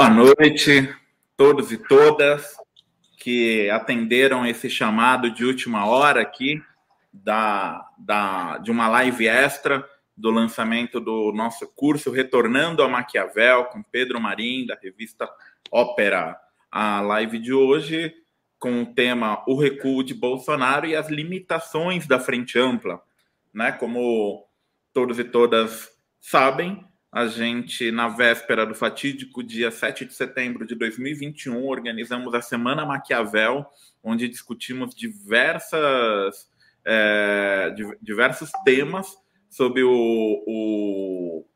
Boa noite, todos e todas que atenderam esse chamado de última hora aqui da, da, de uma live extra do lançamento do nosso curso Retornando a Maquiavel com Pedro Marim, da revista Ópera. A live de hoje com o tema O Recuo de Bolsonaro e as limitações da Frente Ampla. Né? Como todos e todas sabem, a gente, na véspera do fatídico dia 7 de setembro de 2021, organizamos a Semana Maquiavel, onde discutimos diversas, é, diversos temas sobre o, o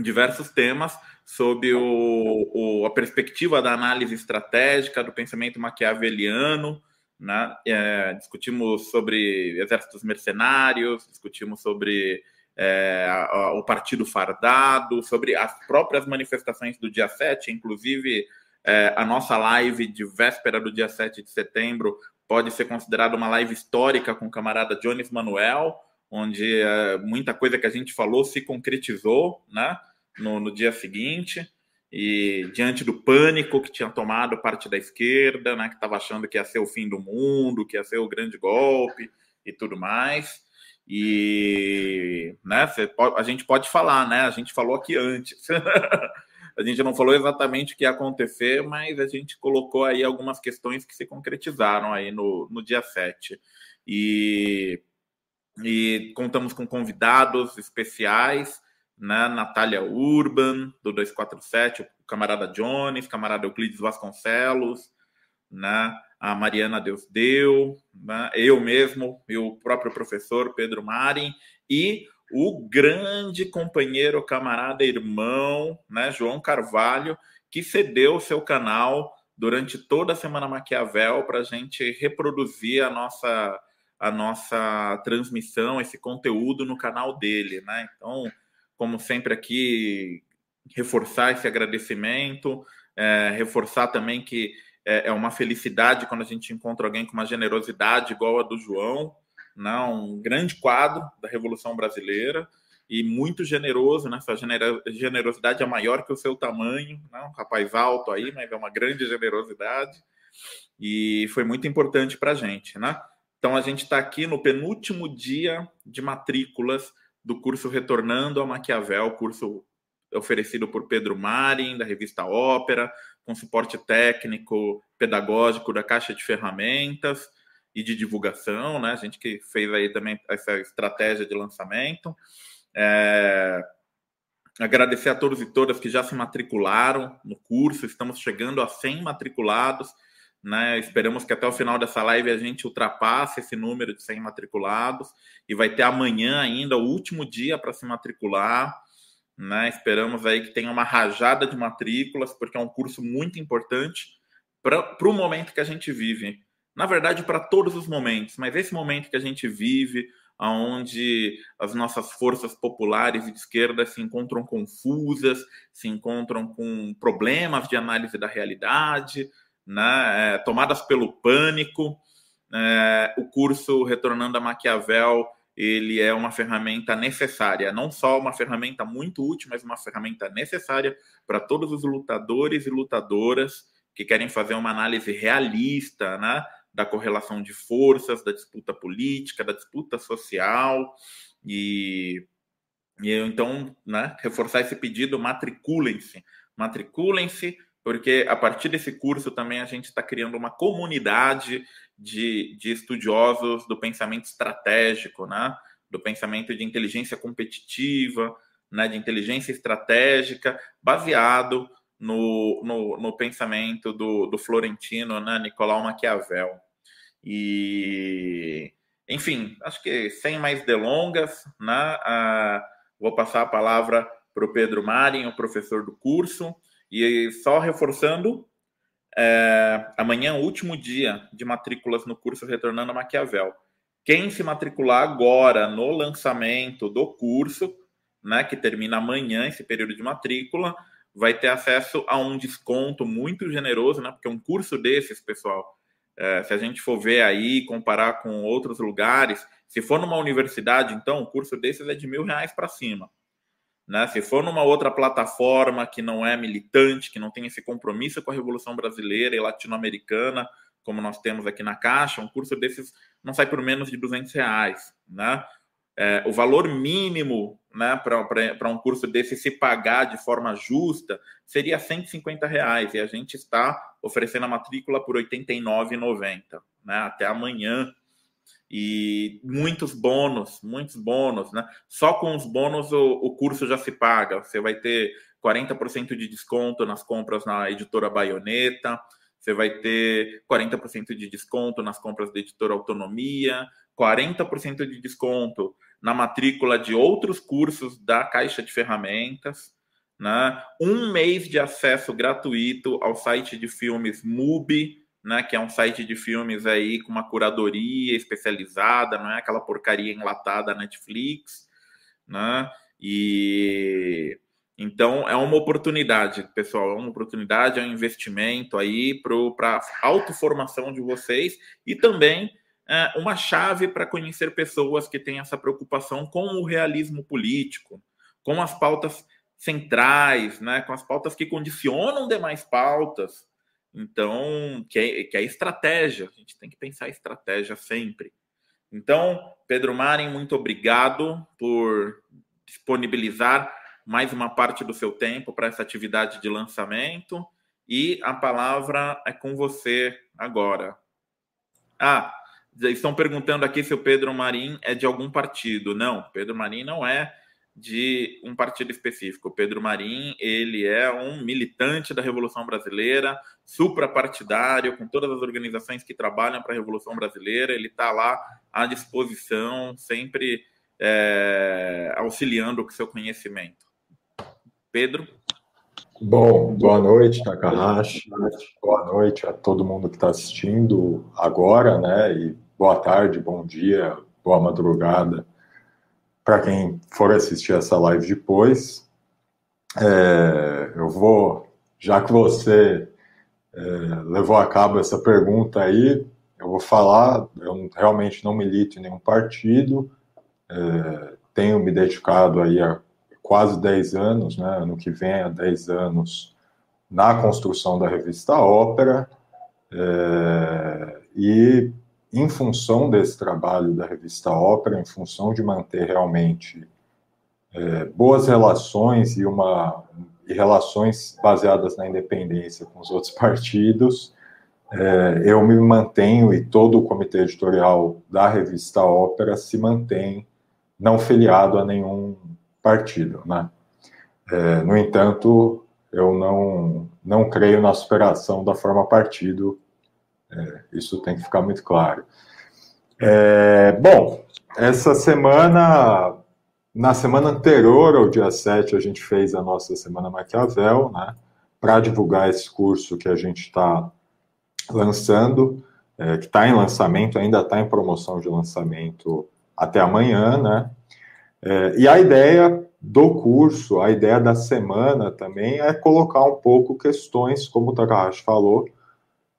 diversos temas sobre o, o, a perspectiva da análise estratégica do pensamento maquiaveliano, né? É, discutimos sobre exércitos mercenários, discutimos sobre é, o partido fardado, sobre as próprias manifestações do dia 7, inclusive é, a nossa live de véspera do dia 7 de setembro pode ser considerada uma live histórica com o camarada Jones Manuel, onde é, muita coisa que a gente falou se concretizou né, no, no dia seguinte e diante do pânico que tinha tomado parte da esquerda, né, que estava achando que ia ser o fim do mundo, que ia ser o grande golpe e tudo mais. E né, a gente pode falar, né? A gente falou aqui antes. a gente não falou exatamente o que ia acontecer, mas a gente colocou aí algumas questões que se concretizaram aí no, no dia 7. E, e contamos com convidados especiais, né? Natália Urban, do 247, o camarada Jones, camarada Euclides Vasconcelos, né? A Mariana Deus Deu, né? eu mesmo e o próprio professor Pedro Marin e o grande companheiro, camarada, irmão, né, João Carvalho, que cedeu o seu canal durante toda a Semana Maquiavel para a gente reproduzir a nossa, a nossa transmissão, esse conteúdo no canal dele. Né? Então, como sempre aqui, reforçar esse agradecimento, é, reforçar também que é, é uma felicidade quando a gente encontra alguém com uma generosidade igual a do João, né? um grande quadro da Revolução Brasileira e muito generoso, né? Sua generosidade é maior que o seu tamanho, né? um rapaz alto aí, mas é uma grande generosidade e foi muito importante para a gente, né? Então a gente está aqui no penúltimo dia de matrículas do curso Retornando a Maquiavel, curso oferecido por Pedro Marin, da revista Ópera, com suporte técnico, pedagógico da Caixa de Ferramentas e de divulgação, né? A gente que fez aí também essa estratégia de lançamento. É... Agradecer a todos e todas que já se matricularam no curso, estamos chegando a 100 matriculados, né? Esperamos que até o final dessa live a gente ultrapasse esse número de 100 matriculados e vai ter amanhã ainda o último dia para se matricular. Né? Esperamos aí que tenha uma rajada de matrículas, porque é um curso muito importante para o momento que a gente vive. Na verdade, para todos os momentos, mas esse momento que a gente vive, onde as nossas forças populares e de esquerda se encontram confusas, se encontram com problemas de análise da realidade, né? É, tomadas pelo pânico. É, o curso Retornando a Maquiavel ele é uma ferramenta necessária, não só uma ferramenta muito útil, mas uma ferramenta necessária para todos os lutadores e lutadoras que querem fazer uma análise realista, né, da correlação de forças, da disputa política, da disputa social. E, e então, né, reforçar esse pedido, matriculem-se, matriculem-se, porque a partir desse curso também a gente está criando uma comunidade de, de estudiosos do pensamento estratégico, né? do pensamento de inteligência competitiva, né? de inteligência estratégica, baseado no, no, no pensamento do, do Florentino, né? Nicolau Maquiavel. E, enfim, acho que sem mais delongas, né? Ah, vou passar a palavra para o Pedro Marin, o professor do curso, e só reforçando é, amanhã, último dia de matrículas no curso Retornando a Maquiavel. Quem se matricular agora no lançamento do curso, né, que termina amanhã, esse período de matrícula, vai ter acesso a um desconto muito generoso, né? Porque um curso desses, pessoal, é, se a gente for ver aí, comparar com outros lugares, se for numa universidade, então, um curso desses é de mil reais para cima. Né? Se for numa outra plataforma que não é militante, que não tem esse compromisso com a Revolução Brasileira e latino-americana, como nós temos aqui na Caixa, um curso desses não sai por menos de 200 reais. Né? É, o valor mínimo né, para um curso desse se pagar de forma justa seria 150 reais e a gente está oferecendo a matrícula por R$ 89,90 né, até amanhã e muitos bônus, muitos bônus, né? Só com os bônus o, o curso já se paga. Você vai ter 40% de desconto nas compras na editora Baioneta, você vai ter 40% de desconto nas compras da editora Autonomia, 40% de desconto na matrícula de outros cursos da Caixa de Ferramentas, né? um mês de acesso gratuito ao site de filmes MUBI, né, que é um site de filmes aí com uma curadoria especializada, não é aquela porcaria enlatada Netflix, né? E então é uma oportunidade, pessoal, é uma oportunidade, é um investimento aí para autoformação de vocês e também é, uma chave para conhecer pessoas que têm essa preocupação com o realismo político, com as pautas centrais, né, com as pautas que condicionam demais pautas, então, que é, que é estratégia, a gente tem que pensar estratégia sempre. Então, Pedro Maren, muito obrigado por disponibilizar mais uma parte do seu tempo para essa atividade de lançamento. E a palavra é com você agora. Ah, estão perguntando aqui se o Pedro Marim é de algum partido. Não, Pedro Marim não é de um partido específico. Pedro Marim, ele é um militante da Revolução Brasileira, suprapartidário, com todas as organizações que trabalham para a Revolução Brasileira, ele está lá à disposição, sempre é, auxiliando com seu conhecimento. Pedro? Bom, boa noite, Takahashi. Boa noite a todo mundo que está assistindo agora, né? E boa tarde, bom dia, boa madrugada para quem for assistir essa live depois. É, eu vou, já que você é, levou a cabo essa pergunta aí, eu vou falar. Eu realmente não milito em nenhum partido, é, tenho me dedicado aí há quase 10 anos, né, ano que vem há 10 anos, na construção da revista Ópera, é, e em função desse trabalho da revista Ópera, em função de manter realmente é, boas relações e uma e relações baseadas na independência com os outros partidos, é, eu me mantenho e todo o comitê editorial da revista Ópera se mantém não filiado a nenhum partido, né? É, no entanto, eu não não creio na superação da forma partido é, isso tem que ficar muito claro. É, bom, essa semana, na semana anterior ao dia 7, a gente fez a nossa Semana Maquiavel, né? Para divulgar esse curso que a gente está lançando, é, que está em lançamento, ainda está em promoção de lançamento até amanhã, né? É, e a ideia do curso, a ideia da semana também é colocar um pouco questões, como o Takahashi falou,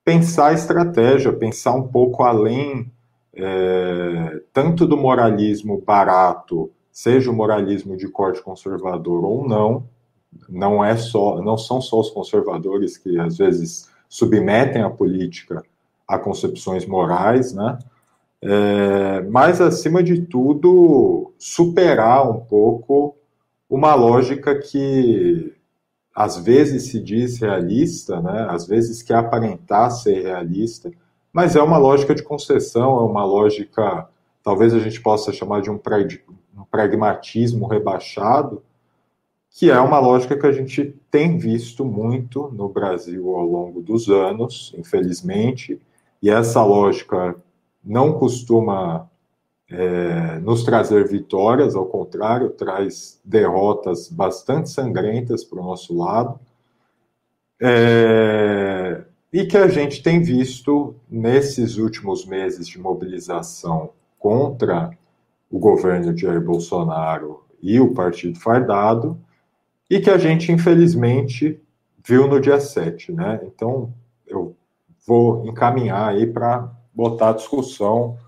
pensar estratégia, pensar um pouco além é, tanto do moralismo barato, seja o moralismo de corte conservador ou não, não é só, não são só os conservadores que às vezes submetem a política a concepções morais, né? É, mas acima de tudo superar um pouco uma lógica que às vezes se diz realista, né? às vezes quer aparentar ser realista, mas é uma lógica de concessão, é uma lógica, talvez a gente possa chamar de um, pragmatismo rebaixado, que é uma lógica que a gente tem visto muito no Brasil ao longo dos anos, infelizmente, e essa lógica não costuma é, nos trazer vitórias, ao contrário, traz derrotas bastante sangrentas para o nosso lado. É, e que a gente tem visto nesses últimos meses de mobilização contra o governo de Jair Bolsonaro e o Partido Fardado, e que a gente, infelizmente, viu no dia 7, né? Então, eu vou encaminhar aí para botar a discussão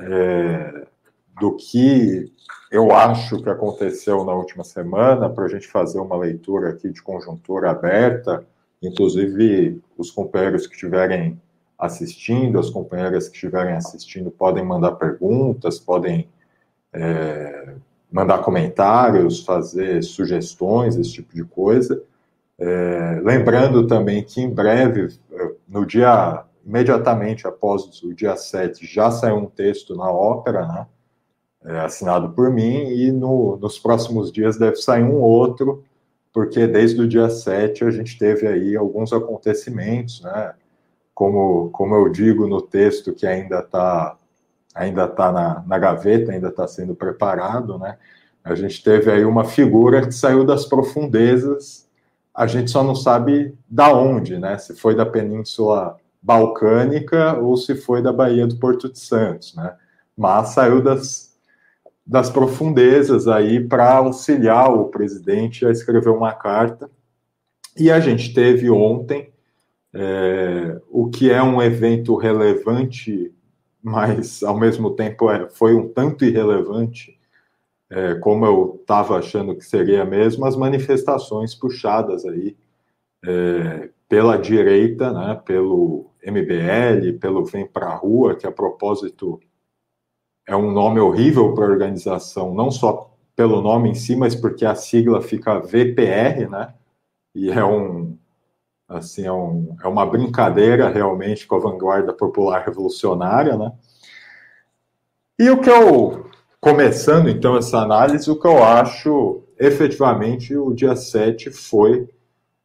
é, do que eu acho que aconteceu na última semana, para a gente fazer uma leitura aqui de conjuntura aberta, inclusive os companheiros que estiverem assistindo, as companheiras que estiverem assistindo podem mandar perguntas, podem é, mandar comentários, fazer sugestões, esse tipo de coisa. É, lembrando também que em breve, no dia imediatamente após o dia 7, já saiu um texto na ópera, né? É, assinado por mim, e no, nos próximos dias deve sair um outro, porque desde o dia 7 a gente teve aí alguns acontecimentos, né? Como, como eu digo no texto que ainda está ainda tá na, na gaveta, ainda está sendo preparado, né? A gente teve aí uma figura que saiu das profundezas, a gente só não sabe da onde, né? Se foi da Península Balcânica ou se foi da Baía do Porto de Santos, né? Mas saiu das, das profundezas aí para auxiliar o presidente a escrever uma carta. E a gente teve ontem é, o que é um evento relevante, mas ao mesmo tempo é, foi um tanto irrelevante, é, como eu estava achando que seria mesmo, as manifestações puxadas aí é, pela direita, né, pelo MBL, pelo Vem Pra Rua, que a propósito é um nome horrível para a organização, não só pelo nome em si, mas porque a sigla fica VPR, né? E é um assim é, um, é uma brincadeira realmente com a vanguarda popular revolucionária, né? E o que eu começando então essa análise, o que eu acho efetivamente o dia 7 foi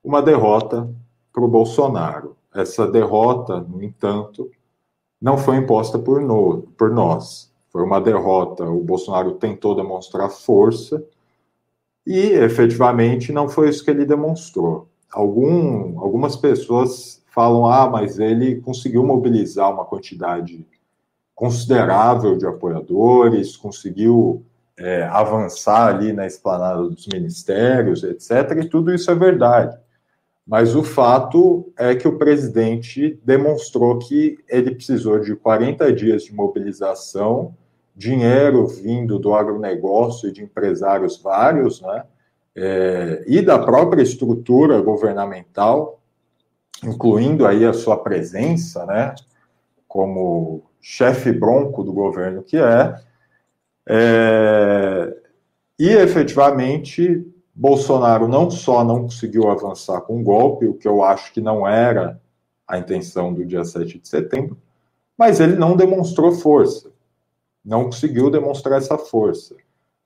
uma derrota para o Bolsonaro. Essa derrota, no entanto, não foi imposta por, no, por nós. Foi uma derrota. O Bolsonaro tentou demonstrar força e, efetivamente, não foi isso que ele demonstrou. Algum, algumas pessoas falam: ah, mas ele conseguiu mobilizar uma quantidade considerável de apoiadores, conseguiu é, avançar ali na esplanada dos ministérios, etc. E tudo isso é verdade. Mas o fato é que o presidente demonstrou que ele precisou de 40 dias de mobilização, dinheiro vindo do agronegócio e de empresários vários, né? É, e da própria estrutura governamental, incluindo aí a sua presença, né? Como chefe bronco do governo que é, é e efetivamente Bolsonaro não só não conseguiu avançar com o golpe, o que eu acho que não era a intenção do dia 7 de setembro, mas ele não demonstrou força. Não conseguiu demonstrar essa força.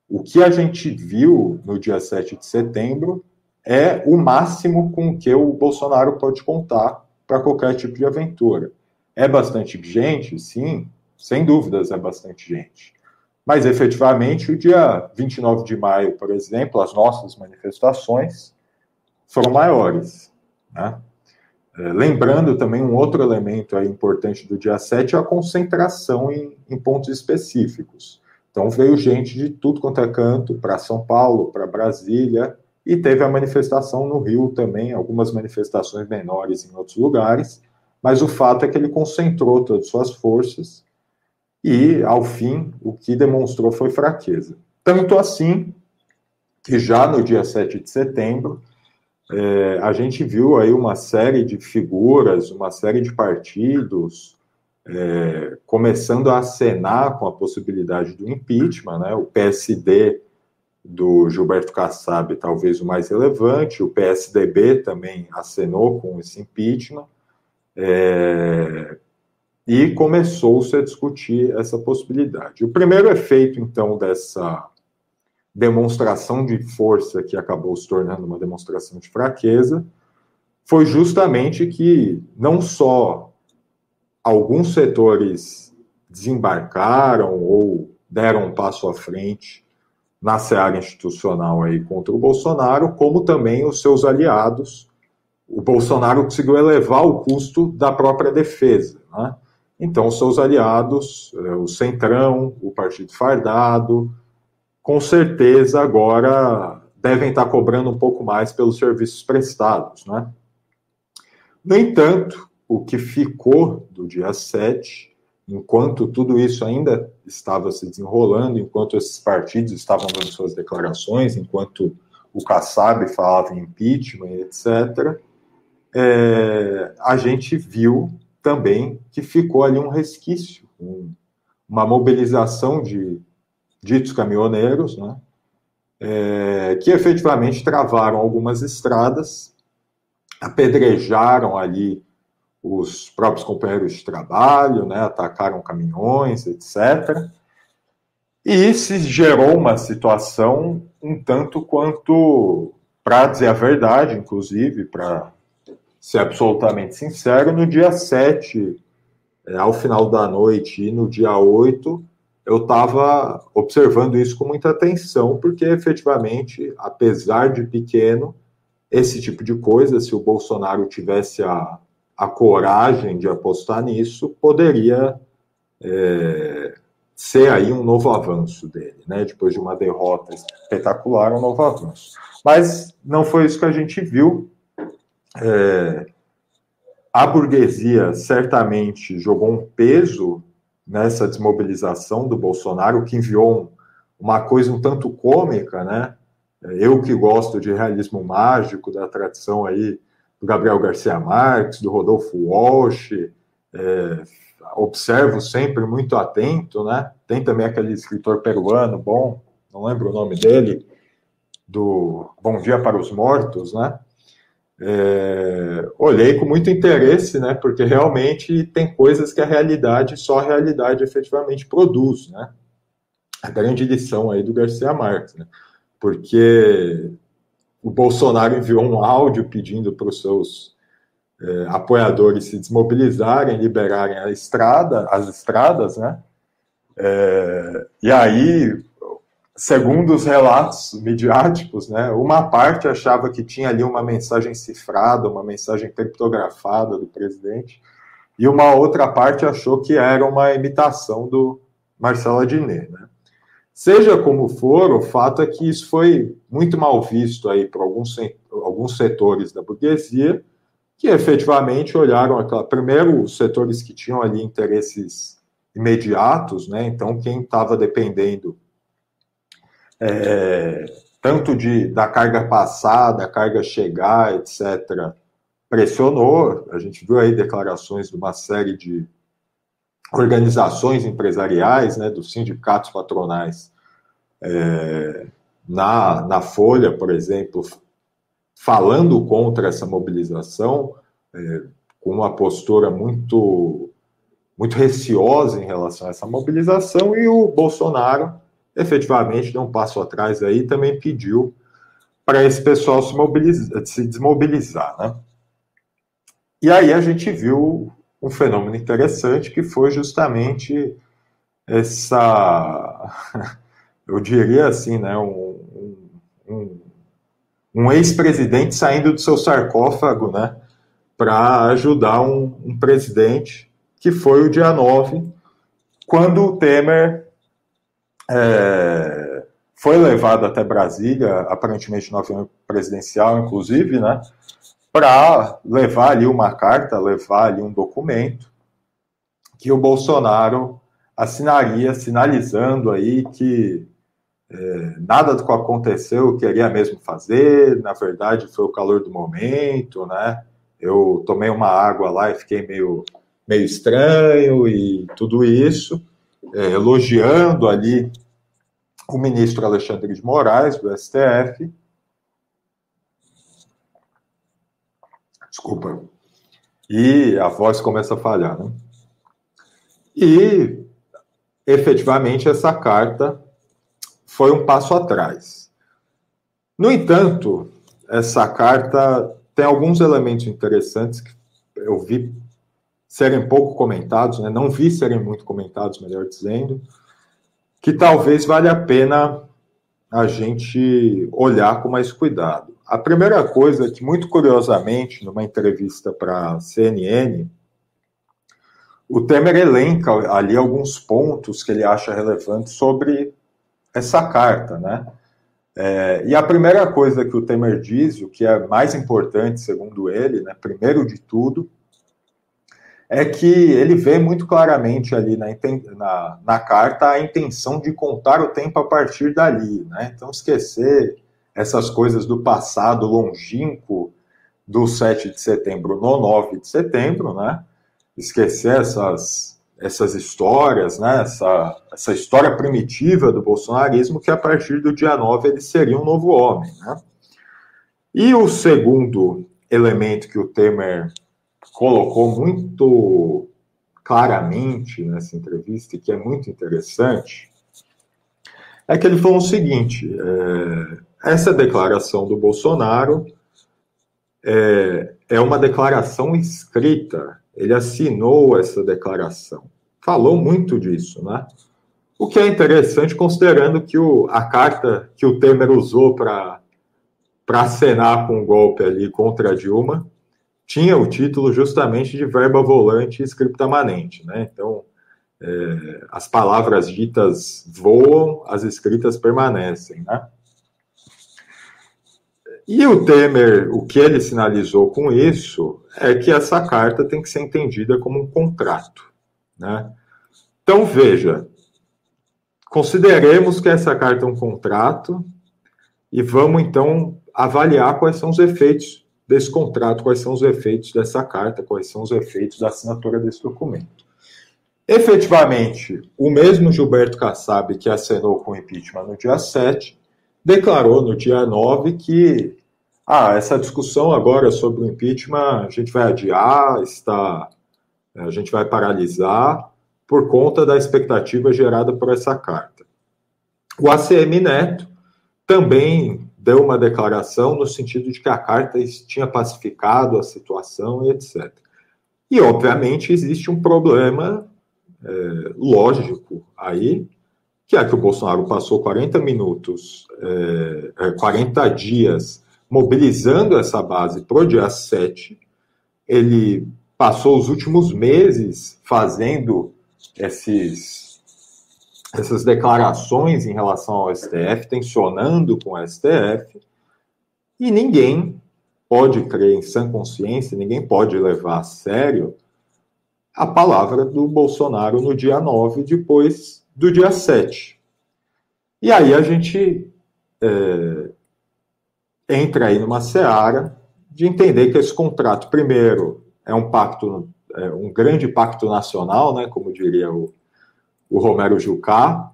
O que a gente viu no dia 7 de setembro é o máximo com que o Bolsonaro pode contar para qualquer tipo de aventura. É bastante gente? Sim, sem dúvidas é bastante gente. Mas, efetivamente, o dia 29 de maio, por exemplo, as nossas manifestações foram maiores. Né? É, lembrando também um outro elemento importante do dia 7 é a concentração em, em pontos específicos. Então, veio gente de tudo quanto é canto, para São Paulo, para Brasília, e teve a manifestação no Rio também, algumas manifestações menores em outros lugares, mas o fato é que ele concentrou todas as suas forças e, ao fim, o que demonstrou foi fraqueza. Tanto assim que já no dia 7 de setembro, é, a gente viu aí uma série de figuras, uma série de partidos é, começando a acenar com a possibilidade do impeachment, né? O PSD do Gilberto Kassab, talvez o mais relevante, o PSDB também acenou com esse impeachment. É, e começou-se a discutir essa possibilidade. O primeiro efeito, então, dessa demonstração de força que acabou se tornando uma demonstração de fraqueza foi justamente que não só alguns setores desembarcaram ou deram um passo à frente na seara institucional aí contra o Bolsonaro, como também os seus aliados. O Bolsonaro conseguiu elevar o custo da própria defesa. Né? Então, seus aliados, eh, o Centrão, o Partido Fardado, com certeza agora devem estar cobrando um pouco mais pelos serviços prestados, né? No entanto, o que ficou do dia 7, enquanto tudo isso ainda estava se desenrolando, enquanto esses partidos estavam dando suas declarações, enquanto o Kassab falava em impeachment, etc., é, a gente viu também que ficou ali um resquício, um, uma mobilização de ditos caminhoneiros, né, é, que efetivamente travaram algumas estradas, apedrejaram ali os próprios companheiros de trabalho, né, atacaram caminhões, etc. E se gerou uma situação um tanto quanto, para dizer a verdade, inclusive, para ser absolutamente sincero, no dia 7, é, ao final da noite, e no dia 8, eu estava observando isso com muita atenção, porque efetivamente, apesar de pequeno, esse tipo de coisa, se o Bolsonaro tivesse a, a coragem de apostar nisso, poderia é, ser aí um novo avanço dele, né? Depois de uma derrota espetacular, um novo avanço. Mas não foi isso que a gente viu. É, a burguesia certamente jogou um peso nessa desmobilização do Bolsonaro, que enviou um, uma coisa um tanto cômica, né? Eu que gosto de realismo mágico, da tradição aí do Gabriel Garcia Marques, do Rodolfo Walsh, é, observo sempre muito atento, né? Tem também aquele escritor peruano bom, não lembro o nome dele, do Bom Dia para os Mortos, né? É, olhei com muito interesse, né? Porque realmente tem coisas que a realidade, só a realidade efetivamente produz, né? A grande lição aí do Garcia Marques, né? Porque o Bolsonaro enviou um áudio pedindo para os seus é, apoiadores se desmobilizarem, liberarem a estrada, as estradas, né? É, e aí segundo os relatos midiáticos, né, uma parte achava que tinha ali uma mensagem cifrada, uma mensagem criptografada do presidente, e uma outra parte achou que era uma imitação do Marcelo Adnet. Né? Seja como for, o fato é que isso foi muito mal visto aí por alguns, alguns setores da burguesia, que efetivamente olharam aquela, primeiro os setores que tinham ali interesses imediatos, né? Então quem estava dependendo é, tanto de, da carga passar, da carga chegar, etc., pressionou. A gente viu aí declarações de uma série de organizações empresariais, né, dos sindicatos patronais, é, na, na Folha, por exemplo, falando contra essa mobilização, é, com uma postura muito, muito receosa em relação a essa mobilização, e o Bolsonaro efetivamente deu um passo atrás aí também pediu para esse pessoal se, mobilizar, se desmobilizar, né? E aí a gente viu um fenômeno interessante que foi justamente essa, eu diria assim, né, um, um, um ex-presidente saindo do seu sarcófago, né, para ajudar um, um presidente, que foi o dia 9, quando o Temer é, foi levado até Brasília, aparentemente no avião presidencial, inclusive, né, para levar ali uma carta, levar ali um documento que o Bolsonaro assinaria, sinalizando aí que é, nada do que aconteceu queria mesmo fazer, na verdade foi o calor do momento, né? Eu tomei uma água lá e fiquei meio, meio estranho e tudo isso é, elogiando ali o ministro Alexandre de Moraes, do STF. Desculpa. E a voz começa a falhar, né? E, efetivamente, essa carta foi um passo atrás. No entanto, essa carta tem alguns elementos interessantes que eu vi serem pouco comentados, né? não vi serem muito comentados, melhor dizendo, que talvez valha a pena a gente olhar com mais cuidado. A primeira coisa é que, muito curiosamente, numa entrevista para a CNN, o Temer elenca ali alguns pontos que ele acha relevantes sobre essa carta, né? É, e a primeira coisa que o Temer diz, o que é mais importante, segundo ele, né, primeiro de tudo, é que ele vê muito claramente ali na, na, na, carta a intenção de contar o tempo a partir dali, né? Então, esquecer essas coisas do passado longínquo do 7 de setembro no 9 de setembro, né? Esquecer essas, essas histórias, né? Essa, essa história primitiva do bolsonarismo, que a partir do dia 9 ele seria um novo homem, né? E o segundo elemento que o Temer colocou muito claramente nessa entrevista, e que é muito interessante, é que ele falou o seguinte: é, essa declaração do Bolsonaro é, é uma declaração escrita, ele assinou essa declaração, falou muito disso, né? O que é interessante, considerando que o, a carta que o Temer usou para acenar com um golpe ali contra a Dilma tinha o título justamente de verba volante scriptamanente, né? Então, é, as palavras ditas voam, as escritas permanecem, né? E o Temer, o que ele sinalizou com isso é que essa carta tem que ser entendida como um contrato, né? Então, veja, consideremos que essa carta é um contrato e vamos então avaliar quais são os efeitos desse contrato, quais são os efeitos dessa carta, quais são os efeitos da assinatura desse documento. Efetivamente, o mesmo Gilberto Kassab, que acenou com o impeachment no dia 7, declarou no dia 9 que ah, essa discussão agora sobre o impeachment a gente vai adiar, está, a gente vai paralisar por conta da expectativa gerada por essa carta. O ACM Neto também deu uma declaração no sentido de que a carta tinha pacificado a situação e etc. E, obviamente, existe um problema é, lógico aí, que é que o Bolsonaro passou 40 minutos, é, 40 é, dias mobilizando essa base para o dia 7, ele passou os últimos meses fazendo esses essas declarações em relação ao STF, tensionando com o STF, e ninguém pode crer em sã consciência, ninguém pode levar a sério a palavra do Bolsonaro no dia 9, depois do dia 7. E aí a gente é, entra aí numa seara de entender que esse contrato, primeiro, é um pacto, é um grande pacto nacional, né, como diria o o Romero Jucá,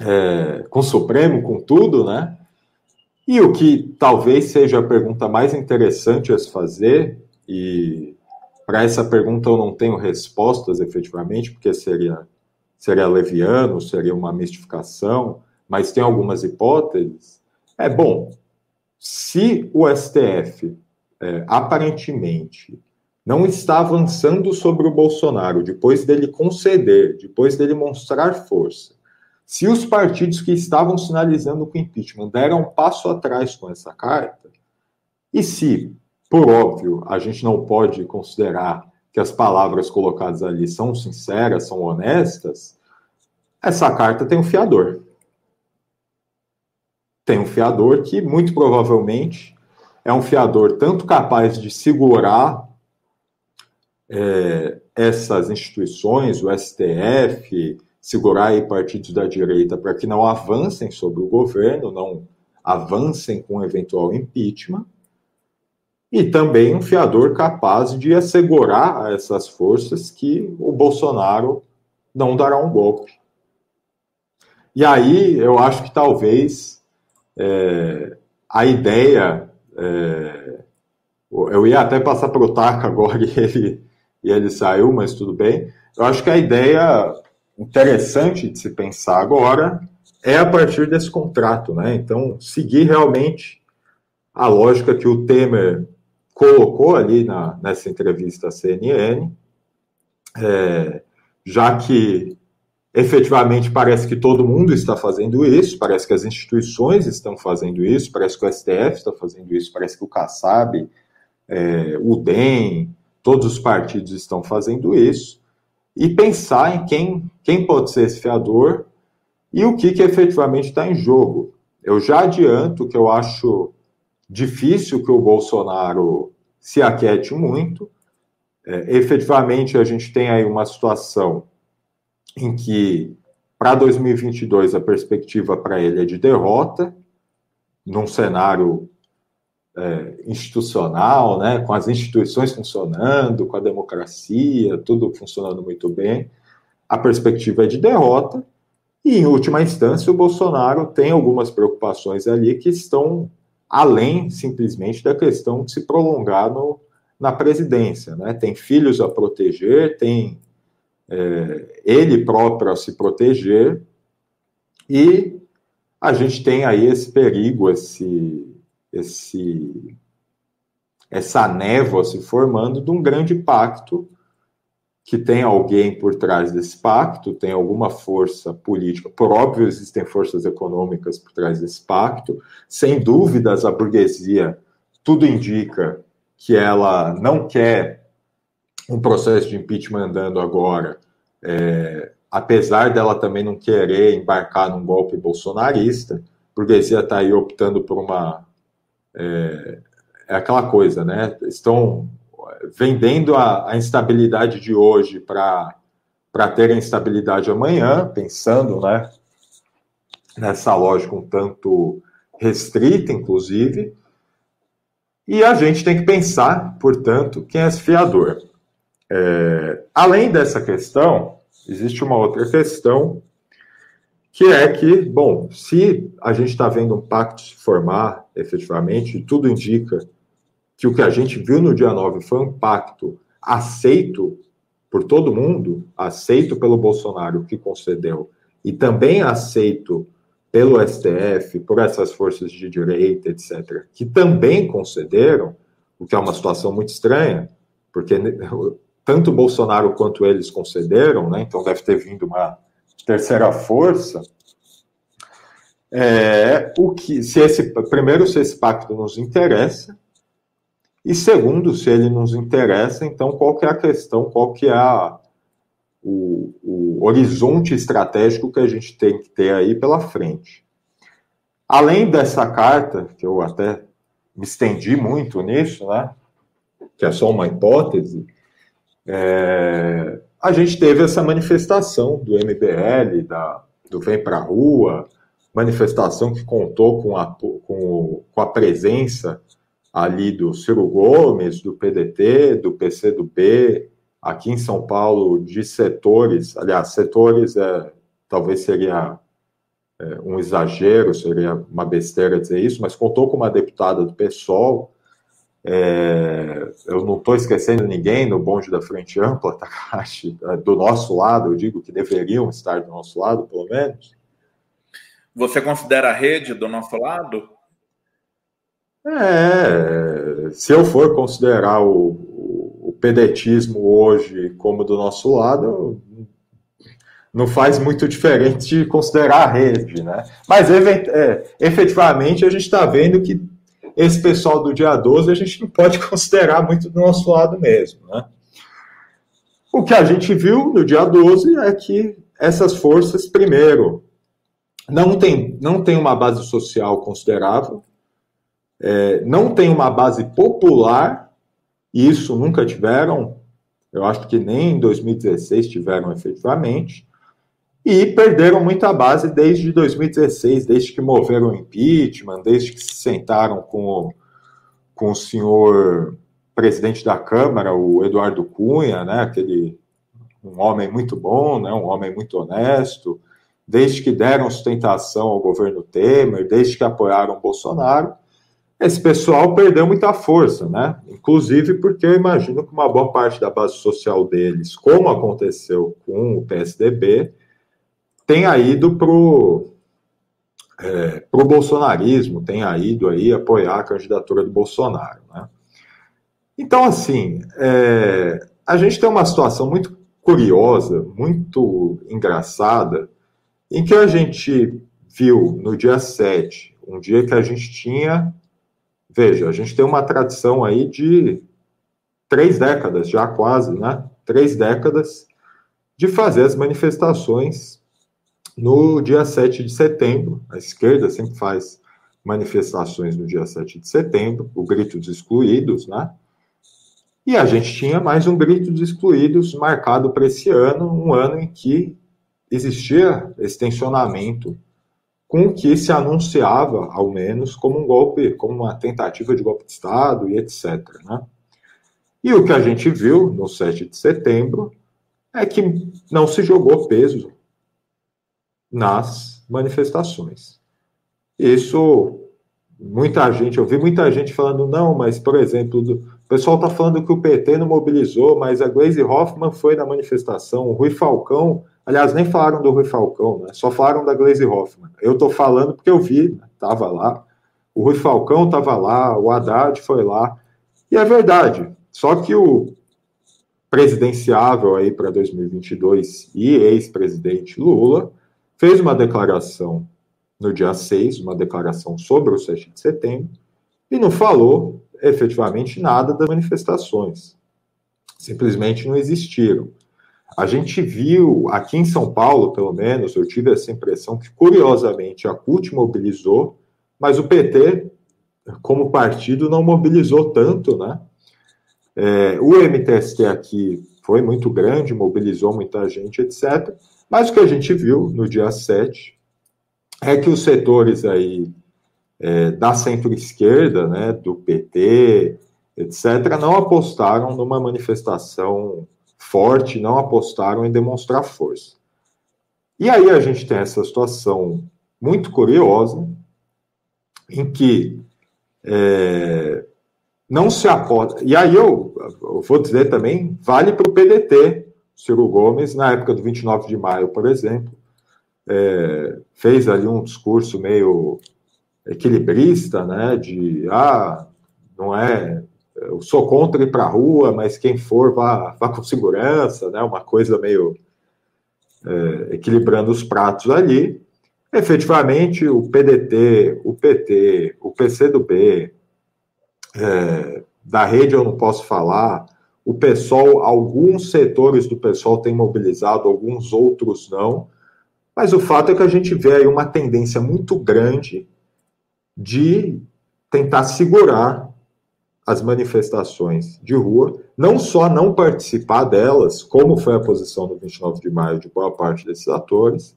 é, com o Supremo, com tudo, né? E o que talvez seja a pergunta mais interessante a se fazer, e para essa pergunta eu não tenho respostas efetivamente, porque seria, seria leviano, seria uma mistificação, mas tem algumas hipóteses. É bom, se o STF é, aparentemente não está avançando sobre o Bolsonaro depois dele conceder, depois dele mostrar força. Se os partidos que estavam sinalizando com impeachment deram um passo atrás com essa carta, e se, por óbvio, a gente não pode considerar que as palavras colocadas ali são sinceras, são honestas, essa carta tem um fiador. Tem um fiador que, muito provavelmente, é um fiador tanto capaz de segurar é, essas instituições, o STF, segurar aí partidos da direita para que não avancem sobre o governo, não avancem com eventual impeachment, e também um fiador capaz de assegurar a essas forças que o Bolsonaro não dará um golpe. E aí eu acho que talvez é, a ideia. É, eu ia até passar para o Taca agora e ele e ele saiu, mas tudo bem. Eu acho que a ideia interessante de se pensar agora é a partir desse contrato, né? Então, seguir realmente a lógica que o Temer colocou ali na, nessa entrevista à CNN, é, já que efetivamente parece que todo mundo está fazendo isso, parece que as instituições estão fazendo isso, parece que o STF está fazendo isso, parece que o Kassab, é, o DEM, todos os partidos estão fazendo isso, e pensar em quem, quem pode ser esse fiador e o que, que efetivamente está em jogo. Eu já adianto que eu acho difícil que o Bolsonaro se aquete muito, É, efetivamente, a gente tem aí uma situação em que, para 2022, a perspectiva para ele é de derrota, num cenário é, institucional, né, com as instituições funcionando, com a democracia, tudo funcionando muito bem, a perspectiva é de derrota, e, em última instância, o Bolsonaro tem algumas preocupações ali que estão além simplesmente da questão de se prolongar no, na presidência. Né? Tem filhos a proteger, tem é, ele próprio a se proteger, e a gente tem aí esse perigo, esse, esse, essa névoa se formando de um grande pacto que tem alguém por trás desse pacto, tem alguma força política. Por óbvio, existem forças econômicas por trás desse pacto. Sem dúvidas, a burguesia, tudo indica que ela não quer um processo de impeachment andando agora, é, apesar dela também não querer embarcar num golpe bolsonarista. A burguesia está aí optando por uma. É, é aquela coisa, né? Estão vendendo a, a instabilidade de hoje para ter a instabilidade amanhã, pensando né, nessa lógica um tanto restrita, inclusive. E a gente tem que pensar, portanto, quem é esse fiador. É, além dessa questão, existe uma outra questão, que é que, bom, se a gente está vendo um pacto se formar efetivamente, tudo indica que o que a gente viu no dia 9 foi um pacto aceito por todo mundo, aceito pelo Bolsonaro, que concedeu, e também aceito pelo STF, por essas forças de direita, etc., que também concederam, o que é uma situação muito estranha, porque tanto Bolsonaro quanto eles concederam, né, então deve ter vindo uma terceira força. É, o que, se esse, primeiro, se esse pacto nos interessa, e segundo, se ele nos interessa, então qual que é a questão, qual que é a, o, o horizonte estratégico que a gente tem que ter aí pela frente. Além dessa carta, que eu até me estendi muito nisso, né? Que é só uma hipótese, é, a gente teve essa manifestação do MBL, da, do Vem Pra Rua, manifestação que contou com a, com, com a presença ali do Ciro Gomes, do PDT, do PCdoB, aqui em São Paulo, de setores, aliás, setores é, talvez seria é, um exagero, seria uma besteira dizer isso, mas contou com uma deputada do PSOL, é, eu não estou esquecendo ninguém no bonde da Frente Ampla, é, do nosso lado, eu digo que deveriam estar do nosso lado, pelo menos. Você considera a rede do nosso lado? É, se eu for considerar o, o pedetismo hoje como do nosso lado, não faz muito diferente de considerar a rede, né? Mas é, efetivamente a gente está vendo que esse pessoal do dia 12 a gente não pode considerar muito do nosso lado mesmo, né? O que a gente viu no dia 12 é que essas forças, primeiro, não tem, não tem uma base social considerável, é, não tem uma base popular, e isso nunca tiveram, eu acho que nem em 2016 tiveram efetivamente, e perderam muita base desde 2016, desde que moveram o impeachment, desde que se sentaram com com o senhor presidente da Câmara, o Eduardo Cunha, né, aquele um homem muito bom, né, um homem muito honesto, desde que deram sustentação ao governo Temer, desde que apoiaram Bolsonaro, esse pessoal perdeu muita força, né? Inclusive porque eu imagino que uma boa parte da base social deles, como aconteceu com o PSDB, tenha ido pro é, pro bolsonarismo, tenha ido aí apoiar a candidatura do Bolsonaro, né? Então, assim, é, a gente tem uma situação muito curiosa, muito engraçada, em que a gente viu no dia 7, um dia que a gente tinha Veja, a gente tem uma tradição aí de três décadas, já quase, né? Três décadas de fazer as manifestações no dia 7 de setembro. A esquerda sempre faz manifestações no dia 7 de setembro, o grito dos excluídos, né? E a gente tinha mais um grito dos excluídos marcado para esse ano, um ano em que existia esse tensionamento com o que se anunciava, ao menos, como um golpe, como uma tentativa de golpe de Estado e etc. Né? E o que a gente viu no 7 de setembro é que não se jogou peso nas manifestações. Isso, muita gente, eu vi muita gente falando, não, mas, por exemplo, o pessoal está falando que o PT não mobilizou, mas a Glaze Hoffman foi na manifestação, o Rui Falcão, aliás, nem falaram do Rui Falcão, né? só falaram da Glaze Hoffman. Eu estou falando porque eu vi, estava lá, o Rui Falcão estava lá, o Haddad foi lá, e é verdade, só que o presidenciável aí para 2022 e ex-presidente Lula fez uma declaração no dia 6, uma declaração sobre o 7 de setembro, e não falou efetivamente nada das manifestações. Simplesmente não existiram. A gente viu, aqui em São Paulo, pelo menos, eu tive essa impressão que, curiosamente, a CUT mobilizou, mas o PT, como partido, não mobilizou tanto, né? É, o MTST aqui foi muito grande, mobilizou muita gente, etc. Mas o que a gente viu no dia 7 é que os setores aí é, da centro-esquerda, né, do PT, etc., não apostaram numa manifestação forte, não apostaram em demonstrar força. E aí a gente tem essa situação muito curiosa, em que é, não se aposta. E aí eu, eu vou dizer também, vale para o PDT, Ciro Gomes, na época do 29 de maio, por exemplo, é, fez ali um discurso meio equilibrista, né, de, ah, não é, eu sou contra ir para a rua, mas quem for vá, vá com segurança, né, uma coisa meio é, equilibrando os pratos ali. Efetivamente, o PDT, o PT, o PCdoB, é, da rede eu não posso falar, o pessoal, alguns setores do pessoal têm mobilizado, alguns outros não, mas o fato é que a gente vê aí uma tendência muito grande de tentar segurar as manifestações de rua, não só não participar delas, como foi a posição do 29 de maio de boa parte desses atores,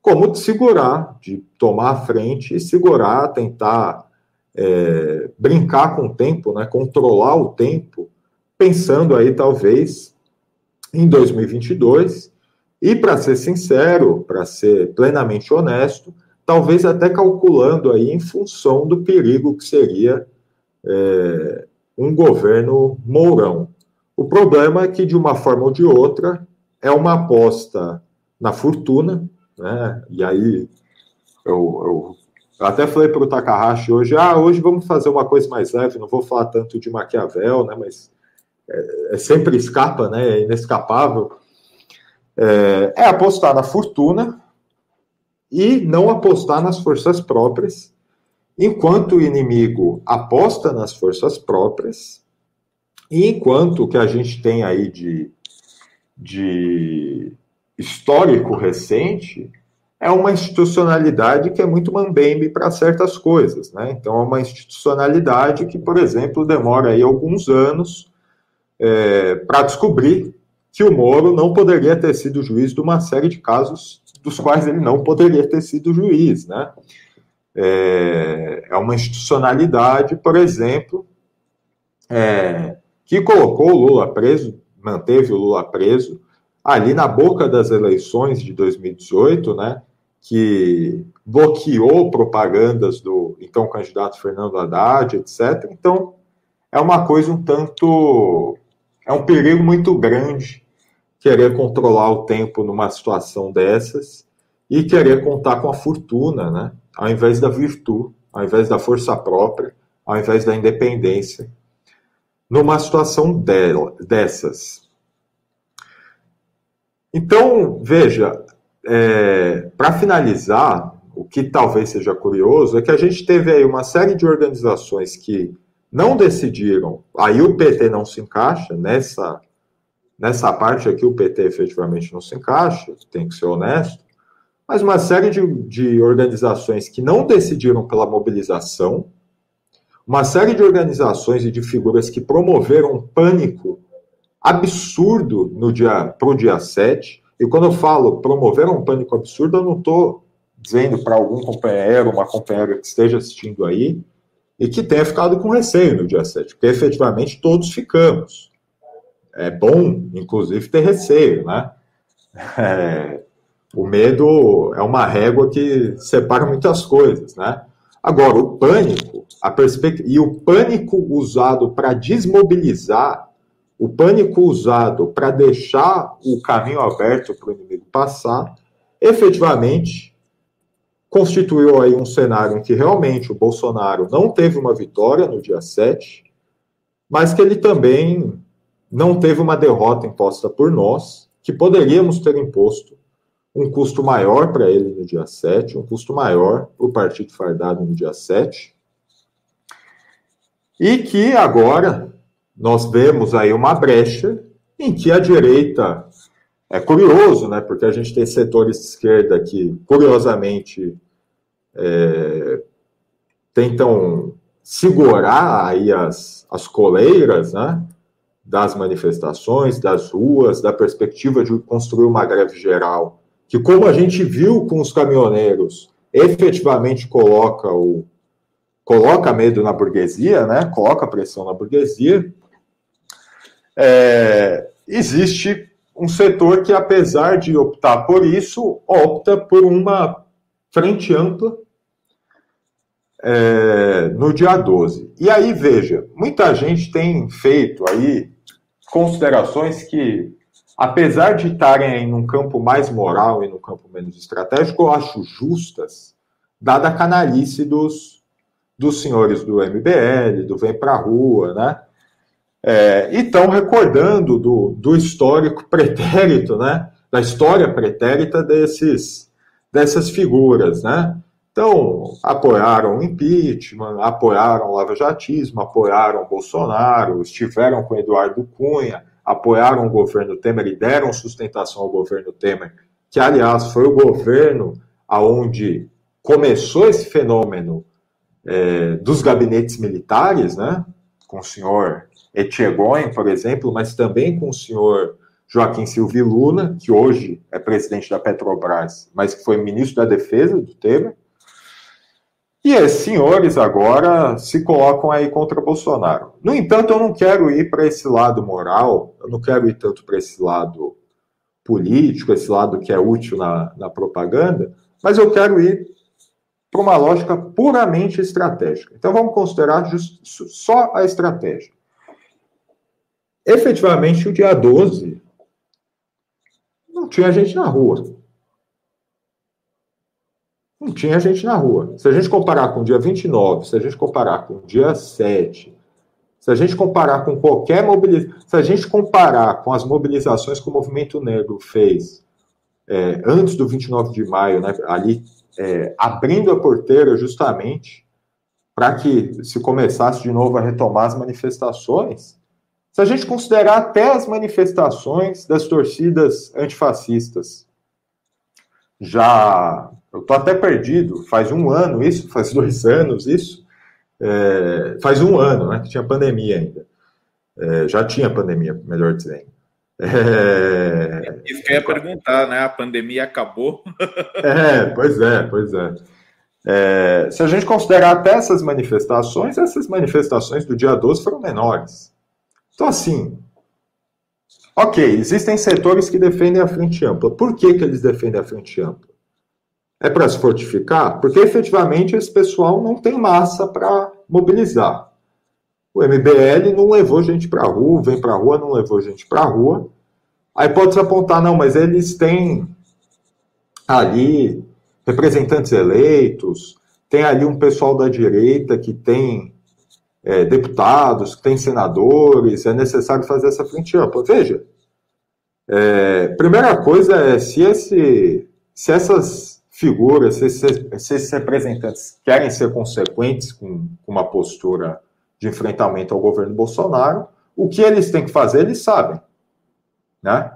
como de segurar, de tomar a frente e segurar, tentar é, brincar com o tempo, né, controlar o tempo, pensando aí talvez em 2022 e para ser sincero, para ser plenamente honesto, talvez até calculando aí em função do perigo que seria é, um governo Mourão. O problema é que, de uma forma ou de outra, é uma aposta na fortuna, né? E aí eu, eu, até falei para o Takahashi hoje, ah, hoje vamos fazer uma coisa mais leve, não vou falar tanto de Maquiavel, né? Mas é, é sempre escapa, né? É inescapável. É, é apostar na fortuna, e não apostar nas forças próprias, enquanto o inimigo aposta nas forças próprias, e enquanto o que a gente tem aí de, de histórico recente é uma institucionalidade que é muito mambembe para certas coisas, né? Então é uma institucionalidade que, por exemplo, demora aí alguns anos é, para descobrir que o Moro não poderia ter sido juiz de uma série de casos dos quais ele não poderia ter sido juiz, né? É, é uma institucionalidade, por exemplo, é, que colocou o Lula preso, manteve o Lula preso, ali na boca das eleições de 2018, né? Que bloqueou propagandas do então candidato Fernando Haddad, etc. Então, é uma coisa um tanto. É um perigo muito grande querer controlar o tempo numa situação dessas e querer contar com a fortuna, né? Ao invés da virtude, ao invés da força própria, ao invés da independência, numa situação dela, dessas. Então, veja, é, para finalizar, o que talvez seja curioso é que a gente teve aí uma série de organizações que não decidiram, aí o PT não se encaixa nessa Nessa parte aqui, o PT efetivamente não se encaixa, tem que ser honesto, mas uma série de, de organizações que não decidiram pela mobilização, uma série de organizações e de figuras que promoveram um pânico absurdo no dia para o dia 7. E quando eu falo promoveram um pânico absurdo, eu não estou dizendo para algum companheiro, uma companheira que esteja assistindo aí, e que tenha ficado com receio no dia 7, porque efetivamente todos ficamos. É bom, inclusive, ter receio, né? É, o medo é uma régua que separa muitas coisas, né? Agora, o pânico, a perspectiva e o pânico usado para desmobilizar, o pânico usado para deixar o caminho aberto para o inimigo passar, efetivamente constituiu aí um cenário em que realmente o Bolsonaro não teve uma vitória no dia 7, mas que ele também não teve uma derrota imposta por nós, que poderíamos ter imposto um custo maior para ele no dia 7, um custo maior para o Partido Fardado no dia 7, e que agora nós vemos aí uma brecha em que a direita é curioso, né? Porque a gente tem setores de esquerda que, curiosamente, é, tentam segurar aí as, as coleiras, né? Das manifestações, das ruas, da perspectiva de construir uma greve geral que, como a gente viu com os caminhoneiros, efetivamente coloca o coloca medo na burguesia, né? Coloca pressão na burguesia. É, existe um setor que, apesar de optar por isso, opta por uma frente ampla é, no dia 12. E aí, veja, muita gente tem feito aí considerações que apesar de estarem num campo mais moral e no campo menos estratégico, eu acho justas, dada a canalice dos, dos senhores do MBL, do Vem Pra Rua, né? É, e estão recordando do, do histórico pretérito, né? Da história pretérita desses, dessas figuras, né? Então, apoiaram o impeachment, apoiaram o lava-jatismo, apoiaram o Bolsonaro, estiveram com Eduardo Cunha, apoiaram o governo Temer e deram sustentação ao governo Temer, que, aliás, foi o governo aonde começou esse fenômeno é, dos gabinetes militares, né, com o senhor Etchegoyen, por exemplo, mas também com o senhor Joaquim Silvio Luna, que hoje é presidente da Petrobras, mas que foi ministro da Defesa do Temer, e esses senhores agora se colocam aí contra Bolsonaro. No entanto, eu não quero ir para esse lado moral, eu não quero ir tanto para esse lado político, esse lado que é útil na, na propaganda, mas eu quero ir para uma lógica puramente estratégica. Então vamos considerar just, só a estratégia. Efetivamente, o dia 12 não tinha gente na rua não tinha gente na rua. Se a gente comparar com o dia 29, se a gente comparar com o dia 7, se a gente comparar com qualquer mobilização, se a gente comparar com as mobilizações que o movimento negro fez é, antes do 29 de maio, né, ali é, abrindo a porteira justamente para que se começasse de novo a retomar as manifestações, se a gente considerar até as manifestações das torcidas antifascistas já eu estou até perdido. Faz um ano isso, faz dois anos isso. É, faz um ano, né? Que tinha pandemia ainda. É, já tinha pandemia, melhor dizendo. É... Isso que eu ia perguntar, né? A pandemia acabou. é, pois é, pois é. é. Se a gente considerar até essas manifestações, essas manifestações do dia 12 foram menores. Então, assim, ok, existem setores que defendem a frente ampla. Por que, que eles defendem a frente ampla? É para se fortificar? Porque efetivamente esse pessoal não tem massa para mobilizar. O MBL não levou gente para a rua, vem para a rua, não levou gente para a rua. Aí pode se apontar, não, mas eles têm ali representantes eleitos, tem ali um pessoal da direita que tem é, deputados, que tem senadores, é necessário fazer essa frente ampla. Veja, é, primeira coisa é se, esse, se essas figuras, se esses, representantes querem ser consequentes com, com uma postura de enfrentamento ao governo Bolsonaro, o que eles têm que fazer, eles sabem. Né?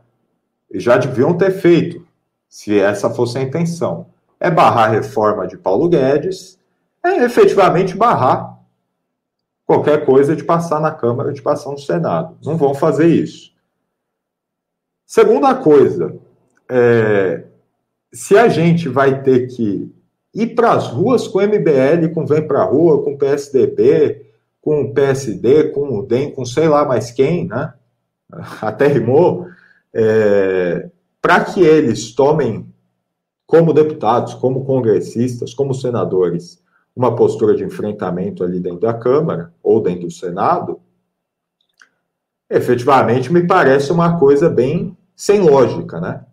Já deviam ter feito, se essa fosse a intenção. É barrar a reforma de Paulo Guedes, é efetivamente barrar qualquer coisa de passar na Câmara, de passar no Senado. Não vão fazer isso. Segunda coisa, é, se a gente vai ter que ir para as ruas com o MBL, com Vem para a Rua, com o PSDB, com o PSD, com o DEM, com sei lá mais quem, né? Até rimou, é, para que eles tomem como deputados, como congressistas, como senadores, uma postura de enfrentamento ali dentro da Câmara ou dentro do Senado, efetivamente me parece uma coisa bem sem lógica, né?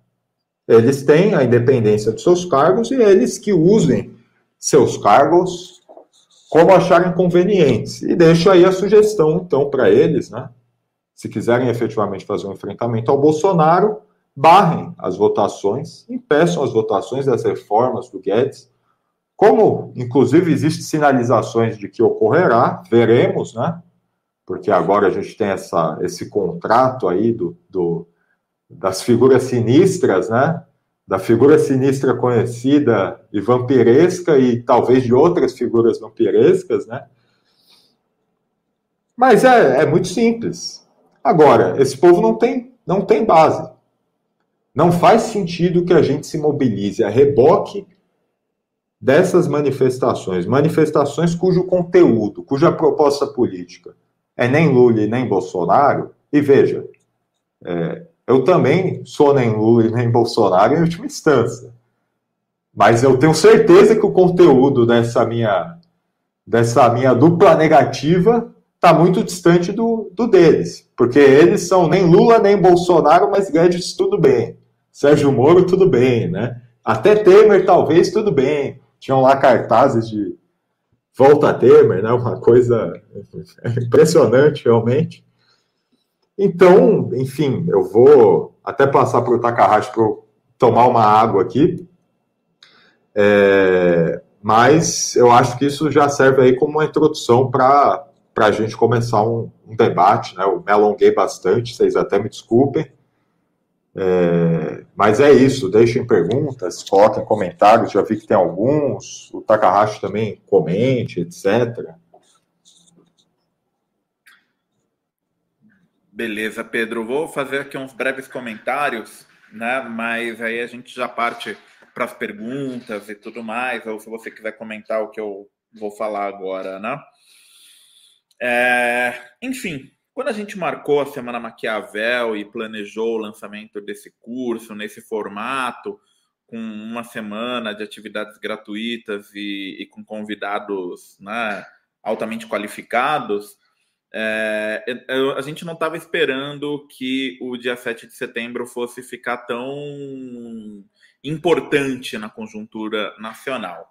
Eles têm a independência dos seus cargos e eles que usem seus cargos como acharem convenientes. E deixo aí a sugestão, então, para eles, né? Se quiserem efetivamente fazer um enfrentamento ao Bolsonaro, barrem as votações, impeçam as votações das reformas do Guedes. Como, inclusive, existem sinalizações de que ocorrerá, veremos, né? Porque agora a gente tem essa, esse contrato aí do, do das figuras sinistras, né? Da figura sinistra conhecida e vampiresca e talvez de outras figuras vampirescas, né? Mas é, é muito simples. Agora, esse povo não tem, não tem base. Não faz sentido que a gente se mobilize a reboque dessas manifestações, manifestações cujo conteúdo, cuja proposta política é nem Lula e nem Bolsonaro. E veja, é, eu também sou nem Lula e nem Bolsonaro em última instância. Mas eu tenho certeza que o conteúdo dessa minha, dessa minha dupla negativa está muito distante do, do deles. Porque eles são nem Lula nem Bolsonaro, mas Guedes tudo bem. Sérgio Moro tudo bem, né? Até Temer talvez tudo bem. Tinham lá cartazes de volta a Temer, né? Uma coisa impressionante realmente. Então, enfim, eu vou até passar para o Takahashi para tomar uma água aqui. É, mas eu acho que isso já serve aí como uma introdução para a gente começar um, um, debate. Né? Eu me alonguei bastante, vocês até me desculpem. É, mas é isso, deixem perguntas, coloquem comentários, já vi que tem alguns, o Takahashi também comente, etc. Beleza, Pedro. Vou fazer aqui uns breves comentários, né? Mas aí a gente já parte para as perguntas e tudo mais, ou se você quiser comentar o que eu vou falar agora, né? É, enfim, quando a gente marcou a Semana Maquiavel e planejou o lançamento desse curso nesse formato, com uma semana de atividades gratuitas e, e com convidados né, altamente qualificados, é, eu, a gente não estava esperando que o dia 7 de setembro fosse ficar tão importante na conjuntura nacional.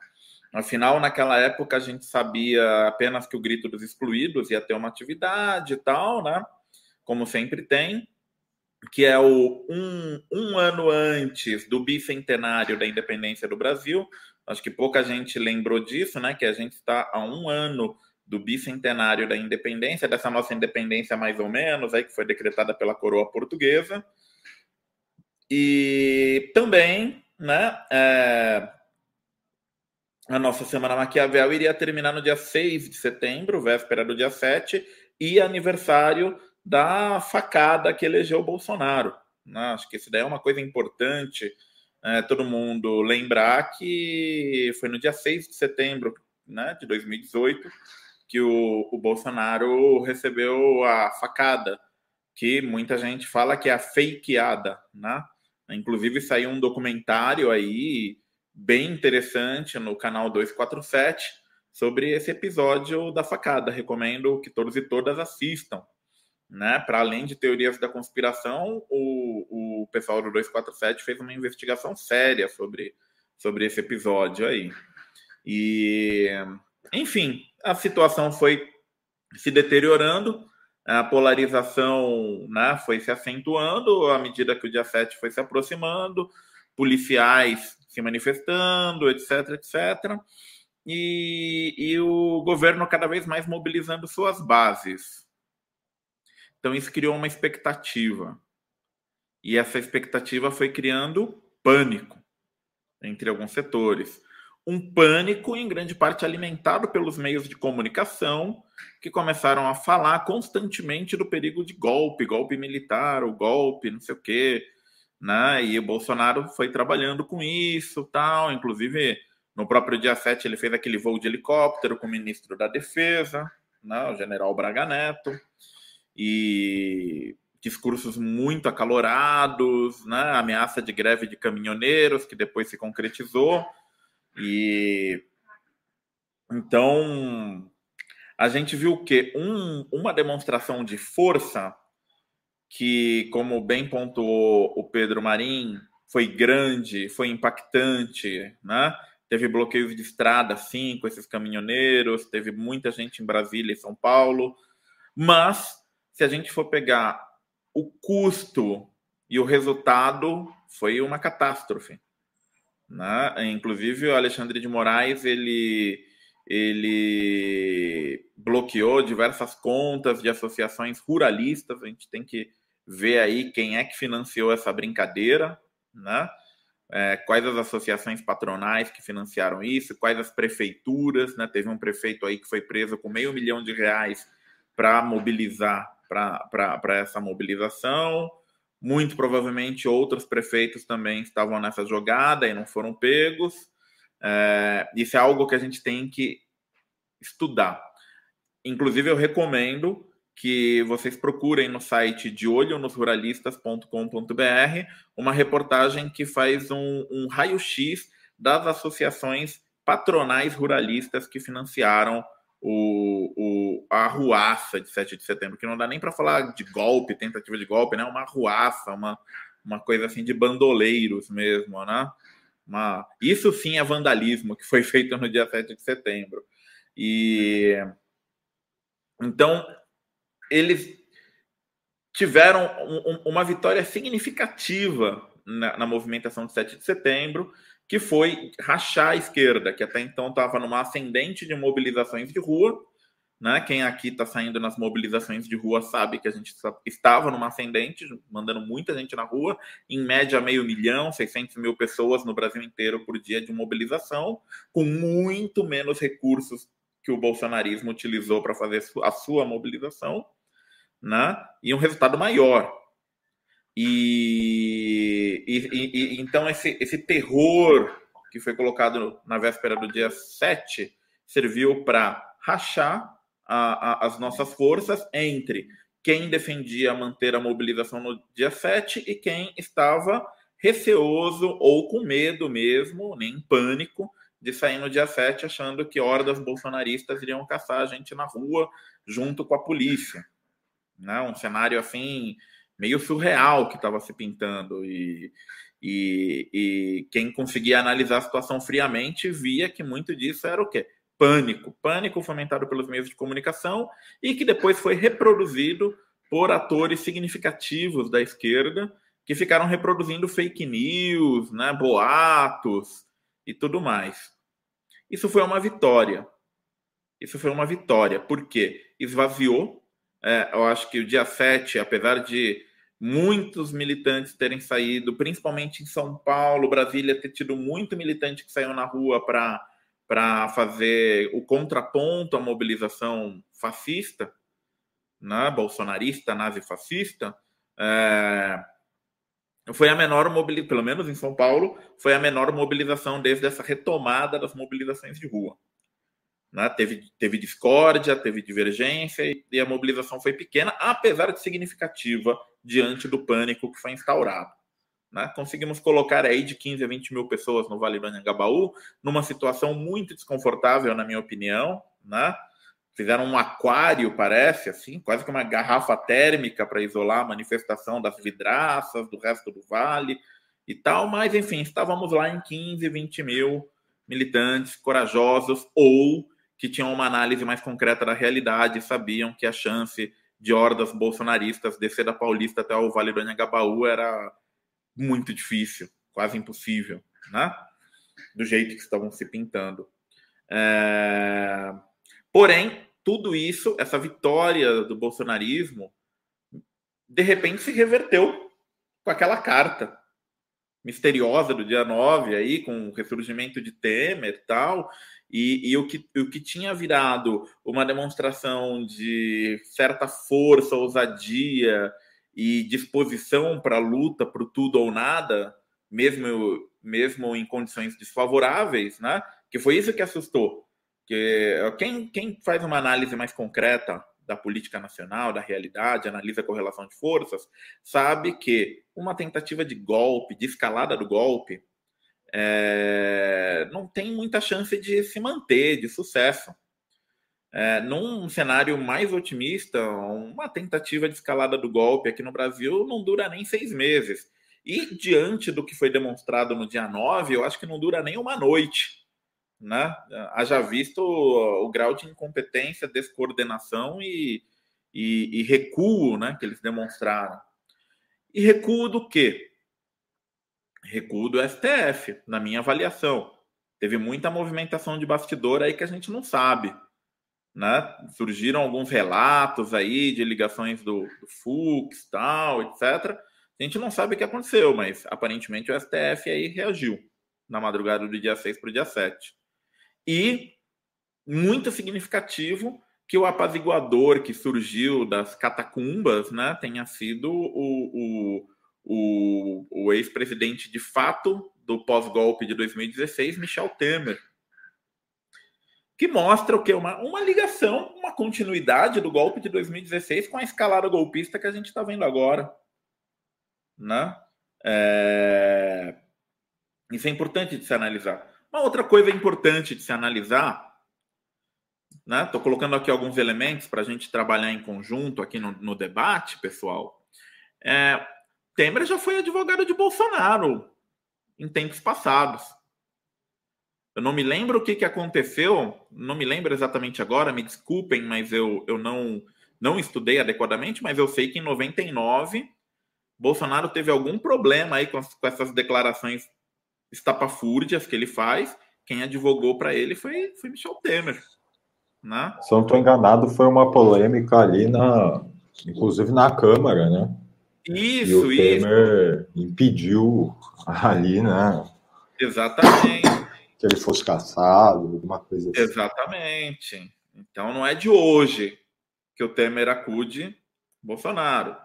Afinal, naquela época, a gente sabia apenas que o Grito dos Excluídos ia ter uma atividade e tal, né? Como sempre tem, que é o um, um ano antes do bicentenário da independência do Brasil. Acho que pouca gente lembrou disso, né? Que a gente está há um ano do bicentenário da independência, dessa nossa independência mais ou menos, aí que foi decretada pela coroa portuguesa. E também, né, é, a nossa Semana Maquiavel iria terminar no dia 6 de setembro, véspera do dia 7, e aniversário da facada que elegeu o Bolsonaro. Né? Acho que isso daí é uma coisa importante é, todo mundo lembrar que foi no dia 6 de setembro né, de 2018 que o, o Bolsonaro recebeu a facada, que muita gente fala que é a fakeada, né? Inclusive saiu um documentário aí bem interessante no canal 247 sobre esse episódio da facada. Recomendo que todos e todas assistam. Né? Para além de teorias da conspiração, o, o pessoal do 247 fez uma investigação séria sobre, sobre esse episódio aí. E, enfim, a situação foi se deteriorando, a polarização né, foi se acentuando à medida que o dia 7 foi se aproximando, policiais se manifestando, etc, etc. E, e o governo cada vez mais mobilizando suas bases. Então, isso criou uma expectativa. E essa expectativa foi criando pânico entre alguns setores. um pânico, em grande parte alimentado pelos meios de comunicação, que começaram a falar constantemente do perigo de golpe, golpe militar, o golpe, não sei o quê, né? E o Bolsonaro foi trabalhando com isso, tal, inclusive no próprio dia 7 ele fez aquele voo de helicóptero com o ministro da Defesa, né, o general Braga Neto, e discursos muito acalorados, né, ameaça de greve de caminhoneiros, que depois se concretizou, e então a gente viu que um, uma demonstração de força que, como bem pontuou o Pedro Marim, foi grande, foi impactante, né? Teve bloqueios de estrada, sim, com esses caminhoneiros, teve muita gente em Brasília e São Paulo, mas se a gente for pegar o custo e o resultado, foi uma catástrofe. Né? Inclusive, o Alexandre de Moraes ele, ele bloqueou diversas contas de associações ruralistas. A gente tem que ver aí quem é que financiou essa brincadeira, né? É, quais as associações patronais que financiaram isso, quais as prefeituras, né? Teve um prefeito aí que foi preso com meio milhão de reais para mobilizar para essa mobilização. Muito provavelmente outros prefeitos também estavam nessa jogada e não foram pegos. É, isso é algo que a gente tem que estudar. Inclusive, eu recomendo que vocês procurem no site de olhonosruralistas.com.br uma reportagem que faz um, um raio-x das associações patronais ruralistas que financiaram o, o, a arruaça de 7 de setembro, que não dá nem para falar de golpe, tentativa de golpe, né? Uma arruaça, uma, uma coisa assim de bandoleiros mesmo, né? Uma, isso sim é vandalismo que foi feito no dia 7 de setembro. E então eles tiveram um, uma vitória significativa na, na movimentação de 7 de setembro que foi rachar a esquerda, que até então estava numa ascendente de mobilizações de rua. Né? Quem aqui está saindo nas mobilizações de rua sabe que a gente estava numa ascendente, mandando muita gente na rua, em média meio milhão, 600 mil pessoas no Brasil inteiro por dia de mobilização, com muito menos recursos que o bolsonarismo utilizou para fazer a sua mobilização, né? e um resultado maior. E, e, e, então esse, esse terror que foi colocado na véspera do dia 7 serviu para rachar a, a, as nossas forças entre quem defendia manter a mobilização no dia 7 e quem estava receoso ou com medo mesmo, nem em pânico, de sair no dia 7 achando que hordas bolsonaristas iriam caçar a gente na rua junto com a polícia. Né? Um cenário assim meio surreal que estava se pintando e, e, e, quem conseguia analisar a situação friamente via que muito disso era o quê? Pânico. Pânico fomentado pelos meios de comunicação e que depois foi reproduzido por atores significativos da esquerda que ficaram reproduzindo fake news, né, boatos e tudo mais. Isso foi uma vitória. Isso foi uma vitória, porque esvaziou. É, eu acho que o dia 7, apesar de muitos militantes terem saído, principalmente em São Paulo, Brasília, ter tido muito militante que saiu na rua para fazer o contraponto à mobilização fascista, né, bolsonarista, nazi-fascista, é, foi a menor mobilização, pelo menos em São Paulo, foi a menor mobilização desde essa retomada das mobilizações de rua. Né? Teve, teve discórdia, teve divergência e a mobilização foi pequena, apesar de significativa diante do pânico que foi instaurado. Né? Conseguimos colocar aí de 15 a 20 mil pessoas no Vale do Anhangabaú, numa situação muito desconfortável, na minha opinião. Né? Fizeram um aquário, parece, assim, quase que uma garrafa térmica para isolar a manifestação das vidraças, do resto do vale e tal, mas enfim, estávamos lá em 15, 20 mil militantes corajosos ou que tinham uma análise mais concreta da realidade, sabiam que a chance de hordas bolsonaristas descer da Paulista até o Vale do Anhangabaú era muito difícil, quase impossível, né? Do jeito que estavam se pintando. É... Porém, tudo isso, essa vitória do bolsonarismo, de repente se reverteu com aquela carta. misteriosa do dia 9 aí, com o ressurgimento de Temer tal, e, e, o, que, o que tinha virado uma demonstração de certa força, ousadia e disposição para luta, para tudo ou nada, mesmo, mesmo em condições desfavoráveis, né? Que foi isso que assustou. Que quem, quem faz uma análise mais concreta da política nacional, da realidade, analisa a correlação de forças, sabe que uma tentativa de golpe, de escalada do golpe, é, não tem muita chance de se manter, de sucesso. É, num cenário mais otimista, uma tentativa de escalada do golpe aqui no Brasil não dura nem seis meses. E diante do que foi demonstrado no dia 9, eu acho que não dura nem uma noite né? Haja visto o, grau de incompetência, descoordenação e, e, e, recuo né, que eles demonstraram. E recuo do quê? Recuo do STF, na minha avaliação. Teve muita movimentação de bastidor aí que a gente não sabe. Né? Surgiram alguns relatos aí de ligações do, do Fux, tal, etc. A gente não sabe o que aconteceu, mas aparentemente o STF aí reagiu na madrugada do dia 6 para o dia 7 e muito significativo que o apaziguador que surgiu das catacumbas né, tenha sido o, o, o, o ex-presidente de fato do pós-golpe de 2016, Michel Temer. Que mostra o que? Uma, uma ligação, uma continuidade do golpe de 2016 com a escalada golpista que a gente está vendo agora. Né? É... Isso é importante de se analisar. Uma outra coisa importante de se analisar, né? Estou colocando aqui alguns elementos para a gente trabalhar em conjunto aqui no, no debate, pessoal. É, Temer já foi advogado de Bolsonaro em tempos passados. Eu não me lembro o que, que aconteceu, não me lembro exatamente agora, me desculpem, mas eu, eu não, não estudei adequadamente, mas eu sei que em 99 Bolsonaro teve algum problema aí com, com essas declarações estapafúrdias que ele faz, quem advogou para ele foi, foi Michel Temer. Né? Se eu não estou enganado, foi uma polêmica ali na. Inclusive na Câmara, né? Isso, e o Temer isso. impediu ali, né? Exatamente. Que ele fosse caçado, alguma coisa assim. Exatamente. Então não é de hoje que o Temer acude Bolsonaro.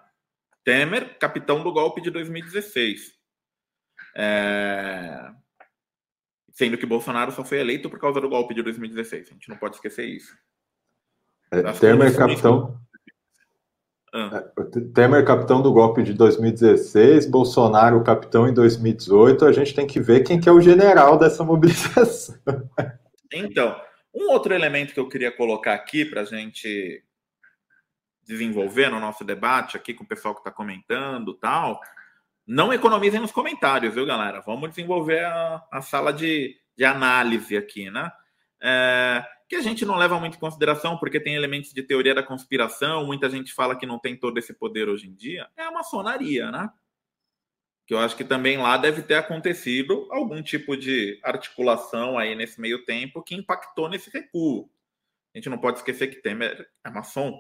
Temer, capitão do golpe de 2016. É... Sendo que Bolsonaro só foi eleito por causa do golpe de 2016. A gente não pode esquecer isso. É, Temer, capitão. Ah. É, Temer, capitão do golpe de 2016, Bolsonaro, capitão em 2018. A gente tem que ver quem que é o general dessa mobilização. Então, um outro elemento que eu queria colocar aqui para a gente desenvolver no nosso debate aqui com o pessoal que está comentando tal, não economizem nos comentários, viu, galera? Vamos desenvolver a, a sala de, de análise aqui, né? É, que a gente não leva muito em consideração, porque tem elementos de teoria da conspiração, muita gente fala que não tem todo esse poder hoje em dia, é a maçonaria, né? Que eu acho que também lá deve ter acontecido algum tipo de articulação aí nesse meio tempo que impactou nesse recuo. A gente não pode esquecer que Temer é maçom,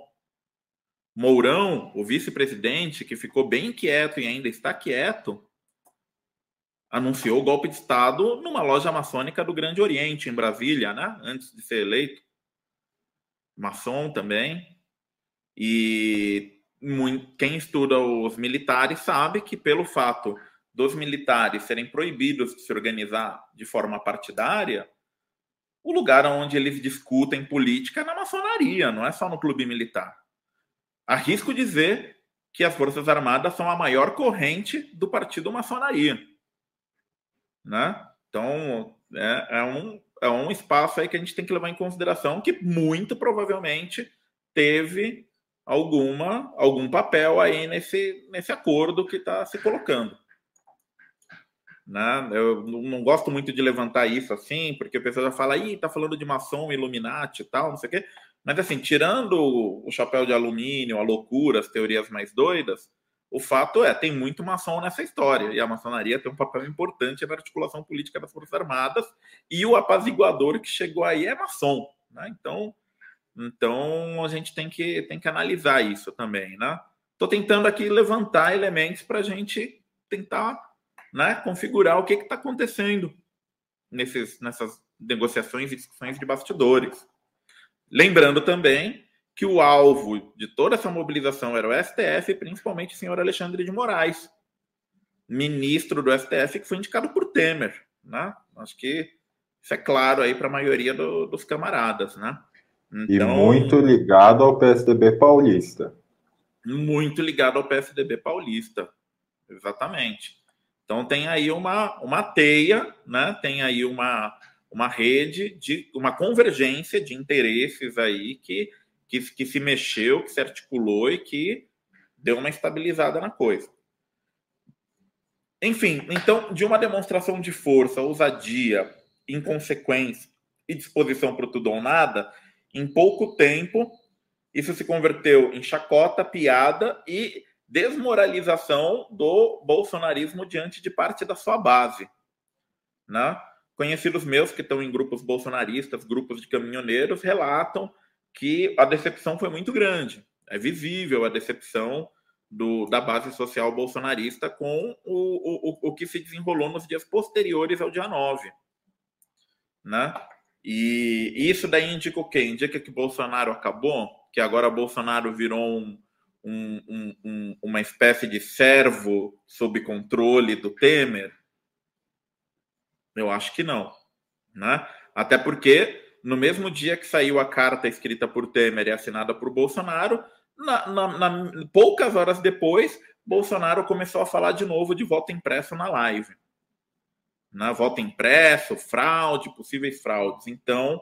Mourão, o vice-presidente, que ficou bem quieto e ainda está quieto, anunciou o golpe de Estado numa loja maçônica do Grande Oriente, em Brasília, né? antes de ser eleito. Maçom também. E quem estuda os militares sabe que, pelo fato dos militares serem proibidos de se organizar de forma partidária, o lugar onde eles discutem política é na maçonaria, não é só no clube militar. Arrisco dizer que as Forças Armadas são a maior corrente do partido maçonaria. Né? Então, é, é, um, é um espaço aí que a gente tem que levar em consideração que muito provavelmente teve alguma algum papel aí nesse, nesse acordo que está se colocando. Né? Eu não gosto muito de levantar isso assim, porque a pessoa já fala, ih, tá falando de maçom, Illuminati e tal, não sei o quê. Mas, assim, tirando o chapéu de alumínio, a loucura, as teorias mais doidas, o fato é, tem muito maçom nessa história. E a maçonaria tem um papel importante na articulação política das Forças Armadas. E o apaziguador que chegou aí é maçom. Né? Então, então, a gente tem que, tem que analisar isso também. Né? Estou tentando aqui levantar elementos para a gente tentar né, configurar o que está acontecendo nesses, nessas negociações e discussões de bastidores. Lembrando também que o alvo de toda essa mobilização era o STF, principalmente o senhor Alexandre de Moraes, ministro do STF, que foi indicado por Temer. Né? Acho que isso é claro aí para a maioria do, dos camaradas. Né? Então, e muito ligado ao PSDB paulista. Muito ligado ao PSDB paulista, exatamente. Então tem aí uma, uma teia, né? tem aí uma, uma rede de uma convergência de interesses aí que que, que se mexeu, que se articulou e que deu uma estabilizada na coisa. Enfim, então, de uma demonstração de força, ousadia, inconsequência e disposição para tudo ou nada, em pouco tempo, isso se converteu em chacota, piada e desmoralização do bolsonarismo diante de parte da sua base. Né? Conhecidos meus que estão em grupos bolsonaristas, grupos de caminhoneiros, relatam que a decepção foi muito grande. É visível a decepção do, da base social bolsonarista com o, o, o que se desenrolou nos dias posteriores ao dia 9. Né? E isso daí indica o quê? Indica que Bolsonaro acabou? Que agora Bolsonaro virou um, um, um, uma espécie de servo sob controle do Temer? Eu acho que não. Né? Até porque no mesmo dia que saiu a carta escrita por Temer e assinada por Bolsonaro, na, na, na, poucas horas depois, Bolsonaro começou a falar de novo de voto impresso na live. Na voto impresso, fraude, possíveis fraudes. Então,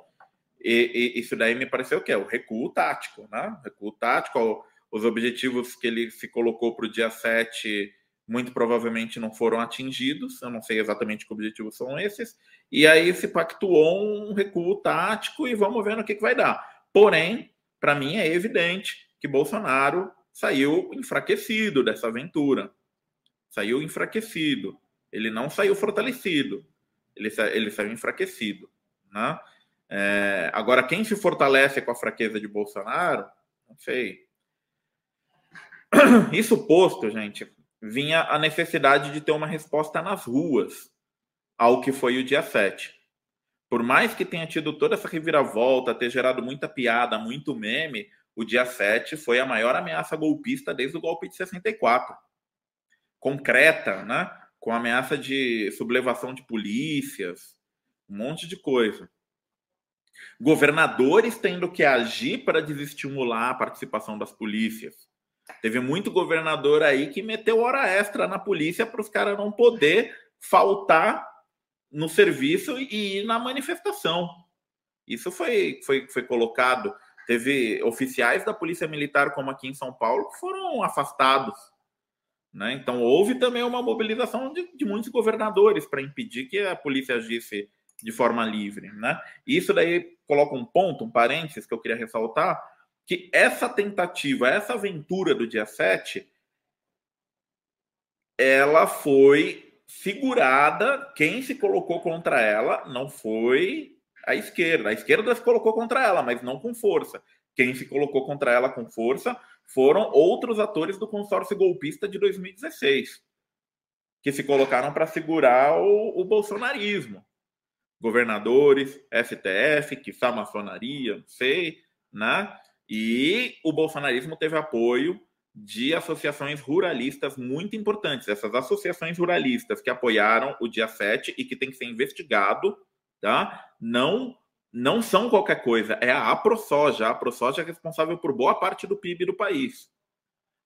e, e, isso daí me pareceu que é o recuo tático, né? Recuo tático, os objetivos que ele se colocou para o dia 7 muito provavelmente não foram atingidos, eu não sei exatamente que objetivos são esses, e aí se pactuou um recuo tático e vamos ver no que, que vai dar. Porém, para mim é evidente que Bolsonaro saiu enfraquecido dessa aventura. Saiu enfraquecido. Ele não saiu fortalecido. Ele, sa ele saiu enfraquecido. Né? É, agora, quem se fortalece com a fraqueza de Bolsonaro, não sei. Isso posto, gente, vinha a necessidade de ter uma resposta nas ruas ao que foi o dia 7. Por mais que tenha tido toda essa reviravolta, ter gerado muita piada, muito meme, o dia 7 foi a maior ameaça golpista desde o golpe de 64. Concreta, né? Com ameaça de sublevação de polícias, um monte de coisa. Governadores tendo que agir para desestimular a participação das polícias. Teve muito governador aí que meteu hora extra na polícia para os caras não poder faltar no serviço e ir na manifestação. Isso foi, foi, foi colocado. Teve oficiais da Polícia Militar, como aqui em São Paulo, que foram afastados. Né? Então, houve também uma mobilização de, de muitos governadores para impedir que a polícia agisse de forma livre. Né? Isso daí coloca um ponto, um parênteses que eu queria ressaltar, que essa tentativa, essa aventura do dia 7, ela foi segurada. Quem se colocou contra ela não foi a esquerda. A esquerda se colocou contra ela, mas não com força. Quem se colocou contra ela com força foram outros atores do consórcio golpista de 2016, que se colocaram para segurar o, o bolsonarismo. Governadores, STF, que maçonaria, não sei, né? E o bolsonarismo teve apoio de associações ruralistas muito importantes. Essas associações ruralistas que apoiaram o dia 7 e que tem que ser investigado, tá? Não não são qualquer coisa, é a AproSoja. A AproSoja é responsável por boa parte do PIB do país.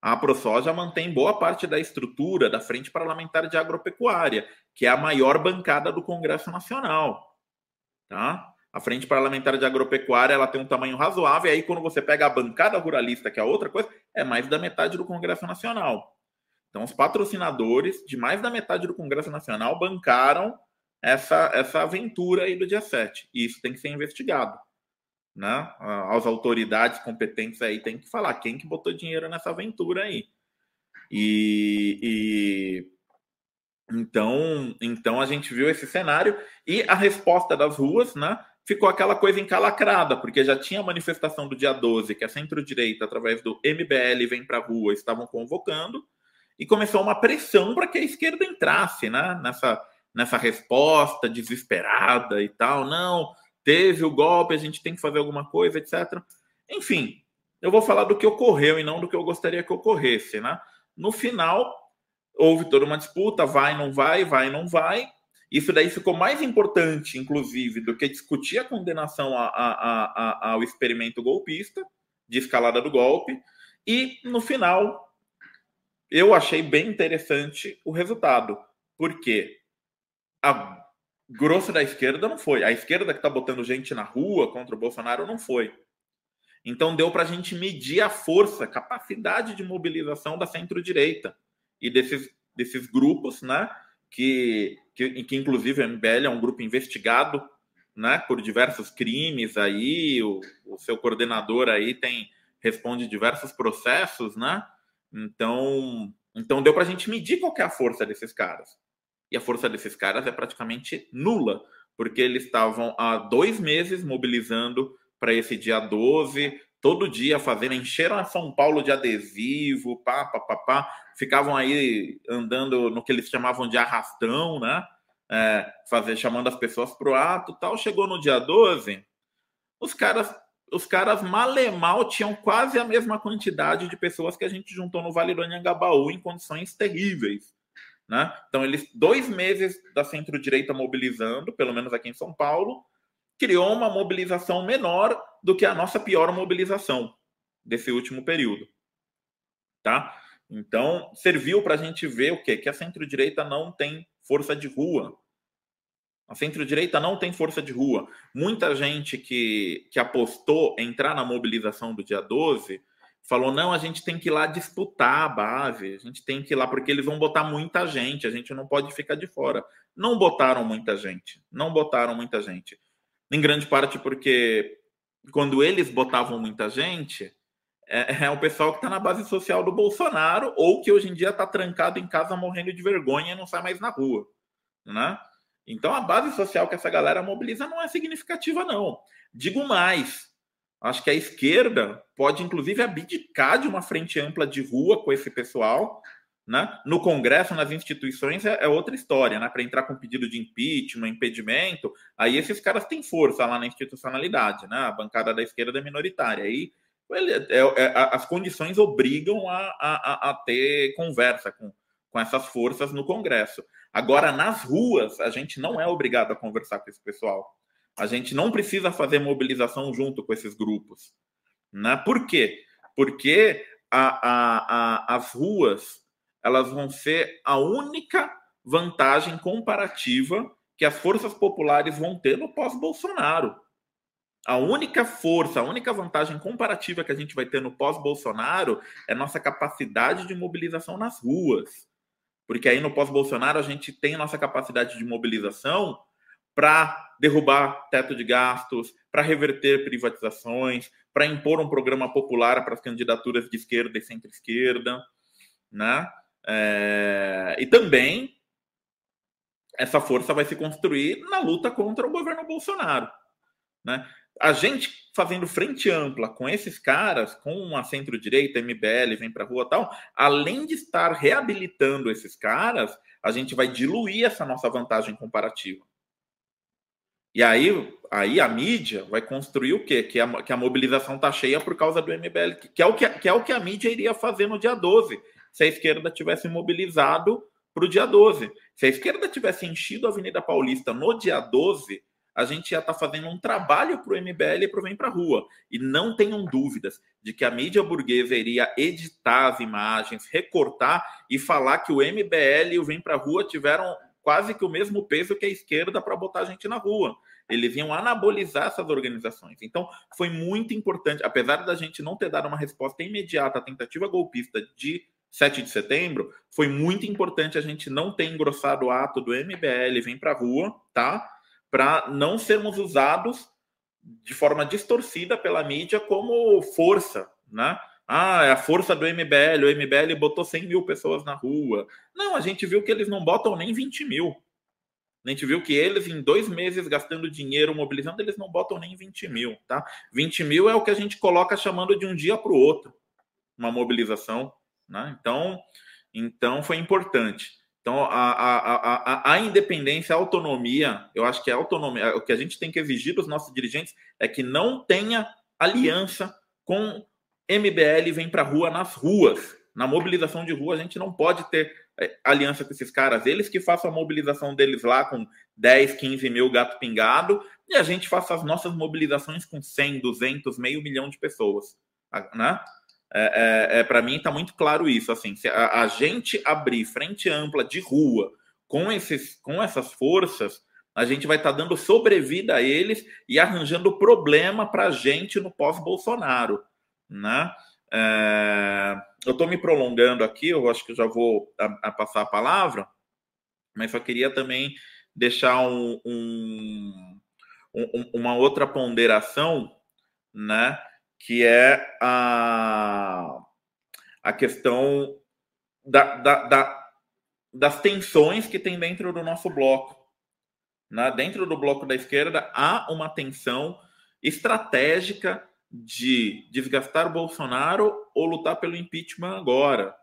A AproSoja mantém boa parte da estrutura da Frente Parlamentar de Agropecuária, que é a maior bancada do Congresso Nacional, tá? A Frente Parlamentar de Agropecuária ela tem um tamanho razoável, e aí quando você pega a bancada ruralista, que é outra coisa, é mais da metade do Congresso Nacional. Então, os patrocinadores de mais da metade do Congresso Nacional bancaram essa, essa aventura aí do dia 7. E isso tem que ser investigado. Né? As autoridades competentes aí tem que falar quem que botou dinheiro nessa aventura aí. E, e então, então a gente viu esse cenário e a resposta das ruas, né? Ficou aquela coisa encalacrada, porque já tinha a manifestação do dia 12, que a centro-direita, através do MBL, vem para a rua, estavam convocando, e começou uma pressão para que a esquerda entrasse né? nessa, nessa resposta desesperada e tal. Não, teve o golpe, a gente tem que fazer alguma coisa, etc. Enfim, eu vou falar do que ocorreu e não do que eu gostaria que ocorresse. Né? No final, houve toda uma disputa, vai, não vai, vai, não vai. Isso daí ficou mais importante, inclusive, do que discutir a condenação a, a, a, ao experimento golpista, de escalada do golpe. E, no final, eu achei bem interessante o resultado. Porque a grossa da esquerda não foi. A esquerda que está botando gente na rua contra o Bolsonaro não foi. Então deu para a gente medir a força, capacidade de mobilização da centro-direita e desses, desses grupos, né? que, que, que inclusive o MBL é um grupo investigado né, por diversos crimes aí, o, o seu coordenador aí tem responde diversos processos, né? Então, então deu para a gente medir qual é a força desses caras. E a força desses caras é praticamente nula, porque eles estavam há dois meses mobilizando para esse dia 12, todo dia fazendo, encheram a São Paulo de adesivo, pá, pá, pá, pá, ficavam aí andando no que eles chamavam de arrastão, né? É, fazer, chamando as pessoas para o ato tal. Chegou no dia 12, os caras, os caras mal e mal tinham quase a mesma quantidade de pessoas que a gente juntou no Vale do Anhangabaú em condições terríveis. Né? Então, eles, dois meses da centro-direita mobilizando, pelo menos aqui em São Paulo, criou uma mobilização menor do que a nossa pior mobilização desse último período. Tá? Então, serviu para a gente ver o quê? Que a centro-direita não tem força de rua. A centro-direita não tem força de rua. Muita gente que, que apostou entrar na mobilização do dia 12 falou: não, a gente tem que ir lá disputar a base, a gente tem que ir lá, porque eles vão botar muita gente, a gente não pode ficar de fora. Não botaram muita gente, não botaram muita gente em grande parte porque quando eles botavam muita gente, é, é o pessoal que está na base social do Bolsonaro ou que hoje em dia está trancado em casa morrendo de vergonha e não sai mais na rua, né? Então a base social que essa galera mobiliza não é significativa, não. Digo mais, acho que a esquerda pode inclusive abdicar de uma frente ampla de rua com esse pessoal né? No Congresso, nas instituições, é, é outra história, né? Para entrar com pedido de impeachment, impedimento, aí esses caras têm força lá na institucionalidade, né? A bancada da esquerda é minoritária. Aí é, é, as condições obrigam a, a, a, ter conversa com, com essas forças no Congresso. Agora, nas ruas, a gente não é obrigado a conversar com esse pessoal. A gente não precisa fazer mobilização junto com esses grupos. Né? Por quê? Porque a, a, as ruas elas vão ser a única vantagem comparativa que as forças populares vão ter no pós-Bolsonaro. A única força, a única vantagem comparativa que a gente vai ter no pós-Bolsonaro é nossa capacidade de mobilização nas ruas. Porque aí no pós-Bolsonaro a gente tem nossa capacidade de mobilização para derrubar teto de gastos, para reverter privatizações, para impor um programa popular para as candidaturas de esquerda e centro-esquerda, né? É, e também essa força vai se construir na luta contra o governo Bolsonaro. Né? A gente fazendo frente ampla com esses caras, com a centro-direita, MBL, vem para a rua tal, além de estar reabilitando esses caras, a gente vai diluir essa nossa vantagem comparativa. E aí, aí a mídia vai construir o quê? Que a, que a mobilização está cheia por causa do MBL, que, é o que, que é o que a mídia iria fazer no dia 12 se a esquerda tivesse mobilizado para o dia 12. Se a esquerda tivesse enchido a Avenida Paulista no dia 12, a gente ia estar tá fazendo um trabalho para o MBL e para o Vem para Rua. E não tenham dúvidas de que a mídia burguesa iria editar as imagens, recortar e falar que o MBL e o Vem para Rua tiveram quase que o mesmo peso que a esquerda para botar a gente na rua. Eles iam anabolizar essas organizações. Então, foi muito importante, apesar da gente não ter dado uma resposta imediata à tentativa golpista de 7 de setembro, foi muito importante a gente não ter engrossado o ato do MBL vem para a rua, tá? Para não sermos usados de forma distorcida pela mídia como força, né? Ah, é a força do MBL, o MBL botou 100 mil pessoas na rua. Não, a gente viu que eles não botam nem 20 mil. A gente viu que eles, em dois meses, gastando dinheiro, mobilizando, eles não botam nem 20 mil, tá? 20 mil é o que a gente coloca chamando de um dia para o outro, uma mobilização. Né? Então, Então, foi importante. Então, a, a, a, a, independência, a autonomia, eu acho que a autonomia, o que a gente tem que exigir dos nossos dirigentes é que não tenha aliança com MBL vem para a rua nas ruas. Na mobilização de rua, a gente não pode ter é, aliança com esses caras. Eles que façam a mobilização deles lá com 10, 15 mil gato pingado e a gente faça as nossas mobilizações com 100, 200, meio milhão de pessoas. Né? É, é, é para mim está muito claro isso. Assim, se a, a, gente abrir frente ampla de rua com, esses, com essas forças, a gente vai estar tá dando sobrevida a eles e arranjando problema para a gente no pós-Bolsonaro. Né? É, eu estou me prolongando aqui, eu acho que já vou a, a passar a palavra, mas só queria também deixar um, um, um, uma outra ponderação, né? Que é a, a questão da, da, da, das tensões que tem dentro do nosso bloco. Né? Dentro do bloco da esquerda há uma tensão estratégica de desgastar Bolsonaro ou lutar pelo impeachment agora.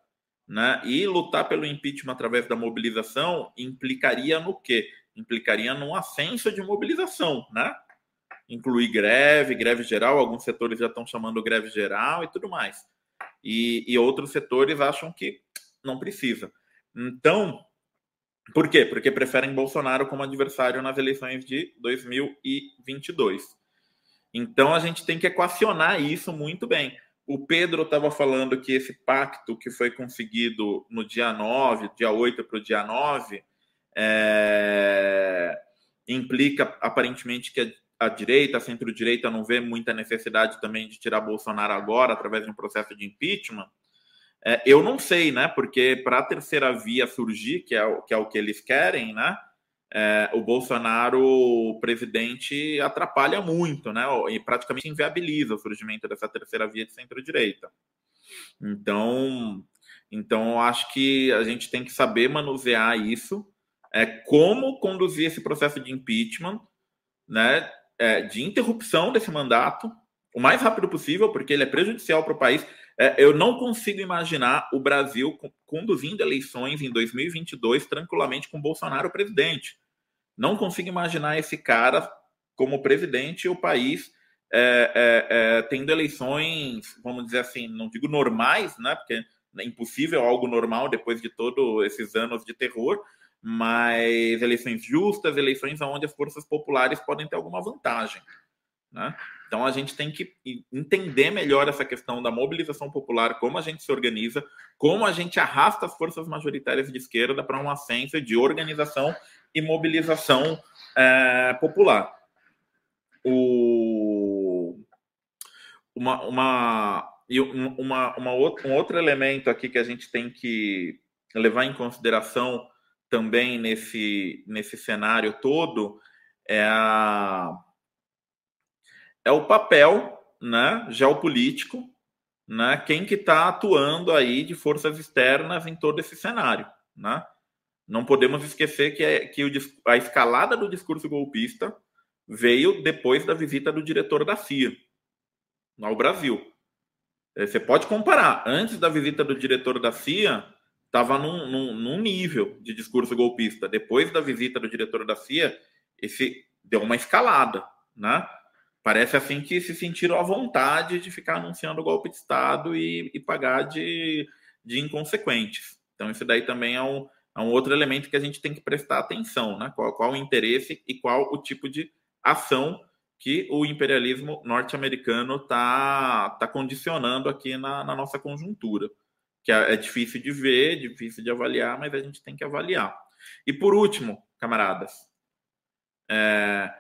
Né? E lutar pelo impeachment através da mobilização implicaria no quê? Implicaria num ascenso de mobilização, né? Incluir greve, greve geral, alguns setores já estão chamando greve geral e tudo mais. E, e outros setores acham que não precisa. Então, por quê? Porque preferem Bolsonaro como adversário nas eleições de 2022. Então a gente tem que equacionar isso muito bem. O Pedro estava falando que esse pacto que foi conseguido no dia 9, dia 8 para o dia 9, é... implica aparentemente que a direita, a centro-direita não vê muita necessidade também de tirar Bolsonaro agora através de um processo de impeachment. É, eu não sei, né? Porque para a terceira via surgir, que é, o, que é o que eles querem, né? É, o Bolsonaro, o presidente, atrapalha muito, né? E praticamente inviabiliza o surgimento dessa terceira via de centro-direita. Então, então, acho que a gente tem que saber manusear isso, é como conduzir esse processo de impeachment, né? É, de interrupção desse mandato o mais rápido possível, porque ele é prejudicial para o país. É, eu não consigo imaginar o Brasil conduzindo eleições em 2022 tranquilamente com Bolsonaro presidente. Não consigo imaginar esse cara como presidente e o país é, é, é tendo eleições, vamos dizer assim, não digo normais, né? Porque é impossível algo normal depois de todos esses anos de terror, mas eleições justas, eleições onde as forças populares podem ter alguma vantagem. Né? Então a gente tem que entender melhor essa questão da mobilização popular, como a gente se organiza, como a gente arrasta as forças majoritárias de esquerda para um ascenso de organização e mobilização é, popular. O, uma, uma, uma, uma, um outro elemento aqui que a gente tem que levar em consideração também nesse, nesse cenário todo é, a, é o papel né, geopolítico, né, quem que está atuando aí de forças externas em todo esse cenário. Né? Não podemos esquecer que, é, que o, a escalada do discurso golpista veio depois da visita do diretor da CIA ao Brasil. É, você pode comparar. Antes da visita do diretor da CIA, estava num, num, num, nível de discurso golpista. Depois da visita do diretor da CIA, esse deu uma escalada, né? Parece assim que se sentiram à vontade de ficar anunciando golpe de Estado e, e pagar de, de inconsequentes. Então, isso daí também é um, é um outro elemento que a gente tem que prestar atenção, né? Qual, qual o interesse e qual o tipo de ação que o imperialismo norte-americano está tá condicionando aqui na, na nossa conjuntura que é, é difícil de ver, difícil de avaliar, mas a gente tem que avaliar. E por último, camaradas, é,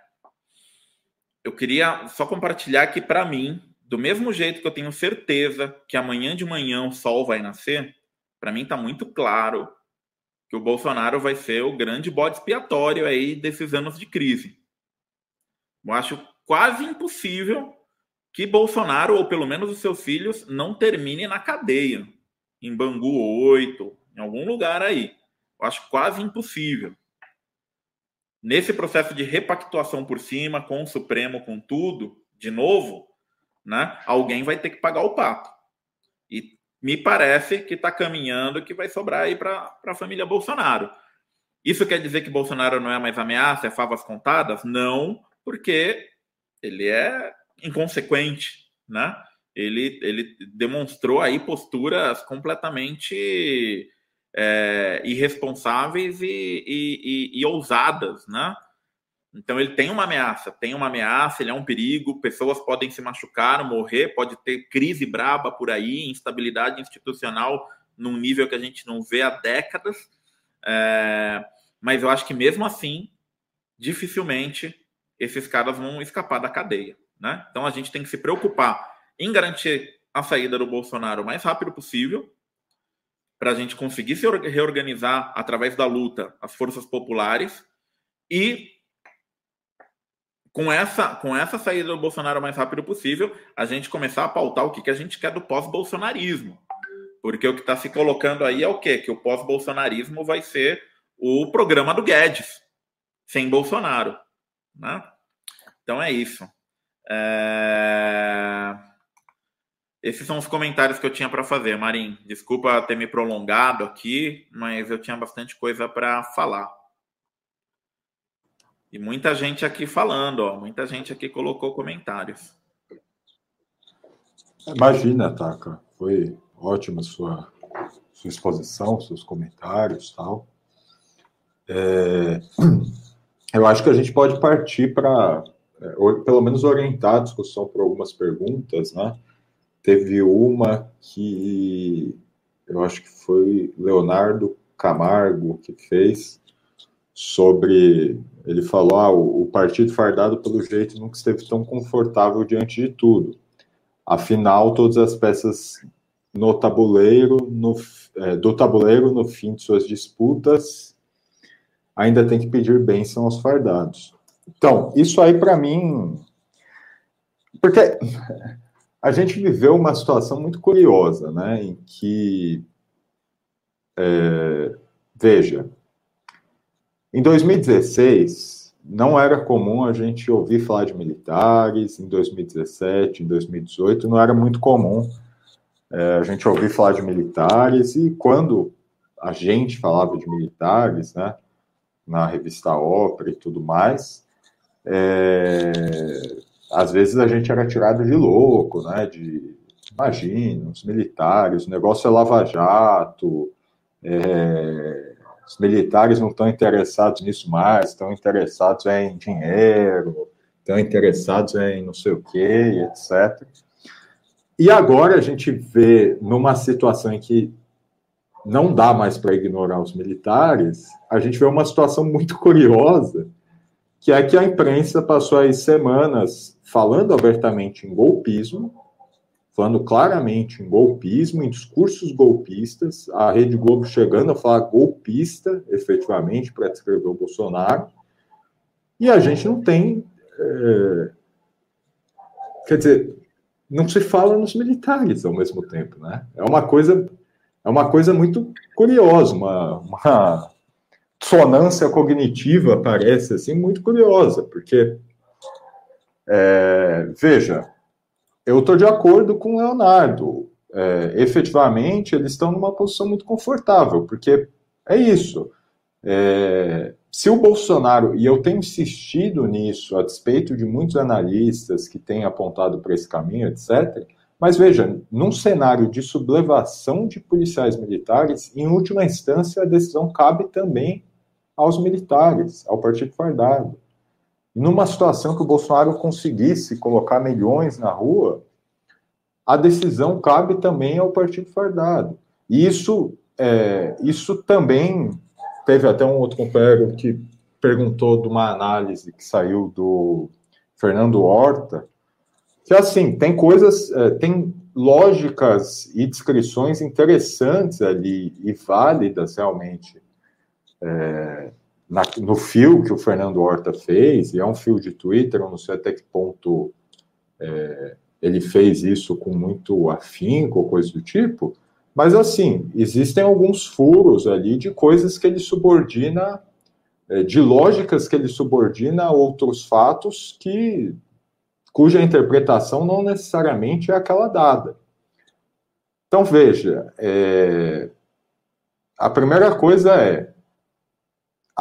eu queria só compartilhar que para mim, do mesmo jeito que eu tenho certeza que amanhã de manhã o sol vai nascer, para mim está muito claro que o Bolsonaro vai ser o grande bode expiatório aí desses anos de crise. Eu acho quase impossível que Bolsonaro, ou pelo menos os seus filhos, não terminem na cadeia em Bangu 8, em algum lugar aí. Eu acho quase impossível. Nesse processo de repactuação por cima, com o Supremo, com tudo, de novo, né, alguém vai ter que pagar o pato. E me parece que está caminhando que vai sobrar aí para a família Bolsonaro. Isso quer dizer que Bolsonaro não é mais ameaça, é favas contadas? Não, porque ele é inconsequente, né? Ele, ele demonstrou aí posturas completamente é, irresponsáveis e, e, e, e ousadas, né? Então ele tem uma ameaça, tem uma ameaça, ele é um perigo, pessoas podem se machucar, morrer, pode ter crise braba por aí, instabilidade institucional num nível que a gente não vê há décadas. É, mas eu acho que mesmo assim, dificilmente esses caras vão escapar da cadeia. Né? Então a gente tem que se preocupar em garantir a saída do Bolsonaro o mais rápido possível, para a gente conseguir se reorganizar através da luta as forças populares e com essa, com essa saída do Bolsonaro o mais rápido possível, a gente começar a pautar o que, que a gente quer do pós-bolsonarismo. Porque o que está se colocando aí é o quê? Que o pós-bolsonarismo vai ser o programa do Guedes, sem Bolsonaro. Né? Então é isso. É... Esses são os comentários que eu tinha para fazer, Marim. Desculpa ter me prolongado aqui, mas eu tinha bastante coisa para falar. E muita gente aqui falando, ó, muita gente aqui colocou comentários. Imagina, Taka, foi ótima sua sua exposição, seus comentários, tal. É, eu acho que a gente pode partir para, é, pelo menos orientar a discussão por algumas perguntas, né? Teve uma que eu acho que foi Leonardo Camargo que fez sobre ele falou: ah, o, partido fardado, pelo jeito, nunca esteve tão confortável diante de tudo. Afinal, todas as peças no tabuleiro, no, é, do tabuleiro, no fim de suas disputas, ainda tem que pedir bênção aos fardados. Então, isso aí para mim. Porque a gente viveu uma situação muito curiosa, né? Em que. É, veja, em 2016, não era comum a gente ouvir falar de militares, em 2017, em 2018, não era muito comum é, a gente ouvir falar de militares, e quando a gente falava de militares, né, na revista Ópera e tudo mais, é, às vezes a gente era tirado de louco, né, de, imagina, os militares, o negócio é lava-jato, é, os militares não estão interessados nisso mais, estão interessados em dinheiro, estão interessados em não sei o quê, etc. E agora a gente vê numa situação em que não dá mais para ignorar os militares, a gente vê uma situação muito curiosa, que é que a imprensa passou aí semanas falando abertamente em golpismo, falando claramente em golpismo, em discursos golpistas, a Rede Globo chegando a falar golpista, efetivamente, para descrever o Bolsonaro, e a gente não tem. É, quer dizer, não se fala nos militares ao mesmo tempo, né? É uma coisa, é uma coisa muito curiosa, uma, uma sonância cognitiva, parece assim, muito curiosa, porque, é, veja, eu estou de acordo com o Leonardo. É, efetivamente, eles estão numa posição muito confortável, porque é isso. É, se o Bolsonaro, e eu tenho insistido nisso, a despeito de muitos analistas que têm apontado para esse caminho, etc., mas veja, num cenário de sublevação de policiais militares, em última instância, a decisão cabe também aos militares, ao Partido Fardado numa situação que o Bolsonaro conseguisse colocar milhões na rua, a decisão cabe também ao partido fardado. E isso, é, isso também teve até um outro companheiro que perguntou de uma análise que saiu do Fernando Horta, que assim, tem coisas, é, tem lógicas e descrições interessantes ali e válidas realmente é, na, no fio que o Fernando Horta fez, e é um fio de Twitter, eu não sei até que ponto é, ele fez isso com muito afinco ou coisa do tipo, mas assim, existem alguns furos ali de coisas que ele subordina, é, de lógicas que ele subordina a outros fatos que cuja interpretação não necessariamente é aquela dada. Então, veja, é, a primeira coisa é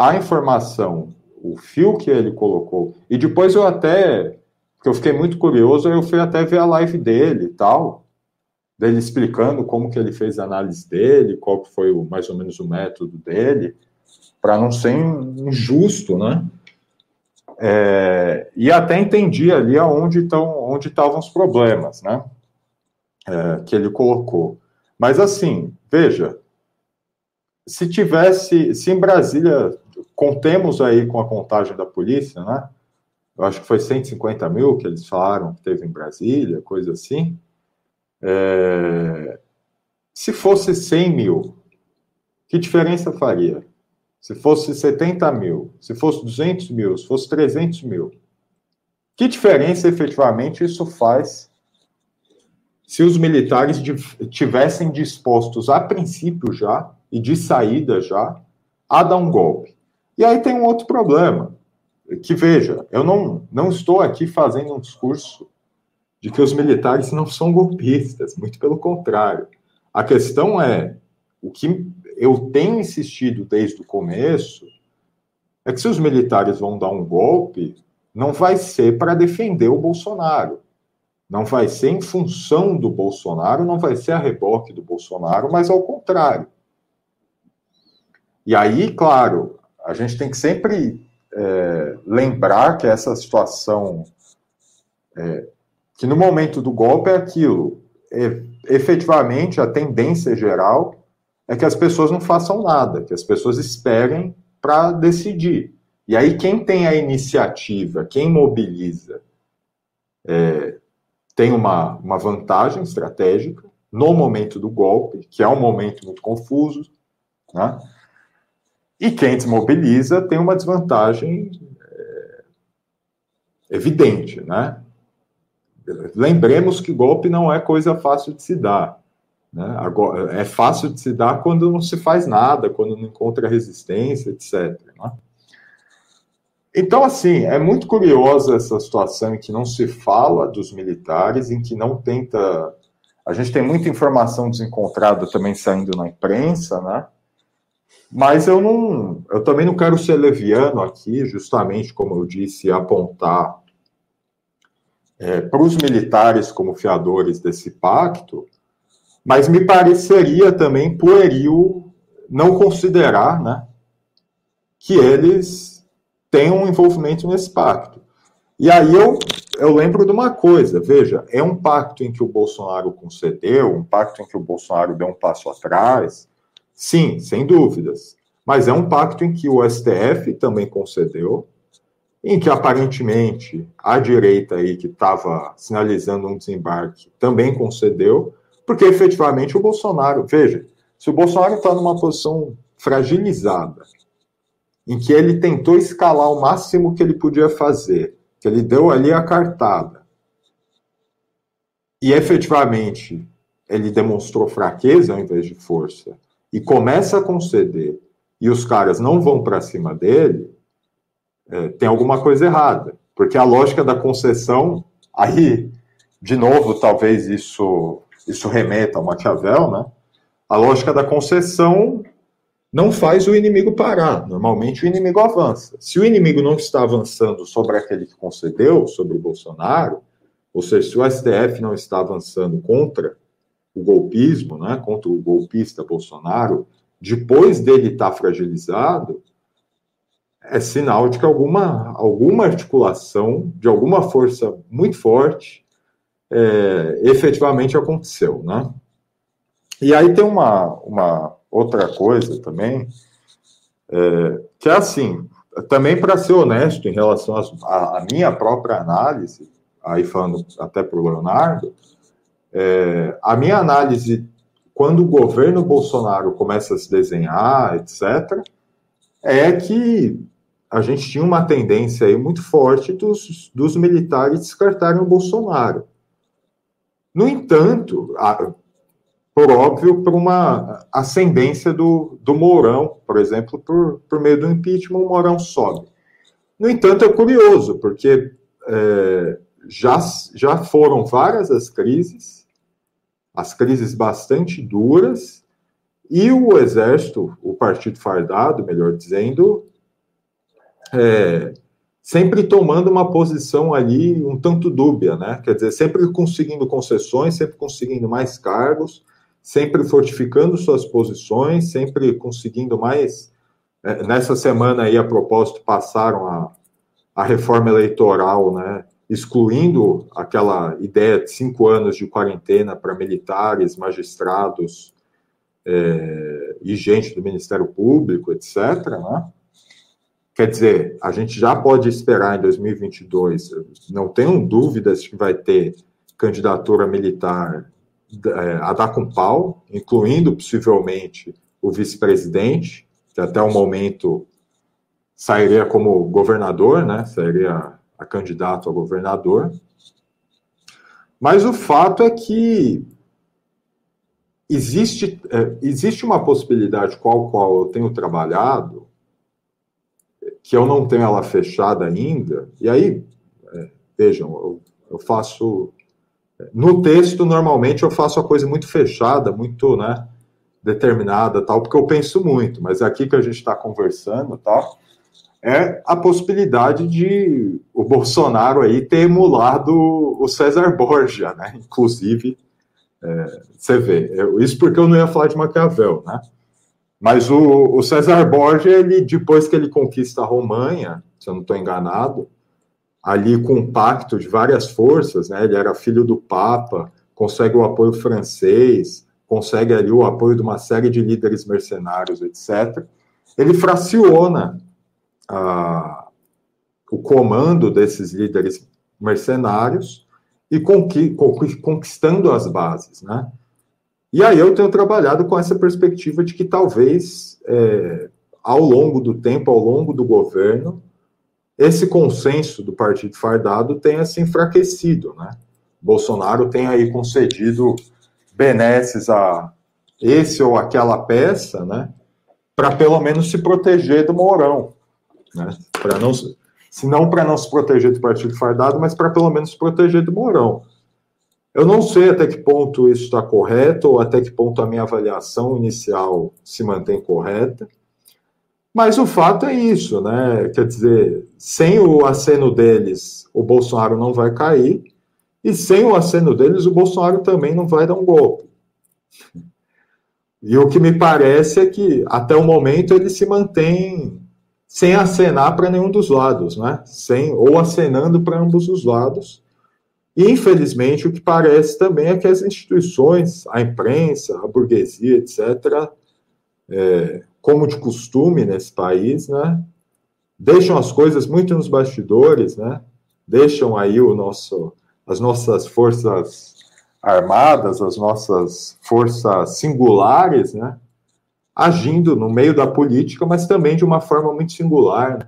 a informação, o fio que ele colocou, e depois eu até, porque eu fiquei muito curioso, eu fui até ver a live dele e tal, dele explicando como que ele fez a análise dele, qual foi o, mais ou menos o método dele, para não ser injusto, né? É, e até entendi ali aonde estão, onde estavam os problemas, né? é, que ele colocou. Mas assim, veja, se tivesse, se em Brasília, contemos aí com a contagem da polícia, né? Eu acho que foi 150 mil que eles falaram que teve em Brasília, coisa assim. É, se fosse 100 mil, que diferença faria? Se fosse 70 mil, se fosse 200 mil, se fosse 300 mil, que diferença efetivamente isso faz se os militares tivessem dispostos a princípio já e de saída já a dar um golpe. E aí tem um outro problema, que veja, eu não, não estou aqui fazendo um discurso de que os militares não são golpistas, muito pelo contrário. A questão é, o que eu tenho insistido desde o começo é que se os militares vão dar um golpe, não vai ser para defender o Bolsonaro não vai ser em função do Bolsonaro, não vai ser a reboque do Bolsonaro, mas ao contrário. E aí, claro, a gente tem que sempre é, lembrar que essa situação, é, que no momento do golpe é aquilo, é, efetivamente a tendência geral é que as pessoas não façam nada, que as pessoas esperem para decidir. E aí, quem tem a iniciativa, quem mobiliza, é, tem uma, uma vantagem estratégica no momento do golpe, que é um momento muito confuso, né? E quem desmobiliza tem uma desvantagem é, evidente. Né? Lembremos que golpe não é coisa fácil de se dar. Né? Agora, é fácil de se dar quando não se faz nada, quando não encontra resistência, etc. Né? Então, assim, é muito curiosa essa situação em que não se fala dos militares, em que não tenta. A gente tem muita informação desencontrada também saindo na imprensa, né? Mas eu não, eu também não quero ser leviano aqui, justamente como eu disse, apontar é, para os militares como fiadores desse pacto, mas me pareceria também pueril não considerar, né, que eles tem um envolvimento nesse pacto. E aí eu, eu lembro de uma coisa, veja, é um pacto em que o Bolsonaro concedeu, um pacto em que o Bolsonaro deu um passo atrás, sim, sem dúvidas, mas é um pacto em que o STF também concedeu, em que aparentemente a direita aí que estava sinalizando um desembarque também concedeu, porque efetivamente o Bolsonaro, veja, se o Bolsonaro está numa posição fragilizada, em que ele tentou escalar o máximo que ele podia fazer, que ele deu ali a cartada. E efetivamente ele demonstrou fraqueza ao invés de força e começa a conceder e os caras não vão para cima dele, é, tem alguma coisa errada. Porque a lógica da concessão, aí, de novo, talvez isso, isso remeta ao Maquiavel, né? A lógica da concessão não faz o inimigo parar. Normalmente o inimigo avança. Se o inimigo não está avançando sobre aquele que concedeu, sobre o Bolsonaro, ou seja, se o STF não está avançando contra o golpismo, né, contra o golpista Bolsonaro, depois dele estar fragilizado, é sinal de que alguma, alguma articulação, de alguma força muito forte, é, efetivamente aconteceu, né? E aí tem uma, uma outra coisa também, é, que é assim, também para ser honesto em relação à minha própria análise, aí falando até para o Leonardo, é, a minha análise, quando o governo Bolsonaro começa a se desenhar, etc., é que a gente tinha uma tendência aí muito forte dos, dos militares descartarem o Bolsonaro. No entanto, a, por óbvio, por uma ascendência do, do Mourão, por exemplo, por, por meio do impeachment, o Mourão sobe. No entanto, é curioso, porque é, já, já foram várias as crises as crises bastante duras e o exército, o partido fardado, melhor dizendo, é, sempre tomando uma posição ali um tanto dúbia, né? Quer dizer, sempre conseguindo concessões, sempre conseguindo mais cargos, sempre fortificando suas posições, sempre conseguindo mais. É, nessa semana aí, a propósito, passaram a, a reforma eleitoral, né? Excluindo aquela ideia de cinco anos de quarentena para militares, magistrados é, e gente do Ministério Público, etc. Né? Quer dizer, a gente já pode esperar em 2022, não tenho dúvidas que vai ter candidatura militar é, a dar com pau, incluindo possivelmente o vice-presidente, que até o momento sairia como governador, né? Sairia a candidato a governador. Mas o fato é que existe, é, existe uma possibilidade com a qual eu tenho trabalhado, que eu não tenho ela fechada ainda, e aí, é, vejam, eu, eu, faço. No texto, normalmente, eu faço a coisa muito fechada, muito né, determinada, tal, porque eu penso muito, mas aqui que a gente está conversando, tal, é a possibilidade de o Bolsonaro aí ter emulado o César Borgia, né? Inclusive, é, você vê, isso porque eu não ia falar de Maquiavel, né? Mas o, o César Borgia, ele, depois que ele conquista a Romanha, se eu não estou enganado, ali com um pacto de várias forças, né? Ele era filho do Papa, consegue o apoio francês, consegue ali o apoio de uma série de líderes mercenários, etc. Ele fraciona a, o comando desses líderes mercenários e conqui, conquistando as bases, né? E aí eu tenho trabalhado com essa perspectiva de que talvez, é, ao longo do tempo, ao longo do governo, esse consenso do partido fardado tenha se enfraquecido, né? Bolsonaro tem aí concedido benesses a esse ou aquela peça, né? Para pelo menos se proteger do Mourão, né? Para não, se não para não se proteger do partido fardado, mas para pelo menos se proteger do Mourão. Eu não sei até que ponto isso está correto ou até que ponto a minha avaliação inicial se mantém correta, mas o fato é isso, né? Quer dizer, sem o aceno deles, o Bolsonaro não vai cair, e sem o aceno deles, o Bolsonaro também não vai dar um golpe. E o que me parece é que, até o momento, ele se mantém sem acenar para nenhum dos lados, né? Sem, ou acenando para ambos os lados. E, infelizmente, o que parece também é que as instituições, a imprensa, a burguesia, etc., é, como de costume nesse país, né, deixam as coisas muito nos bastidores, né, deixam aí o nosso, as nossas forças armadas, as nossas forças singulares, né, agindo no meio da política, mas também de uma forma muito singular, né,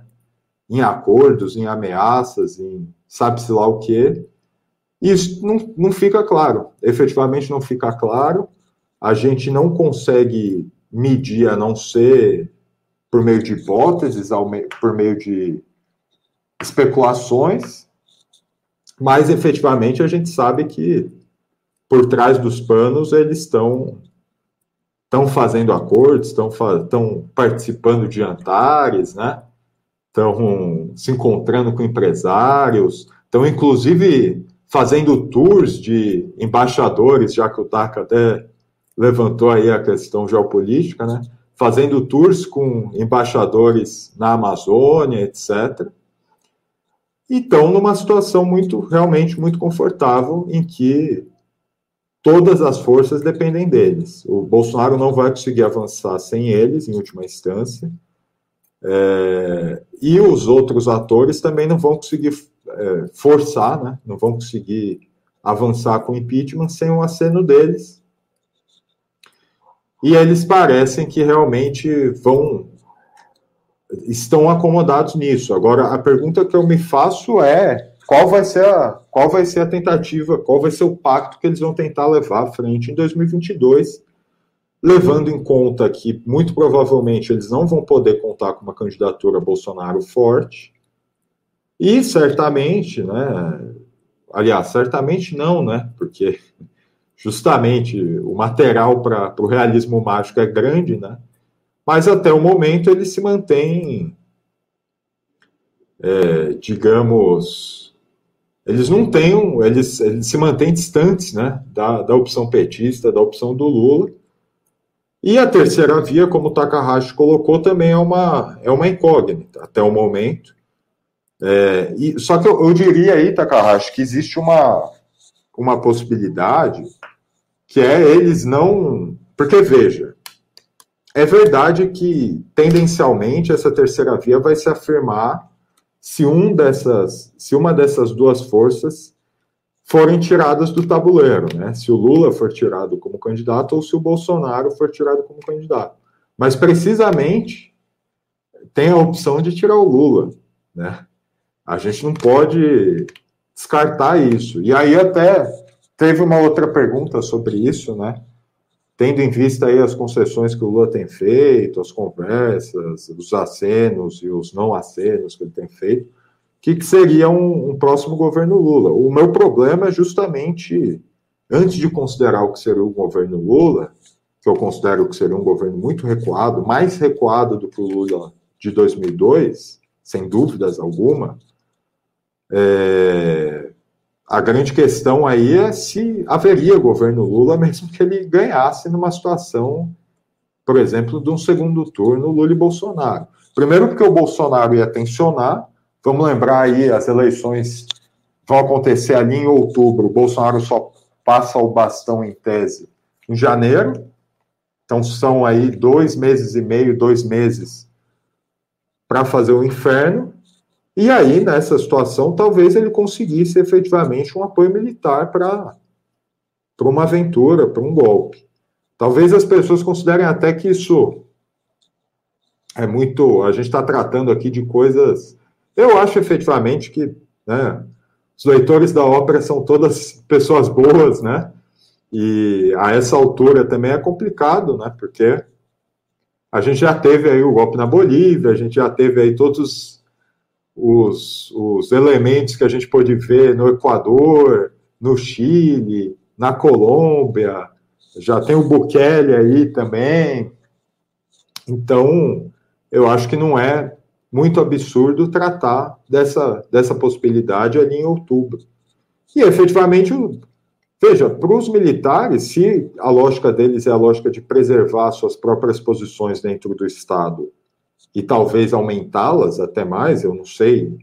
em acordos, em ameaças, em sabe-se lá o que. Isso não, não fica claro, efetivamente não fica claro. A gente não consegue medir, a não ser por meio de hipóteses, por meio de especulações, mas efetivamente a gente sabe que por trás dos panos eles estão estão fazendo acordos, estão, estão participando de jantares, né? Estão se encontrando com empresários, estão inclusive fazendo tours de embaixadores, já que o Taka até levantou aí a questão geopolítica, né? Fazendo tours com embaixadores na Amazônia, etc. E estão numa situação muito, realmente muito confortável, em que todas as forças dependem deles. O Bolsonaro não vai conseguir avançar sem eles, em última instância. É, e os outros atores também não vão conseguir é, forçar, né? não vão conseguir avançar com impeachment sem o um aceno deles. E eles parecem que realmente vão estão acomodados nisso. Agora, a pergunta que eu me faço é qual vai ser a, qual vai ser a tentativa, qual vai ser o pacto que eles vão tentar levar à frente em 2022, levando em conta que muito provavelmente eles não vão poder contar com uma candidatura Bolsonaro forte, e certamente, né, aliás, certamente não, né, porque justamente o material para o realismo mágico é grande, né? Mas até o momento ele se mantém, é, digamos, eles não têm, eles, eles se mantêm distantes, né? Da, da opção petista, da opção do Lula. E a terceira via, como o Takahashi colocou, também é uma, é uma incógnita até o momento. É, e, só que eu, eu, diria aí, Takahashi, que existe uma, uma possibilidade que é eles não. Porque, veja, é verdade que tendencialmente essa terceira via vai se afirmar se um dessas, se uma dessas duas forças forem tiradas do tabuleiro, né? Se o Lula for tirado como candidato ou se o Bolsonaro for tirado como candidato. Mas precisamente tem a opção de tirar o Lula, né? A gente não pode descartar isso. E aí até Teve uma outra pergunta sobre isso, né? Tendo em vista aí as concessões que o Lula tem feito, as conversas, os acenos e os não acenos que ele tem feito, o que, que seria um, um próximo governo Lula? O meu problema é justamente, antes de considerar o que seria o governo Lula, que eu considero que seria um governo muito recuado, mais recuado do que o Lula de 2002, sem dúvidas alguma, é, a grande questão aí é se haveria governo Lula, mesmo que ele ganhasse numa situação, por exemplo, de um segundo turno Lula e Bolsonaro. Primeiro, porque o Bolsonaro ia tensionar, vamos lembrar aí, as eleições vão acontecer ali em outubro, o Bolsonaro só passa o bastão em tese em janeiro, então são aí dois meses e meio, dois meses para fazer o inferno, e aí, nessa situação, talvez ele conseguisse efetivamente um apoio militar para uma aventura, para um golpe. Talvez as pessoas considerem até que isso é muito. A gente está tratando aqui de coisas. Eu acho efetivamente que né, os leitores da ópera são todas pessoas boas, né? E a essa altura também é complicado, né? Porque a gente já teve aí o golpe na Bolívia, a gente já teve aí todos os, os elementos que a gente pôde ver no Equador, no Chile, na Colômbia, já tem o Bukele aí também. Então, eu acho que não é muito absurdo tratar dessa, dessa possibilidade ali em outubro. E efetivamente, veja, para os militares, se a lógica deles é a lógica de preservar suas próprias posições dentro do Estado e talvez aumentá-las até mais, eu não sei.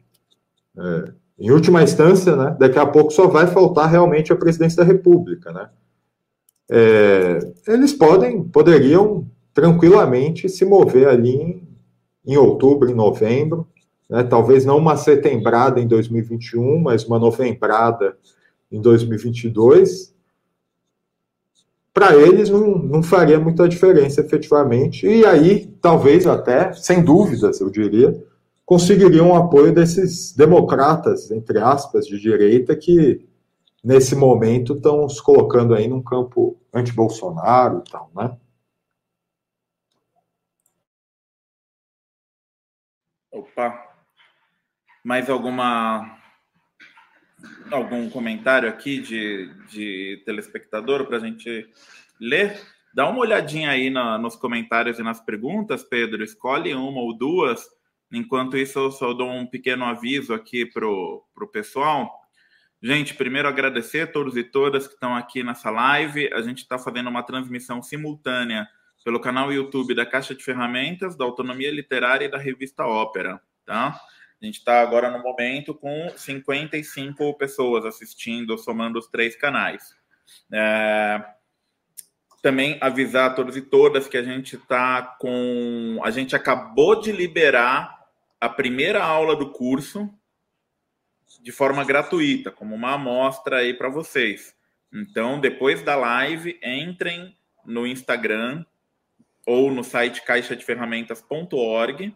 É, em última instância, né, daqui a pouco só vai faltar realmente a presidência da República, né? É, eles podem, poderiam tranquilamente se mover ali em, em outubro, em novembro, né, talvez não uma setembrada em 2021, mas uma novembrada em 2022, para eles não, não faria muita diferença efetivamente. E aí, talvez até, sem dúvidas, eu diria, conseguiriam o apoio desses democratas, entre aspas, de direita, que nesse momento estão se colocando aí num campo anti-Bolsonaro e tal, né? Opa, mais alguma algum comentário aqui de, de telespectador para a gente ler? Dá uma olhadinha aí na, nos comentários e nas perguntas, Pedro. Escolhe uma ou duas. Enquanto isso, eu só dou um pequeno aviso aqui para o pessoal. Gente, primeiro agradecer a todos e todas que estão aqui nessa live. A gente está fazendo uma transmissão simultânea pelo canal YouTube da Caixa de Ferramentas, da Autonomia Literária e da Revista Ópera, tá? A gente está agora no momento com 55 pessoas assistindo, somando os três canais. É... Também avisar a todos e todas que a gente está com. A gente acabou de liberar a primeira aula do curso de forma gratuita, como uma amostra aí para vocês. Então, depois da live, entrem no Instagram ou no site caixadeferramentas.org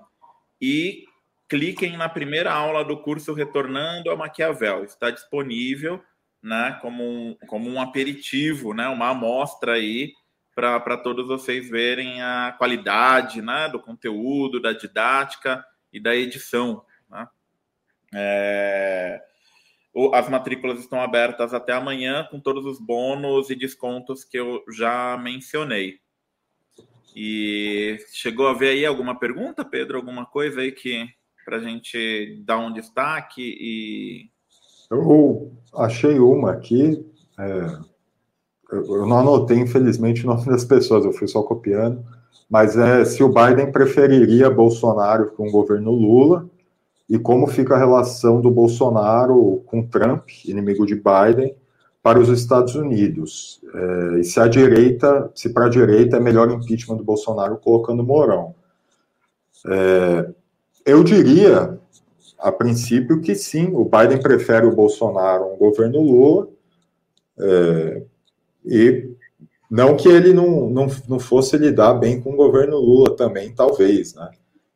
e cliquem na primeira aula do curso Retornando a Maquiavel. Está disponível né, como, um, como um aperitivo, né, uma amostra aí para todos vocês verem a qualidade né, do conteúdo, da didática e da edição. Né? É... as matrículas estão abertas até amanhã com todos os bônus e descontos que eu já mencionei. E chegou a ver aí alguma pergunta, Pedro? Alguma coisa aí que para a gente dar um destaque e. Eu achei uma aqui. É, eu não anotei, infelizmente, o nome das pessoas, eu fui só copiando. Mas é se o Biden preferiria Bolsonaro com o governo Lula e como fica a relação do Bolsonaro com Trump, inimigo de Biden, para os Estados Unidos. É, e se a direita, se para a direita é melhor impeachment do Bolsonaro colocando Mourão. É, eu diria, a princípio, que sim, o Biden prefere o Bolsonaro ao governo Lula, é, e não que ele não, não, não fosse lidar bem com o governo Lula também, talvez, né?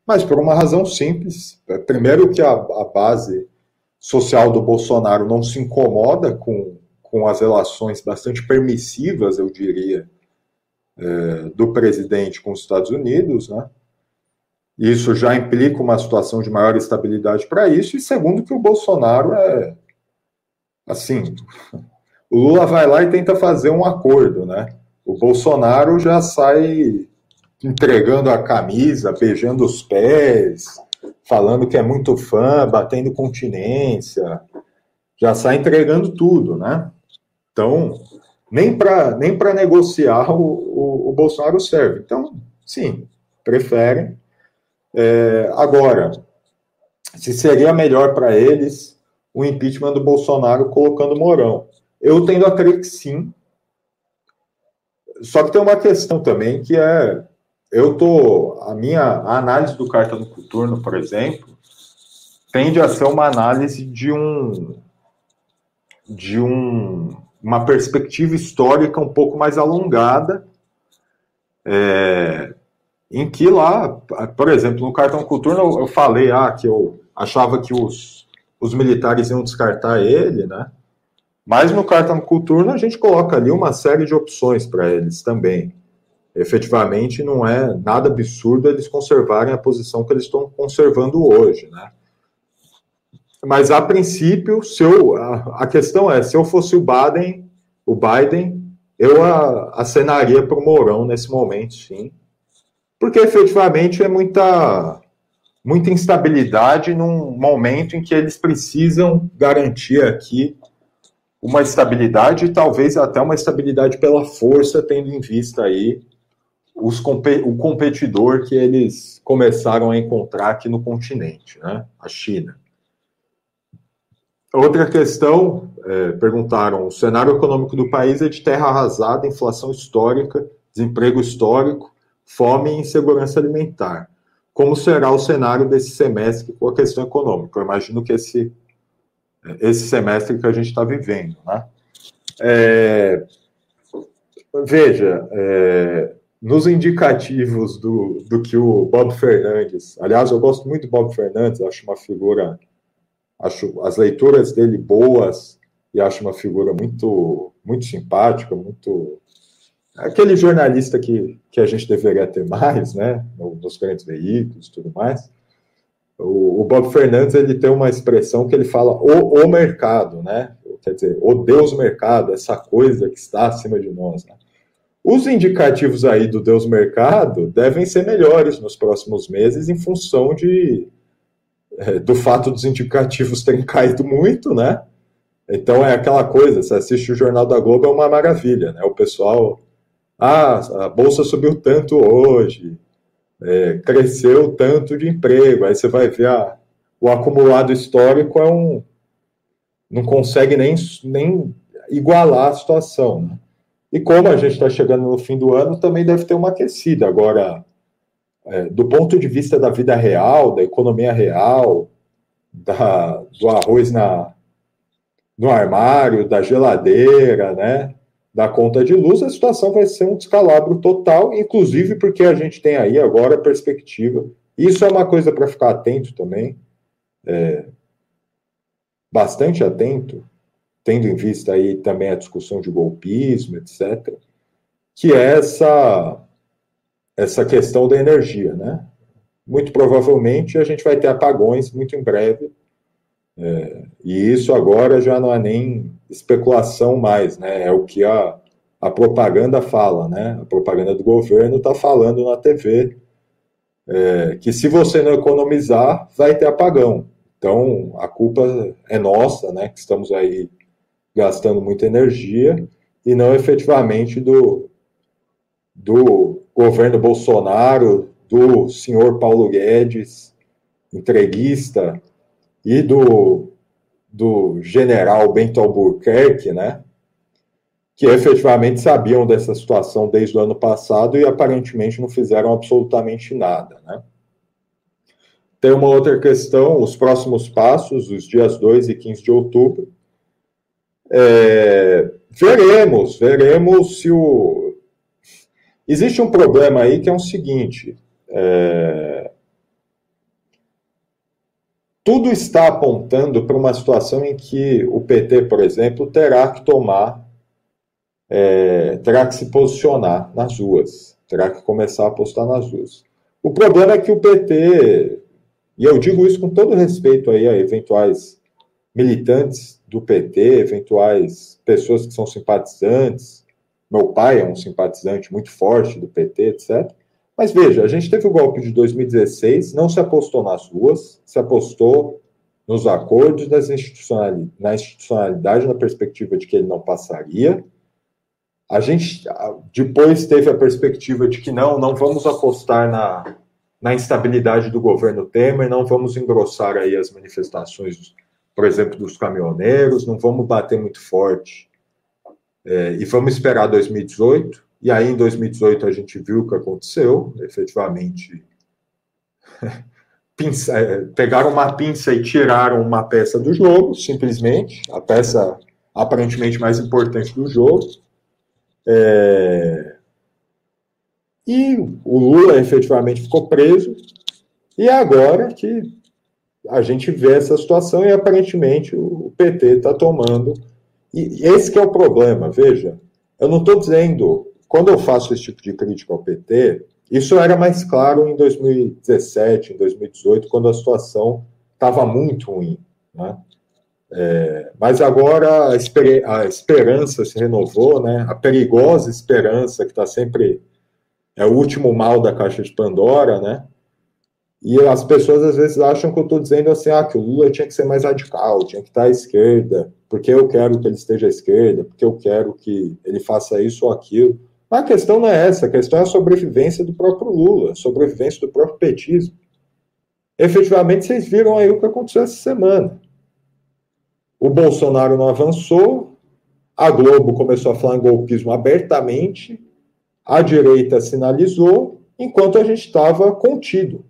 Mas por uma razão simples. Primeiro que a, a base social do Bolsonaro não se incomoda com, com as relações bastante permissivas, eu diria, é, do presidente com os Estados Unidos, né? Isso já implica uma situação de maior estabilidade para isso. E segundo, que o Bolsonaro é. Assim, o Lula vai lá e tenta fazer um acordo, né? O Bolsonaro já sai entregando a camisa, beijando os pés, falando que é muito fã, batendo continência, já sai entregando tudo, né? Então, nem para nem negociar o, o, o, Bolsonaro serve. Então, sim, preferem. É, agora, se seria melhor para eles o impeachment do Bolsonaro colocando Mourão. Eu tendo a crer que sim. Só que tem uma questão também que é eu tô a minha a análise do cartão turno, por exemplo, tende a ser uma análise de um de um, uma perspectiva histórica um pouco mais alongada, é, em que lá, por exemplo, no cartão cultura eu, falei ah, que eu achava que os, os militares iam descartar ele, né? Mas no cartão cultura a gente coloca ali uma série de opções para eles também efetivamente não é nada absurdo eles conservarem a posição que eles estão conservando hoje, né? Mas a princípio, se eu, a, a questão é, se eu fosse o Biden, o Biden, eu a, acenaria para o Mourão nesse momento, sim, porque efetivamente é muita muita instabilidade num momento em que eles precisam garantir aqui uma estabilidade e talvez até uma estabilidade pela força, tendo em vista aí os, o competidor que eles começaram a encontrar aqui no continente, né? a China. Outra questão, é, perguntaram, o cenário econômico do país é de terra arrasada, inflação histórica, desemprego histórico, fome e insegurança alimentar. Como será o cenário desse semestre com a questão econômica? Eu imagino que esse, esse semestre que a gente está vivendo, né? É, veja, é, nos indicativos do, do que o Bob Fernandes, aliás, eu gosto muito do Bob Fernandes, acho uma figura, acho as leituras dele boas e acho uma figura muito, muito simpática, muito aquele jornalista que, que a gente deveria ter mais, né, nos grandes veículos, tudo mais. O, o Bob Fernandes ele tem uma expressão que ele fala o, o mercado, né, quer dizer, o Deus mercado, essa coisa que está acima de nós, né. Os indicativos aí do Deus Mercado devem ser melhores nos próximos meses em função de, é, do fato dos indicativos terem caído muito, né? Então é aquela coisa, você assiste o Jornal da Globo, é uma maravilha, né? O pessoal, ah, a bolsa subiu tanto hoje, é, cresceu tanto de emprego, aí você vai ver o acumulado histórico é um. não consegue nem, nem igualar a situação, né? E como a gente está chegando no fim do ano, também deve ter uma aquecida. Agora, é, do ponto de vista da vida real, da economia real, da, do arroz na, no armário, da geladeira, né, da conta de luz, a situação vai ser um descalabro total, inclusive porque a gente tem aí agora a perspectiva. Isso é uma coisa para ficar atento também, é, bastante atento, tendo em vista aí também a discussão de golpismo, etc., que é essa, essa questão da energia, né? Muito provavelmente a gente vai ter apagões muito em breve, É, e isso agora já não é nem especulação mais, né? É o que a, a propaganda fala, né? A propaganda do governo está falando na TV é, que se você não economizar, vai ter apagão. Então, a culpa é nossa, né? Que estamos aí gastando muita energia e não efetivamente do, do governo Bolsonaro, do senhor Paulo Guedes, entreguista, e do, do general Bento Albuquerque, né? Que efetivamente sabiam dessa situação desde o ano passado e aparentemente não fizeram absolutamente nada, né? Tem uma outra questão, os próximos passos, os dias 2 e 15 de outubro. É, veremos, veremos se o. Existe um problema aí que é o seguinte: é, tudo está apontando para uma situação em que o PT, por exemplo, terá que tomar, é, terá que se posicionar nas ruas, terá que começar a apostar nas ruas. O problema é que o PT, e eu digo isso com todo respeito aí a eventuais militantes do PT, eventuais pessoas que são simpatizantes, meu pai é um simpatizante muito forte do PT, etc. Mas veja, a gente teve o golpe de 2016, não se apostou nas ruas, se apostou nos acordos, na institucionalidade, na perspectiva de que ele não passaria. A gente depois teve a perspectiva de que não, não vamos apostar na, na instabilidade do governo Temer, não vamos engrossar aí as manifestações, por exemplo, dos caminhoneiros, não vamos bater muito forte. É, e vamos esperar 2018. E aí, em 2018, a gente viu o que aconteceu, efetivamente. Pinça, é, pegaram uma pinça e tiraram uma peça do jogo, simplesmente, a peça aparentemente mais importante do jogo. É... E o Lula efetivamente ficou preso, e agora que a gente vê essa situação e aparentemente o PT está tomando. E esse que é o problema, veja, eu não estou dizendo quando eu faço esse tipo de crítica ao PT, isso era mais claro em 2017, em 2018, quando a situação estava muito ruim. Né? É, mas agora a, esper a, esperança se renovou, né? a perigosa esperança, que está sempre. É o último mal da caixa de Pandora, né? E as pessoas às vezes acham que eu estou dizendo assim, ah, que o Lula tinha que ser mais radical, tinha que estar à esquerda, porque eu quero que ele esteja à esquerda, porque eu quero que ele faça isso ou aquilo. A questão não é essa, a questão é a sobrevivência do próprio Lula, a sobrevivência do próprio petismo. Efetivamente, vocês viram aí o que aconteceu essa semana. O Bolsonaro não avançou, a Globo começou a falar em golpismo abertamente, a direita sinalizou, enquanto a gente estava contido.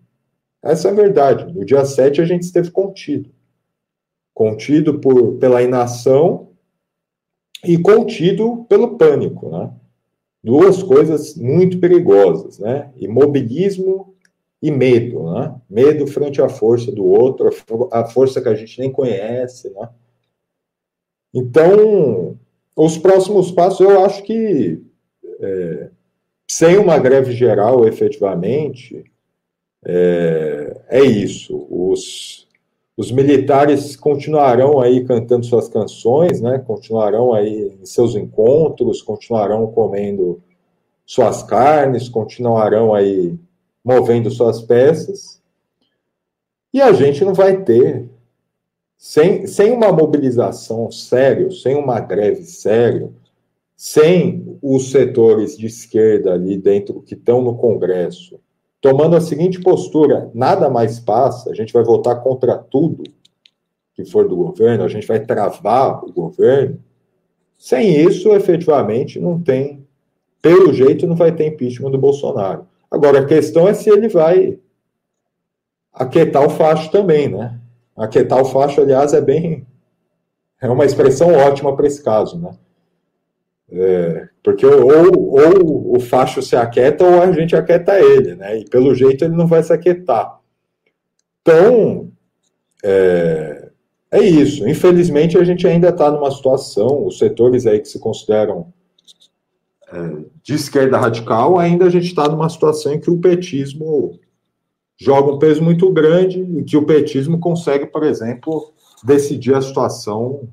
Essa é a verdade. No dia 7 a gente esteve contido. Contido por, pela inação e contido pelo pânico, né? Duas coisas muito perigosas, né? Imobilismo e medo, né? Medo frente à força do outro, a força que a gente nem conhece, né? Então, os próximos passos, eu acho que é, sem uma greve geral, efetivamente, é, é isso. Os, os militares continuarão aí cantando suas canções, né? Continuarão aí em seus encontros, continuarão comendo suas carnes, continuarão aí movendo suas peças. E a gente não vai ter, sem, sem uma mobilização séria, sem uma greve séria, sem os setores de esquerda ali dentro que estão no Congresso, tomando a seguinte postura: nada mais passa, a gente vai votar contra tudo que for do governo, a gente vai travar o governo. Sem isso, efetivamente, não tem pelo jeito, não vai ter impeachment do Bolsonaro. Agora, a questão é se ele vai aquietar o facho também, né? Aquietar o facho, aliás, é bem. É uma expressão ótima para esse caso, né? É, porque ou, ou o facho se aquieta ou a gente aquieta ele, né? E pelo jeito ele não vai se aquietar. Então, é, é isso. Infelizmente a gente ainda está numa situação, os setores aí que se consideram de esquerda radical, ainda a gente está numa situação em que o petismo joga um peso muito grande e que o petismo consegue, por exemplo, decidir a situação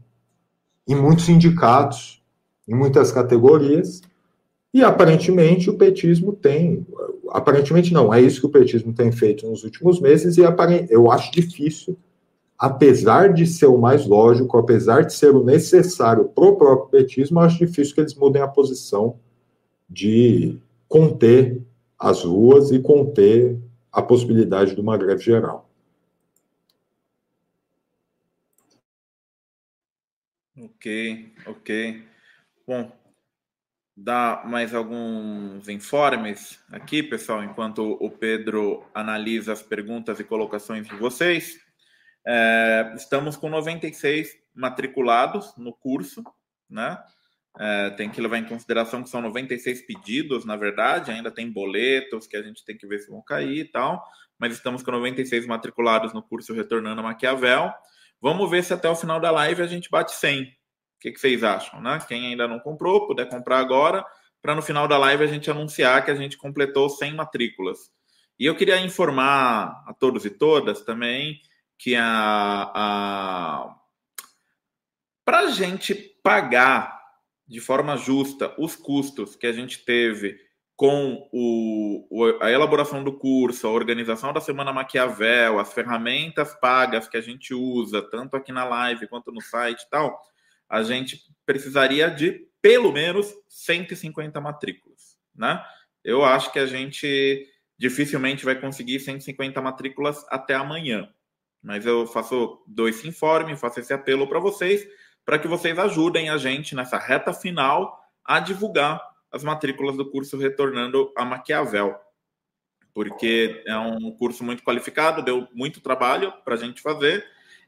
em muitos sindicatos, em muitas categorias, e aparentemente o petismo tem, aparentemente não, é isso que o petismo tem feito nos últimos meses, e eu acho difícil, apesar de ser o mais lógico, apesar de ser o necessário para o próprio petismo, acho difícil que eles mudem a posição de conter as ruas e conter a possibilidade de uma greve geral. Ok, ok. Bom, dá mais alguns informes aqui, pessoal, enquanto o Pedro analisa as perguntas e colocações de vocês. É, estamos com 96 matriculados no curso, né? É, tem que levar em consideração que são 96 pedidos, na verdade, ainda tem boletos que a gente tem que ver se vão cair e tal, mas estamos com 96 matriculados no curso Retornando a Maquiavel. Vamos ver se até o final da live a gente bate 100. Que, que vocês acham, né? Quem ainda não comprou, puder comprar agora, para no final da live a gente anunciar que a gente completou 100 matrículas. E eu queria informar a todos e todas também que a, a... para a gente pagar de forma justa os custos que a gente teve com o, a elaboração do curso, a organização da Semana Maquiavel, as ferramentas pagas que a gente usa, tanto aqui na live quanto no site e tal, a gente precisaria de pelo menos 150 matrículas, né? Eu acho que a gente dificilmente vai conseguir 150 matrículas até amanhã. Mas eu faço dois informes, faço esse apelo para vocês para que vocês ajudem a gente nessa reta final a divulgar as matrículas do curso Retornando a Maquiavel, porque é um curso muito qualificado, deu muito trabalho para a gente fazer,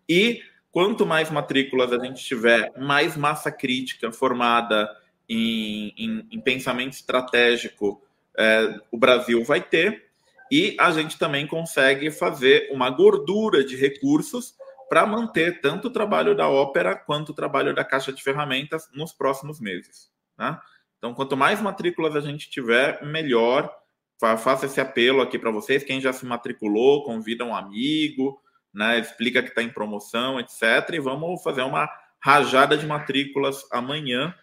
e quanto mais matrículas a gente tiver, mais massa crítica formada em, em, em pensamento estratégico é, o Brasil vai ter, e a gente também consegue fazer uma gordura de recursos para manter tanto o trabalho da ópera quanto o trabalho da caixa de ferramentas nos próximos meses. Né? Então, quanto mais matrículas a gente tiver, melhor. Faça esse apelo aqui para vocês. Quem já se matriculou, convida um amigo, né? explica que está em promoção, etc. E vamos fazer uma rajada de matrículas amanhã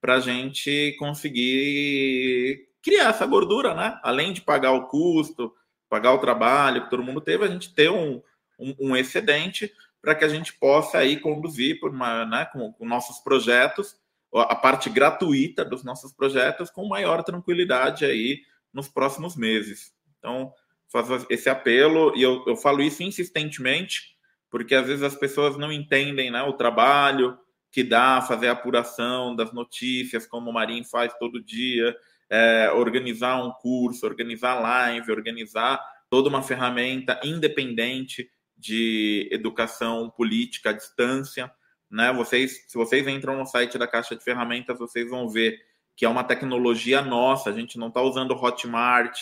para a gente conseguir criar essa gordura, né? Além de pagar o custo, pagar o trabalho que todo mundo teve, a gente ter um, um, um excedente para que a gente possa aí conduzir por uma, né, com, com nossos projetos, a parte gratuita dos nossos projetos com maior tranquilidade aí nos próximos meses. Então, faço esse apelo e eu, eu falo isso insistentemente, porque às vezes as pessoas não entendem né, o trabalho que dá fazer a apuração das notícias, como o Marim faz todo dia, é, organizar um curso, organizar live, organizar toda uma ferramenta independente de educação política à distância. Né? Vocês, se vocês entram no site da Caixa de Ferramentas, vocês vão ver que é uma tecnologia nossa. A gente não está usando Hotmart,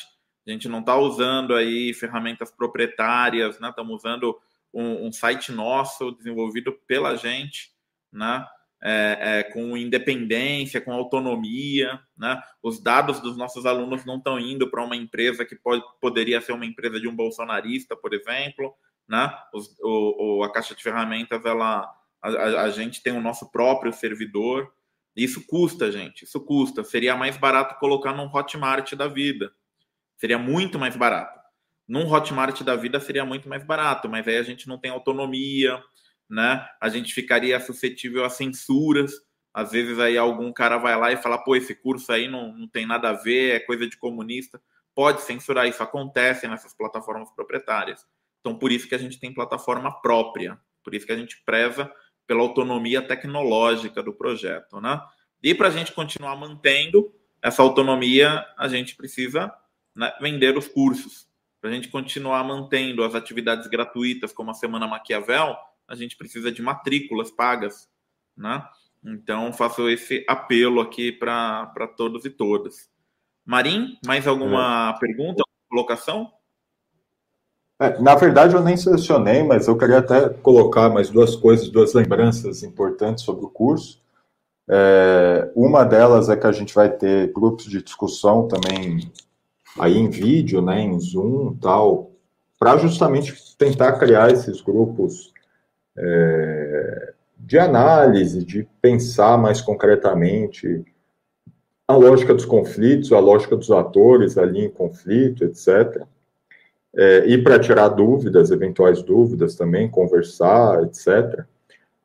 a gente não está usando aí ferramentas proprietárias, né? Estamos usando um, um, site nosso desenvolvido pela gente, né? É, é, com independência, com autonomia, né? Os dados dos nossos alunos não estão indo para uma empresa que pode, poderia ser uma empresa de um bolsonarista, por exemplo, né? Os, o, o, a caixa de ferramentas, ela, a, a, gente tem o nosso próprio servidor. Isso custa, gente. Isso custa. Seria mais barato colocar num Hotmart da vida. Seria muito mais barato. Num Hotmart da vida seria muito mais barato, mas aí a gente não tem autonomia, né? A gente ficaria suscetível a censuras. Às vezes aí algum cara vai lá e fala, pô, esse curso aí não, não tem nada a ver, é coisa de comunista. Pode censurar, isso acontece nessas plataformas proprietárias. Então, por isso que a gente tem plataforma própria, por isso que a gente preza pela autonomia tecnológica do projeto, né? E para a gente continuar mantendo essa autonomia, a gente precisa né, vender os cursos. Para a gente continuar mantendo as atividades gratuitas, como a Semana Maquiavel, a gente precisa de matrículas pagas, né? Então, faço esse apelo aqui para todos e todas. Marim, mais alguma é. pergunta, colocação? É, na verdade, eu nem selecionei, mas eu queria até colocar mais duas coisas, duas lembranças importantes sobre o curso. É, uma delas é que a gente vai ter grupos de discussão também aí em vídeo, né, em Zoom tal, para justamente tentar criar esses grupos é, de análise, de pensar mais concretamente a lógica dos conflitos, a lógica dos atores ali em conflito, etc. É, e para tirar dúvidas, eventuais dúvidas também, conversar, etc.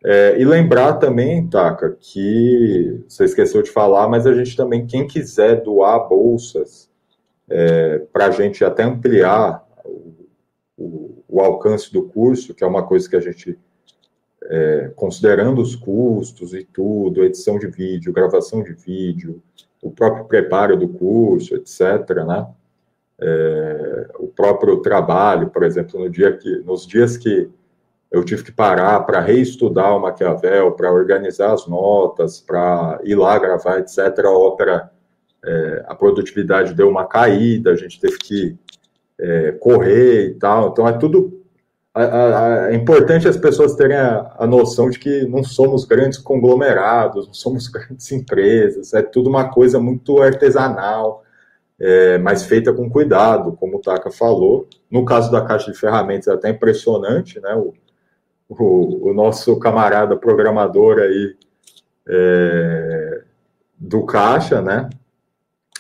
É, e lembrar também, Taka, que você esqueceu de falar, mas a gente também, quem quiser doar bolsas é, para a gente até ampliar o, o, alcance do curso, que é uma coisa que a gente, é, considerando os custos e tudo, edição de vídeo, gravação de vídeo, o próprio preparo do curso, etc., né? É, o próprio trabalho, por exemplo, no dia que, nos dias que eu tive que parar para reestudar o Maquiavel, para organizar as notas, para ir lá gravar, etc., a ópera, é, a produtividade deu uma caída, a gente teve que é, correr e tal, então é tudo é importante as pessoas terem a, a, noção de que não somos grandes conglomerados, não somos grandes empresas, é tudo uma coisa muito artesanal, é, mas feita com cuidado, como o Taka falou. No caso da caixa de ferramentas, é até impressionante, né? O, o, o nosso camarada programador aí é, do caixa, né?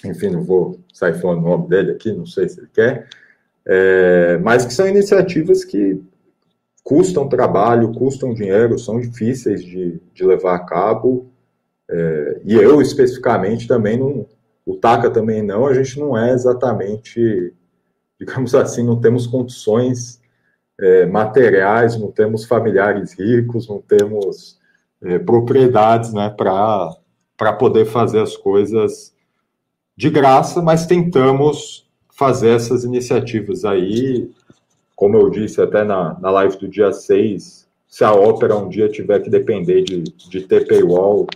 Enfim, não vou sair falando o nome dele aqui, não sei se ele quer. É, mas que são iniciativas que custam trabalho, custam dinheiro, são difíceis de, de levar a cabo, é, e eu especificamente também não, o TACA também não, a gente não é exatamente, digamos assim, não temos condições é, materiais, não temos familiares ricos, não temos é, propriedades né, para poder fazer as coisas de graça, mas tentamos fazer essas iniciativas aí, como eu disse até na, na live do dia 6, se a ópera um dia tiver que depender de, de ter paywall,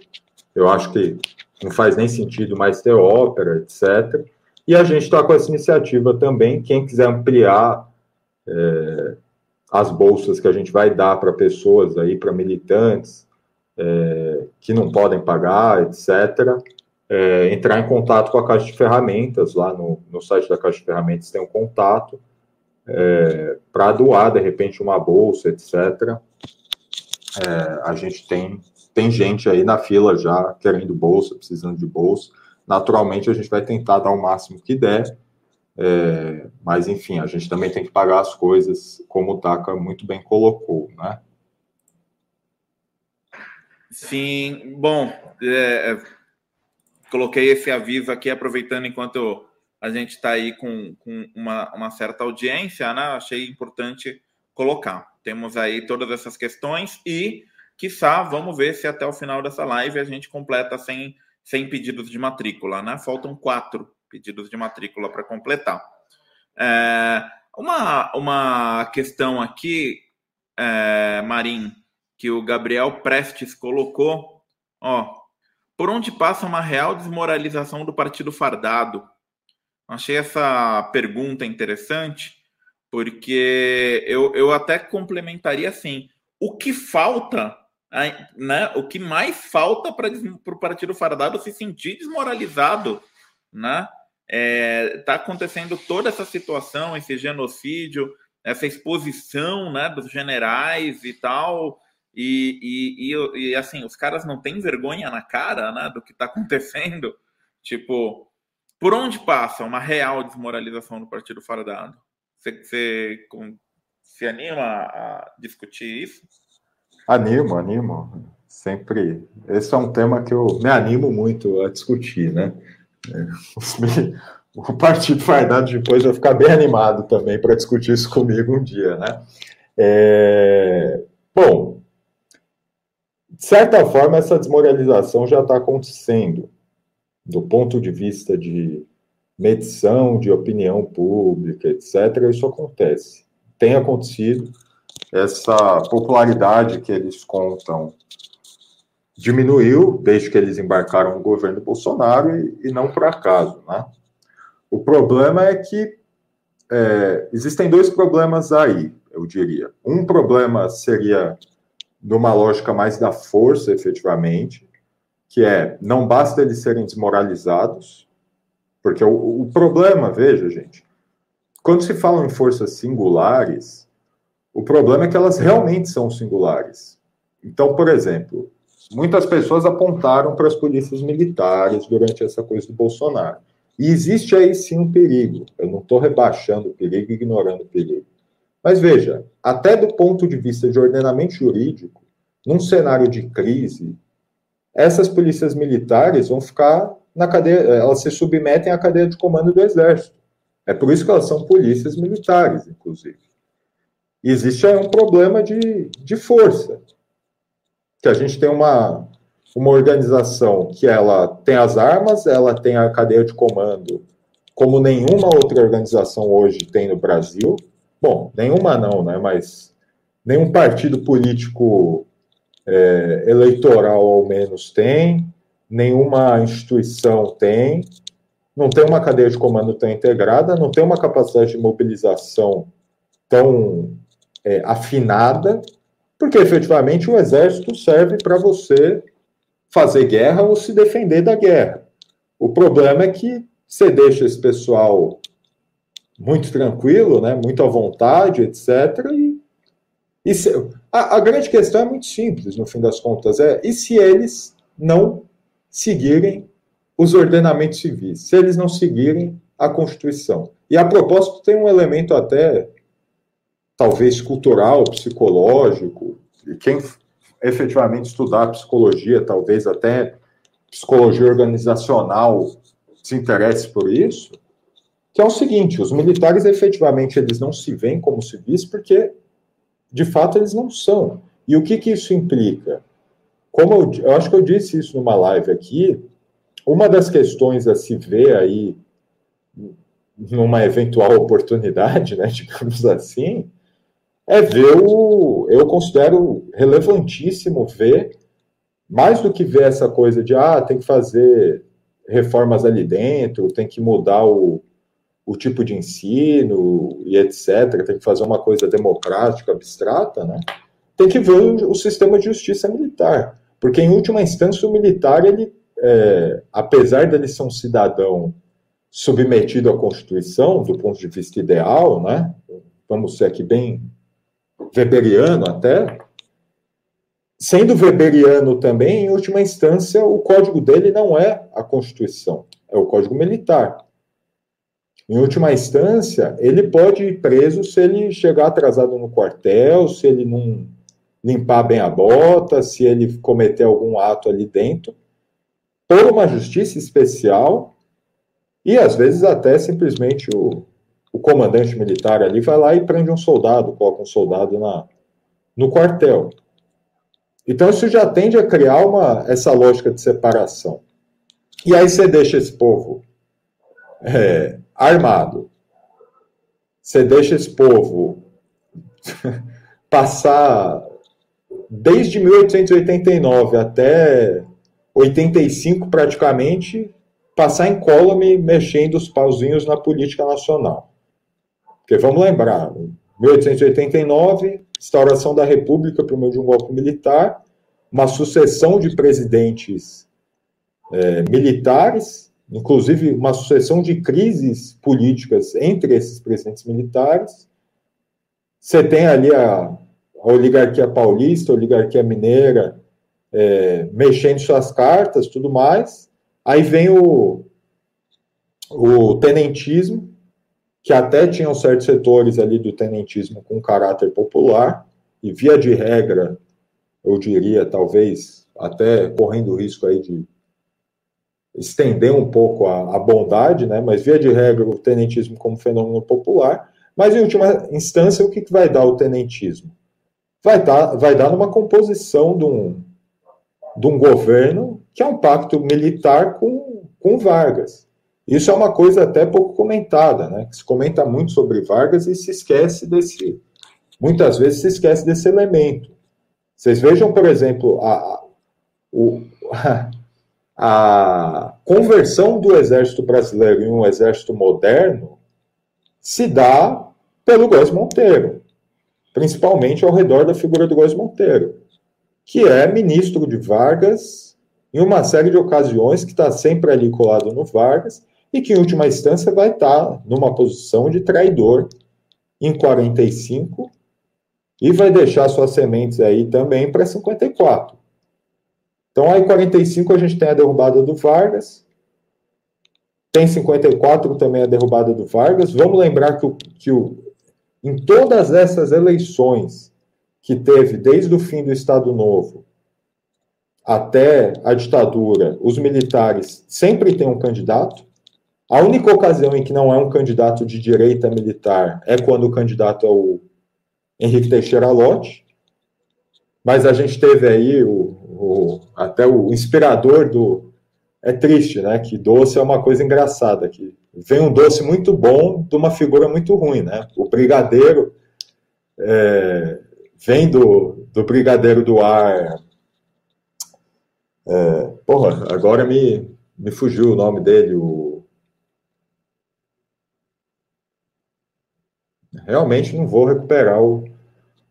eu acho que não faz nem sentido mais ter ópera, etc. E a gente está com essa iniciativa também, quem quiser ampliar é, as bolsas que a gente vai dar para pessoas aí, para militantes, é, que não podem pagar, etc é, entrar em contato com a Caixa de Ferramentas, lá no, no site da Caixa de Ferramentas tem um contato, é, para doar, de repente, uma bolsa, etc. É, a gente tem, tem gente aí na fila já querendo bolsa, precisando de bolsa. Naturalmente, a gente vai tentar dar o máximo que der, é, mas, enfim, a gente também tem que pagar as coisas, como o Taka muito bem colocou, né? Sim, bom, é, coloquei esse aviso aqui, aproveitando enquanto a gente está aí com, com uma, uma, certa audiência, né? Achei importante colocar. Temos aí todas essas questões e, quiçá, vamos ver se até o final dessa live a gente completa sem, sem pedidos de matrícula, né? Faltam quatro pedidos de matrícula para completar. É, uma, uma questão aqui, é, Marim, que o Gabriel Prestes colocou, ó, por onde passa uma real desmoralização do partido fardado? Achei essa pergunta interessante, porque eu, eu até complementaria assim: o que falta, né? O que mais falta para o partido fardado se sentir desmoralizado, né? É, tá acontecendo toda essa situação, esse genocídio, essa exposição, né, dos generais e tal, e, e, e, assim, os caras não têm vergonha na cara né, do que está acontecendo. Tipo, por onde passa uma real desmoralização do partido fardado? Você, você se anima a discutir isso? Animo, animo. Sempre. Esse é um tema que eu me animo muito a discutir, né? É, o Partido Fardado depois vai ficar bem animado também para discutir isso comigo um dia, né? É... Bom, de certa forma, essa desmoralização já está acontecendo, do ponto de vista de medição de opinião pública, etc. Isso acontece. Tem acontecido. Essa popularidade que eles contam diminuiu desde que eles embarcaram no governo Bolsonaro e, e não por acaso, né? O problema é que é, existem dois problemas aí, eu diria. Um problema seria numa lógica mais da força, efetivamente, que é não basta eles serem desmoralizados, porque o, o problema, veja, gente, quando se fala em forças singulares, O problema é que elas realmente são singulares. Então, por exemplo, muitas pessoas apontaram para as polícias militares durante essa coisa do Bolsonaro. E existe aí sim um perigo. Eu não estou rebaixando o perigo, ignorando o perigo. Mas veja, até do ponto de vista de ordenamento jurídico, num cenário de crise, essas polícias militares vão ficar na cadeia, elas se submetem à cadeia de comando do Exército. É por isso que elas são polícias militares, inclusive. E existe aí um problema de, de força. Que a gente tem uma, uma organização que ela tem as armas, ela tem a cadeia de comando, como nenhuma outra organização hoje tem no Brasil. Bom, nenhuma não, né? Mas nenhum partido político é, eleitoral, ao menos, tem nenhuma instituição tem, não tem uma cadeia de comando tão integrada, não tem uma capacidade de mobilização tão é, afinada, porque efetivamente o exército serve para você fazer guerra ou se defender da guerra. O problema é que você deixa esse pessoal muito tranquilo, né, muito à vontade, etc. E, e se, a, a grande questão é muito simples, no fim das contas, é e se eles não seguirem os ordenamentos civis, se eles não seguirem a Constituição. E a propósito tem um elemento até talvez cultural, psicológico, e quem efetivamente estudar psicologia, talvez até psicologia organizacional se interesse por isso, que é o seguinte, os militares efetivamente eles não se veem como civis porque de fato eles não são. E o que, que isso implica? Como eu, eu acho que eu disse isso numa live aqui, uma das questões a se ver aí numa eventual oportunidade, né, digamos assim, é ver o. Eu considero relevantíssimo ver, mais do que ver essa coisa de, ah, tem que fazer reformas ali dentro, tem que mudar o, o tipo de ensino e etc., tem que fazer uma coisa democrática, abstrata, né? Tem que ver o, sistema de justiça militar. Porque, em última instância, o militar, ele, é, apesar dele ser um cidadão submetido à Constituição, do ponto de vista ideal, né? vamos ser aqui bem weberiano até, sendo weberiano também, em última instância, o código dele não é a Constituição, é o Código Militar. Em última instância, ele pode ir preso se ele chegar atrasado no quartel, se ele não limpar bem a bota, se ele cometer algum ato ali dentro, por uma justiça especial, e às vezes até simplesmente o, o comandante militar ali vai lá e prende um soldado, coloca um soldado na, no quartel. Então isso já tende a criar uma, essa lógica de separação. E aí você deixa esse povo é, armado, você deixa esse povo passar desde 1889 até 85 praticamente, passar em column mexendo os pauzinhos na política nacional. Porque vamos lembrar, 1889, instauração da República por meio de um golpe militar, uma sucessão de presidentes é, militares, inclusive uma sucessão de crises políticas entre esses presidentes militares. Você tem ali a a oligarquia paulista, a oligarquia mineira, é, mexendo suas cartas, tudo mais. Aí vem o, o tenentismo, que até tinham certos setores ali do tenentismo com caráter popular, e via de regra, eu diria, talvez, até correndo o risco aí de estender um pouco a, a bondade, né? mas via de regra o tenentismo como fenômeno popular, mas em última instância, o que, que vai dar o tenentismo? vai dar, vai dar numa composição de um, de um governo que é um pacto militar com, com Vargas. Isso é uma coisa até pouco comentada, né? Se comenta muito sobre Vargas e se esquece desse. Muitas vezes se esquece desse elemento. Vocês vejam, por exemplo, a, o, a conversão do exército brasileiro em um exército moderno se dá pelo Góes Monteiro principalmente ao redor da figura do Góes Monteiro, que é ministro de Vargas em uma série de ocasiões, que está sempre ali colado no Vargas, e que, em última instância, vai estar tá numa posição de traidor em 45, e vai deixar suas sementes aí também para 54. Então, aí 45 a gente tem a derrubada do Vargas, tem 54 também a derrubada do Vargas. Vamos lembrar que, o, que o, em todas essas eleições que teve desde o fim do Estado Novo até a ditadura, os militares sempre têm um candidato. A única ocasião em que não é um candidato de direita militar é quando o candidato é o Henrique Teixeira Lott. Mas a gente teve aí o, o, até o inspirador do. É triste, né? Que doce é uma coisa engraçada. Que vem um doce muito bom de uma figura muito ruim, né? O brigadeiro é, vem do, do brigadeiro do ar. É, porra, agora me, me fugiu o nome dele, o. Realmente não vou recuperar o,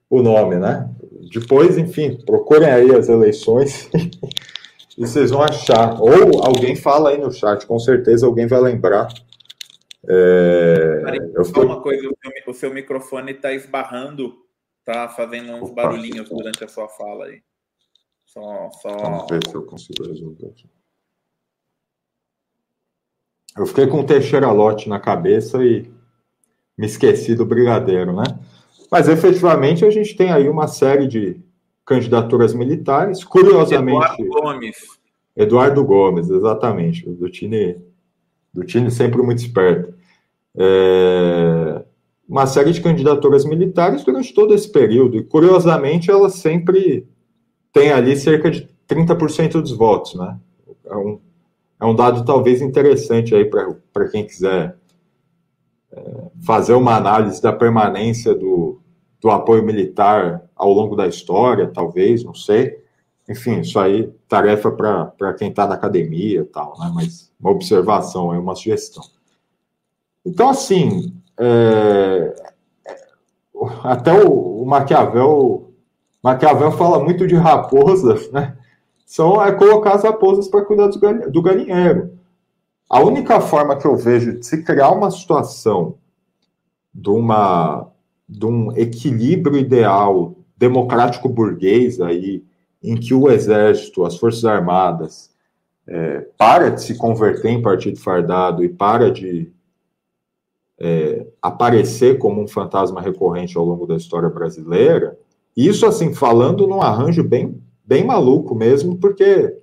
o nome, né? Depois, enfim, procurem aí as eleições e vocês vão achar. Ou alguém fala aí no chat, com certeza alguém vai lembrar. É, eu fiquei... uma coisa, o seu, o seu microfone está esbarrando, está fazendo uns Opa. barulhinhos durante a sua fala aí. Só, só... Vamos ver se eu consigo resolver aqui. Eu fiquei com o Teixeira Lote na cabeça e me esqueci do Brigadeiro, né? Mas efetivamente a gente tem aí uma série de candidaturas militares. Curiosamente. Eduardo Gomes. Eduardo Gomes, exatamente. Do Tine sempre muito esperto. É, uma série de candidaturas militares durante todo esse período. E, curiosamente, elas sempre têm ali cerca de 30% dos votos, né? É um, é um dado talvez interessante aí para quem quiser fazer uma análise da permanência do, do apoio militar ao longo da história, talvez, não sei. Enfim, isso aí, tarefa para quem está na academia e tal, né? Mas uma observação, é uma sugestão. Então, assim, é, até o, o Maquiavel, Maquiavel fala muito de raposas, né? São é colocar as raposas para cuidar do galinheiro. A única forma que eu vejo de se criar uma situação de, uma, de um equilíbrio ideal democrático burguês aí, em que o exército, as forças armadas, é, para de se converter em partido fardado e para de é, aparecer como um fantasma recorrente ao longo da história brasileira, isso assim, falando num arranjo bem, bem maluco mesmo, porque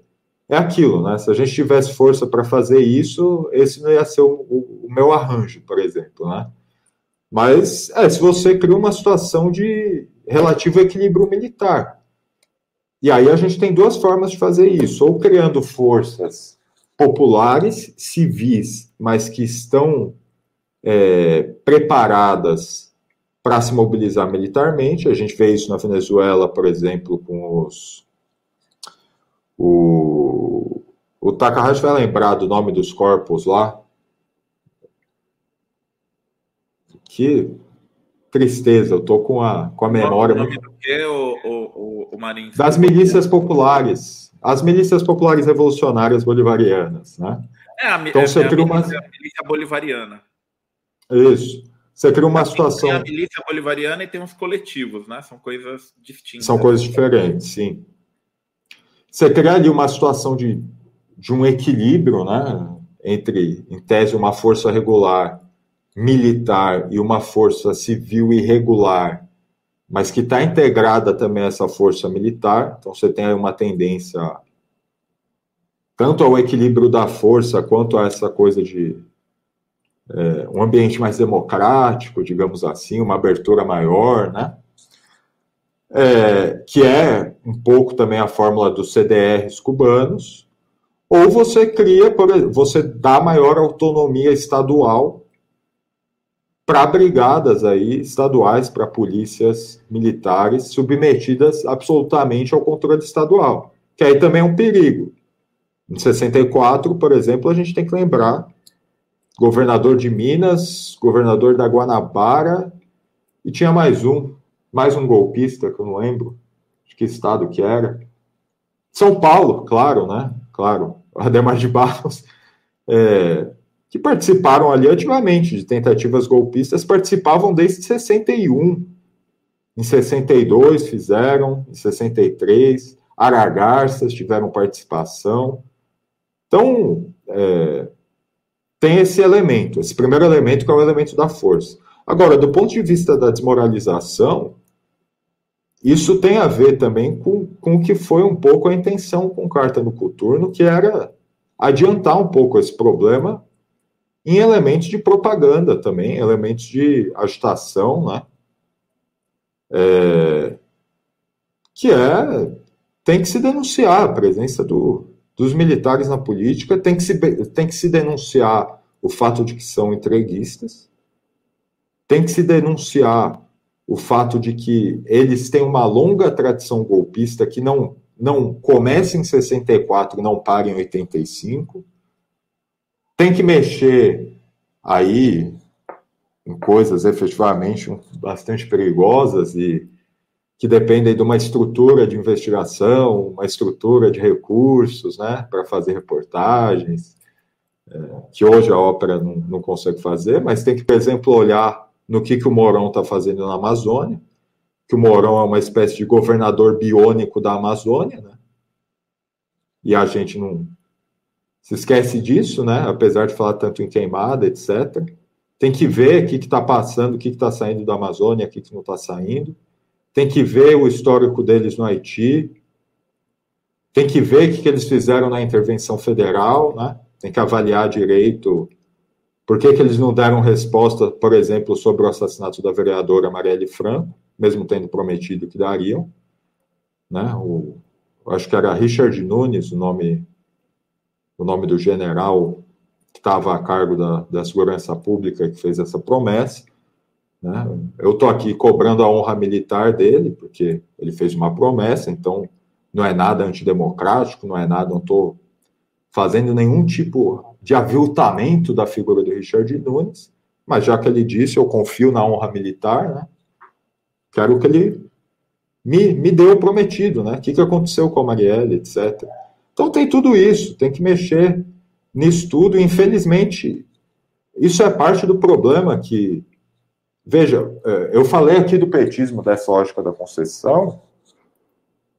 é aquilo, né? Se a gente tivesse força para fazer isso, esse não ia ser o, o, o, meu arranjo, por exemplo, né? Mas é, se você cria uma situação de relativo equilíbrio militar. E aí a gente tem duas formas de fazer isso, ou criando forças populares, civis, mas que estão é, preparadas para se mobilizar militarmente. A gente vê isso na Venezuela, por exemplo, com os o, o Takahashi vai lembrar do nome dos corpos lá. Que tristeza, eu tô com a, com a memória. O nome do que, o, o, o Marinho? Das milícias populares. As milícias populares revolucionárias bolivarianas, né? É, a, então, é, você é cria uma... milícia bolivariana. Isso. Você cria uma situação. Tem a milícia bolivariana e tem os coletivos, né? São coisas distintas. São coisas diferentes, sim. Você cria ali uma situação de, de um equilíbrio, né, entre, em tese, uma força regular militar e uma força civil irregular, mas que está integrada também essa força militar. Então, você tem aí uma tendência tanto ao equilíbrio da força quanto a essa coisa de é, um ambiente mais democrático, digamos assim, uma abertura maior, né? é, que é um pouco também a fórmula dos CDRs cubanos, ou você cria, você dá maior autonomia estadual para brigadas aí estaduais, para polícias militares submetidas absolutamente ao controle estadual, que aí também é um perigo. Em 64, por exemplo, a gente tem que lembrar governador de Minas, governador da Guanabara e tinha mais um, mais um golpista, que eu não lembro de que estado que era. São Paulo, claro, né? Claro, Ademar de Barros, é, que participaram ali ativamente de tentativas golpistas, participavam desde 61. Em 62 fizeram, em 63, Aragarças tiveram participação. Então, é, tem esse elemento, esse primeiro elemento que é o elemento da força. Agora, do ponto de vista da desmoralização, isso tem a ver também com, com o que foi um pouco a intenção com Carta no Coturno, que era adiantar um pouco esse problema em elementos de propaganda também, elementos de agitação, né? É, que é tem que se denunciar a presença do, dos militares na política, tem que, se, tem que se denunciar o fato de que são entreguistas, tem que se denunciar o fato de que eles têm uma longa tradição golpista que não, não começa em 64 e não para em 85. Tem que mexer aí em coisas efetivamente bastante perigosas e que dependem de uma estrutura de investigação, uma estrutura de recursos, né, para fazer reportagens, é, que hoje a ópera não, não, consegue fazer, mas tem que, por exemplo, olhar no que, que o Mourão está fazendo na Amazônia, que o Mourão é uma espécie de governador biônico da Amazônia, né, e a gente não se esquece disso, né, apesar de falar tanto em queimada, etc., tem que ver o que está passando, o que está saindo da Amazônia, o que, que não está saindo, tem que ver o histórico deles no Haiti, tem que ver o que, que eles fizeram na intervenção federal, né? tem que avaliar direito por que, que eles não deram resposta, por exemplo, sobre o assassinato da vereadora Marielle Franco, mesmo tendo prometido que dariam. Né? O, acho que era Richard Nunes, o nome, o nome do general que estava a cargo da, da segurança pública que fez essa promessa. Né? Eu estou aqui cobrando a honra militar dele, porque ele fez uma promessa, então não é nada antidemocrático, não é nada, não estou fazendo nenhum tipo de aviltamento da figura do Richard Nunes, mas já que ele disse, eu confio na honra militar, né? quero que ele me, me dê o prometido, né? O que, que aconteceu com a Marielle, etc. Então tem tudo isso, tem que mexer nisso tudo, infelizmente, isso é parte do problema que Veja, é, eu falei aqui do petismo, dessa lógica da concessão,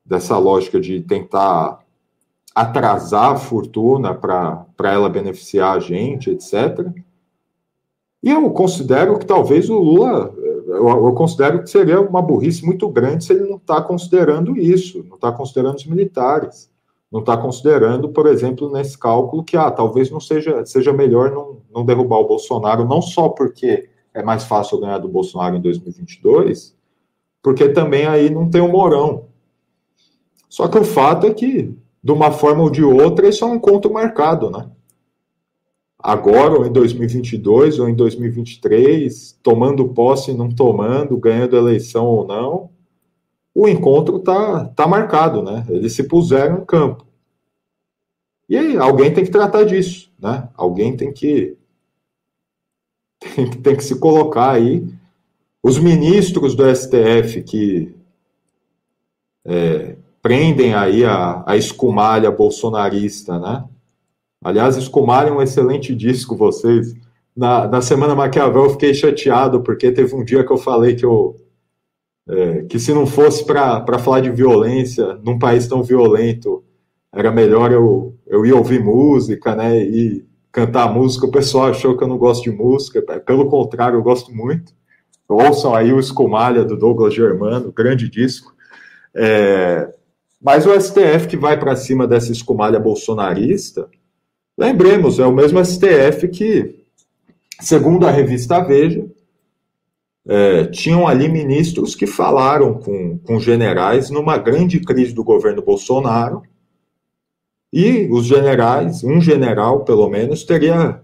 dessa lógica de tentar atrasar a fortuna para ela beneficiar a gente, etc. E eu considero que talvez o Lula, eu, eu considero que seria uma burrice muito grande se ele não está considerando isso, não está considerando os militares, não está considerando, por exemplo, nesse cálculo que ah, talvez não seja, seja melhor não, não derrubar o Bolsonaro, não só porque é mais fácil ganhar do Bolsonaro em 2022, porque também aí não tem o Morão. Só que o fato é que, de uma forma ou de outra, isso é um encontro marcado, né? Agora, ou em 2022, ou em 2023, tomando posse, não tomando, ganhando eleição ou não, o encontro tá, tá marcado, né? Eles se puseram em campo. E aí, alguém tem que tratar disso, né? Alguém tem que tem, tem que se colocar aí. Os ministros do STF que é, prendem aí a, a escumalha bolsonarista, né? Aliás, Escumalha é um excelente disco, vocês. Na, na Semana Maquiavel eu fiquei chateado, porque teve um dia que eu falei que eu. É, que se não fosse para falar de violência num país tão violento, era melhor eu, eu ir ouvir música, né? E cantar música, o pessoal achou que eu não gosto de música, pelo contrário, eu gosto muito. Ouçam aí o Escumalha do Douglas Germano, grande disco. É, mas o STF que vai para cima dessa escumalha bolsonarista, lembremos, é o mesmo STF que, segundo a revista Veja, é, tinham ali ministros que falaram com, com generais numa grande crise do governo Bolsonaro, e os generais, um general pelo menos, teria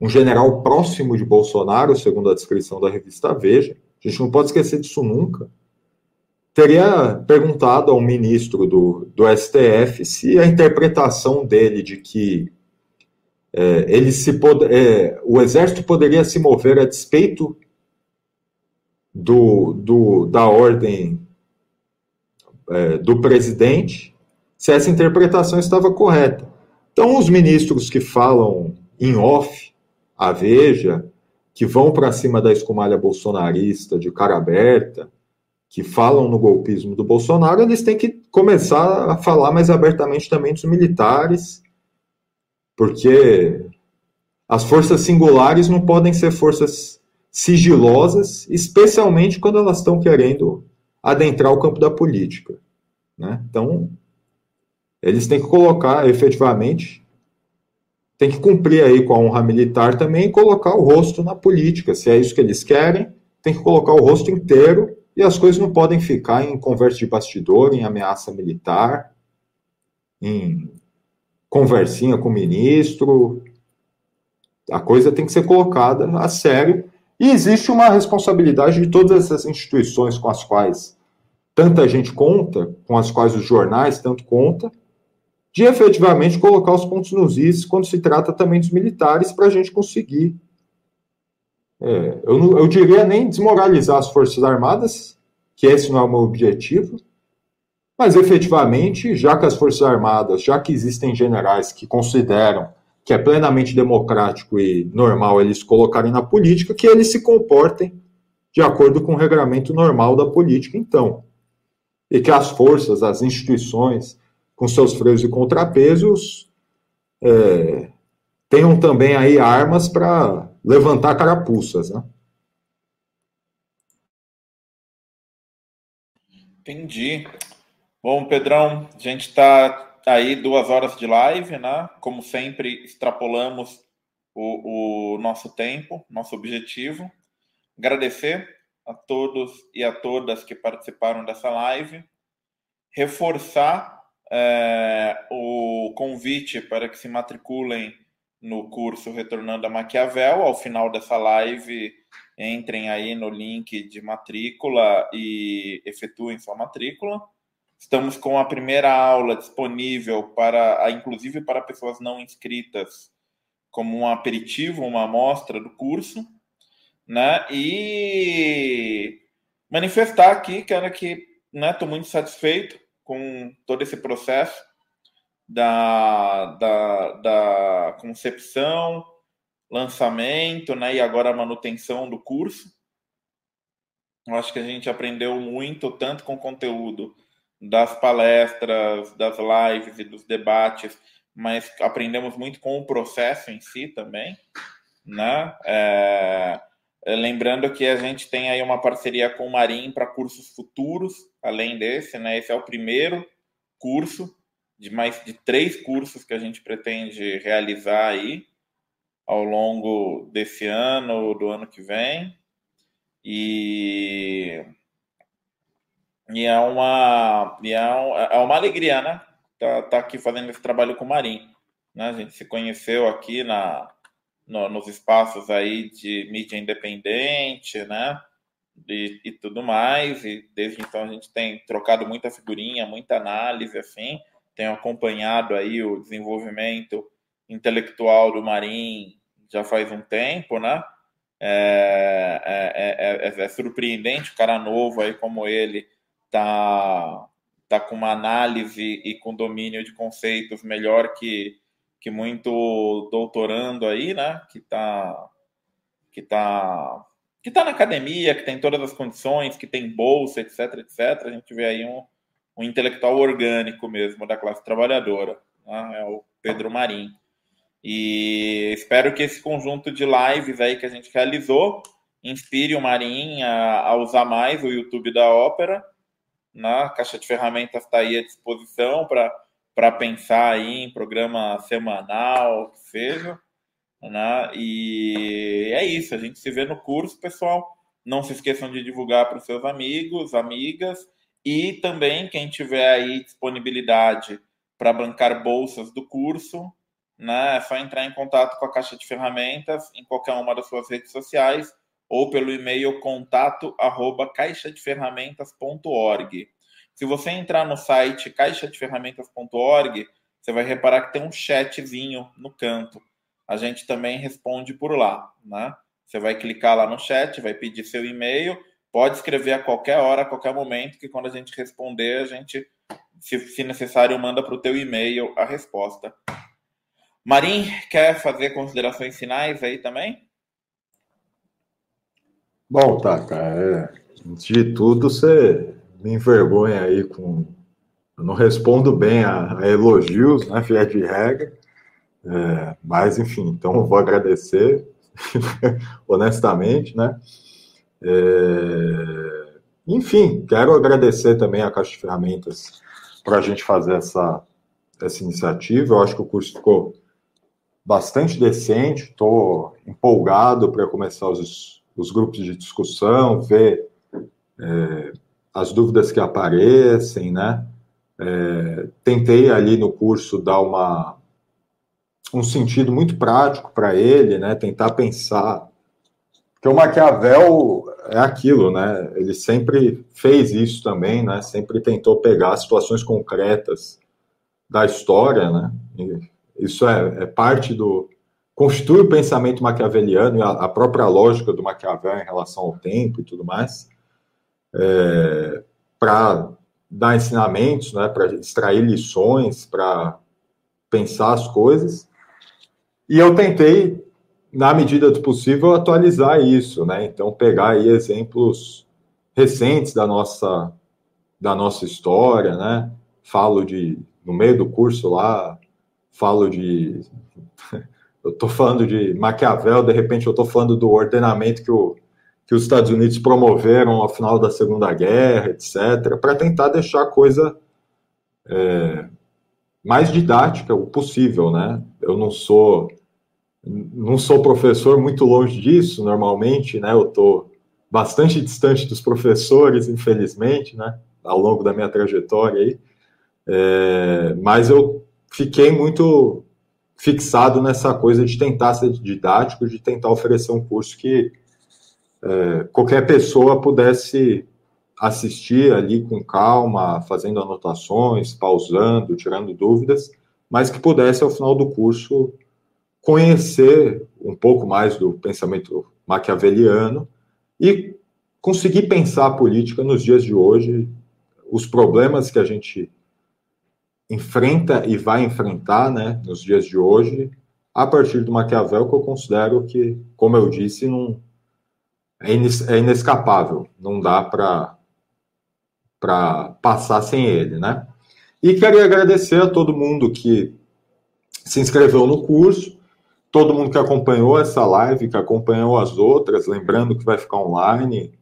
um general próximo de Bolsonaro, segundo a descrição da revista Veja, a gente não pode esquecer disso nunca, teria perguntado ao ministro do, do STF se a interpretação dele de que é, ele se é, o exército poderia se mover a despeito do, do da ordem é, do presidente se essa interpretação estava correta. Então, os ministros que falam em off, a Veja, que vão para cima da escumalha bolsonarista de cara aberta, que falam no golpismo do Bolsonaro, eles têm que começar a falar mais abertamente também dos militares, porque as forças singulares não podem ser forças sigilosas, especialmente quando elas estão querendo adentrar o campo da política. Né? Então, eles têm que colocar efetivamente, tem que cumprir aí com a honra militar também e colocar o rosto na política. Se é isso que eles querem, tem que colocar o rosto inteiro e as coisas não podem ficar em conversa de bastidor, em ameaça militar, em conversinha com o ministro. A coisa tem que ser colocada a sério. E existe uma responsabilidade de todas essas instituições com as quais tanta gente conta, com as quais os jornais tanto contam, de efetivamente colocar os pontos nos is quando se trata também dos militares para a gente conseguir. É, eu, eu diria nem desmoralizar as Forças Armadas, que esse não é o meu objetivo, mas efetivamente, já que as Forças Armadas, já que existem generais que consideram que é plenamente democrático e normal eles colocarem na política, que eles se comportem de acordo com o regramento normal da política, então. E que as forças, as instituições, com seus freios e contrapesos, é, tenham também aí armas para levantar carapuças, né? Entendi. Bom, Pedrão, a gente está aí duas horas de live, né? Como sempre, extrapolamos o, o nosso tempo, nosso objetivo. Agradecer a todos e a todas que participaram dessa live. Reforçar é, o convite para que se matriculem no curso Retornando a Maquiavel. Ao final dessa live, entrem aí no link de matrícula e efetuem sua matrícula. Estamos com a primeira aula disponível para, inclusive para pessoas não inscritas, como um aperitivo, uma amostra do curso, né? E manifestar aqui, cara, que estou né, muito satisfeito com todo esse processo da, da, da concepção, lançamento, né, e agora a manutenção do curso. Eu acho que a gente aprendeu muito, tanto com conteúdo das palestras, das lives e dos debates, mas aprendemos muito com o processo em si também, né? É, lembrando que a gente tem aí uma parceria com o Marim para cursos futuros, além desse, né? Esse é o primeiro curso de mais de três cursos que a gente pretende realizar aí ao longo desse ano, do ano que vem. E, e é, uma, e é, um, é uma alegria, né? Tá, tá aqui fazendo esse trabalho com o Marim. Né? A gente se conheceu aqui na, no, nos espaços aí de mídia independente, né? e, e, tudo mais. E desde então a gente tem trocado muita figurinha, muita análise, assim. Tenho acompanhado aí o desenvolvimento intelectual do Marim já faz um tempo, né? É, é, é, é, surpreendente o cara novo aí como ele tá tá com uma análise e com domínio de conceitos melhor que, que muito doutorando aí, né? Que tá que tá que está na academia, que tem todas as condições, que tem bolsa, etc, etc. A gente vê aí um, um intelectual orgânico mesmo da classe trabalhadora, né? é o Pedro Marim. E espero que esse conjunto de lives aí que a gente realizou inspire o Marim a, a usar mais o YouTube da Ópera. Né? A caixa de ferramentas está aí à disposição para pensar aí em programa semanal, que seja. Né? E é isso, a gente se vê no curso, pessoal. Não se esqueçam de divulgar para os seus amigos, amigas e também quem tiver aí disponibilidade para bancar bolsas do curso, né? É só entrar em contato com a caixa de ferramentas em qualquer uma das suas redes sociais ou pelo e-mail contato arroba. Se você entrar no site caixadeferramentas.org, você vai reparar que tem um chatzinho no canto a gente também responde por lá, né? Você vai clicar lá no chat, vai pedir seu e-mail, pode escrever a qualquer hora, a qualquer momento, que quando a gente responder, a gente, se, se necessário, manda para o teu e-mail a resposta. Marim, quer fazer considerações finais aí também? Bom, Taka, é, Antes de tudo, você me envergonha aí com. Eu não respondo bem a, a elogios, né, via de regra. É, mas, enfim, então vou agradecer, honestamente, né? É, enfim, quero agradecer também a Caixa de Ferramentas para a gente fazer essa, essa iniciativa. Eu acho que o curso ficou bastante decente, estou empolgado para começar os, os grupos de discussão, ver é, as dúvidas que aparecem, né? É, tentei ali no curso dar uma, um sentido muito prático para ele, né? Tentar pensar que o Maquiavel é aquilo, né? Ele sempre fez isso também, né? Sempre tentou pegar situações concretas da história, né? E isso é, é, parte do constitui o pensamento maquiaveliano e a, a, própria lógica do Maquiavel em relação ao tempo e tudo mais, é, para dar ensinamentos, né? Para extrair lições, para pensar as coisas. E eu tentei na medida do possível, atualizar isso, né? Então, pegar aí exemplos recentes da nossa, da nossa história, né? Falo de, no meio do curso lá, falo de. Eu estou falando de Maquiavel, de repente eu estou falando do ordenamento que, o, que os Estados Unidos promoveram ao final da Segunda Guerra, etc., para tentar deixar a coisa é, mais didática o possível, né? Eu não sou não sou professor, muito longe disso, normalmente, né? Eu estou bastante distante dos professores, infelizmente, né? Ao longo da minha trajetória aí. É, mas eu fiquei muito fixado nessa coisa de tentar ser didático, de tentar oferecer um curso que é, qualquer pessoa pudesse assistir ali com calma, fazendo anotações, pausando, tirando dúvidas, mas que pudesse, ao final do curso, conhecer um pouco mais do pensamento maquiaveliano e conseguir pensar a política nos dias de hoje, os problemas que a gente enfrenta e vai enfrentar né, nos dias de hoje, a partir do Maquiavel, que eu considero que, como eu disse, não, é, é inescapável, não dá para passar sem ele, né? E queria agradecer a todo mundo que se inscreveu no curso, todo mundo que acompanhou essa live, que acompanhou as outras, lembrando que vai ficar online.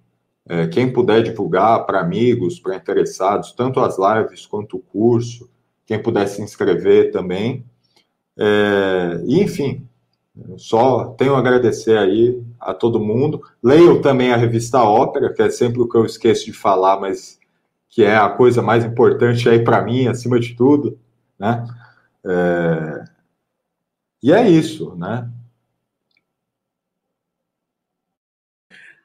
É, quem puder divulgar para amigos, para interessados, tanto as lives quanto o curso, quem puder se inscrever também. É, e, enfim, só tenho a agradecer aí a todo mundo. Leio também a revista Ópera, que é sempre o que eu esqueço de falar, mas que é a coisa mais importante aí para mim, acima de tudo, né? É, e é isso, né?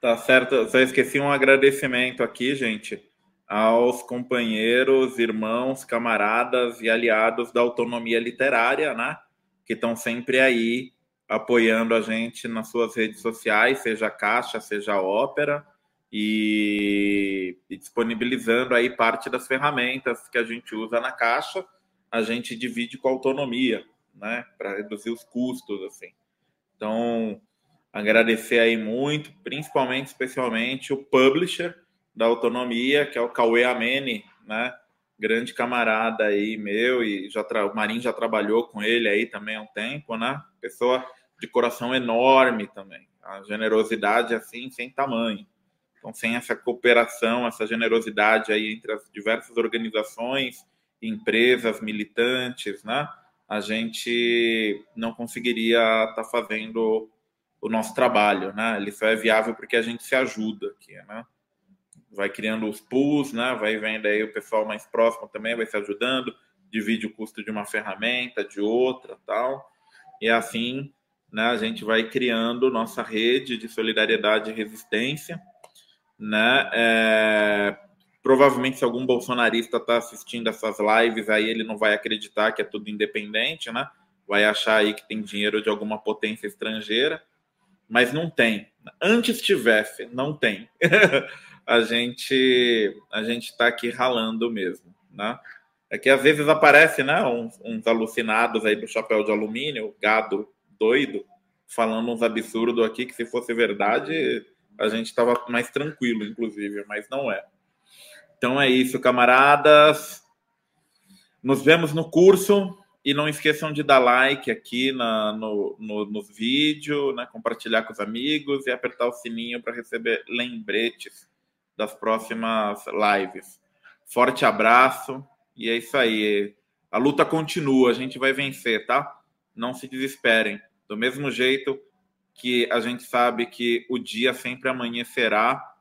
Tá certo. Só esqueci um agradecimento aqui, gente, aos companheiros, irmãos, camaradas e aliados da autonomia literária, né? Que estão sempre aí apoiando a gente nas suas redes sociais, seja Caixa, seja Ópera, e, e disponibilizando aí parte das ferramentas que a gente usa na Caixa, a gente divide com autonomia né, para reduzir os custos, assim. Então, agradecer aí muito, principalmente, especialmente o publisher da autonomia, que é o Cauê Amene, né, grande camarada aí meu e já o Marinho já trabalhou com ele aí também há um tempo, né? Pessoa de coração enorme também, a generosidade assim sem tamanho. Então, sem essa cooperação, essa generosidade aí entre as diversas organizações, empresas, militantes, né? a gente não conseguiria estar tá fazendo o nosso trabalho, né? Ele só é viável porque a gente se ajuda aqui, né? Vai criando os pools, né? Vai vendo aí o pessoal mais próximo também vai se ajudando, divide o custo de uma ferramenta, de outra, tal. E assim, né, a gente vai criando nossa rede de solidariedade e resistência, né? É, Provavelmente, se algum bolsonarista está assistindo essas lives, aí ele não vai acreditar que é tudo independente, né? Vai achar aí que tem dinheiro de alguma potência estrangeira, mas não tem. Antes tivesse, não tem. a gente a gente está aqui ralando mesmo, né? É que às vezes aparece, né, uns, uns alucinados aí do chapéu de alumínio, gado doido, falando uns absurdos aqui que se fosse verdade a gente estava mais tranquilo, inclusive, mas não é. Então é isso, camaradas. Nos vemos no curso e não esqueçam de dar like aqui na, no, no, no vídeo, né? compartilhar com os amigos e apertar o sininho para receber lembretes das próximas lives. Forte abraço e é isso aí. A luta continua, a gente vai vencer, tá? Não se desesperem. Do mesmo jeito que a gente sabe que o dia sempre amanhecerá,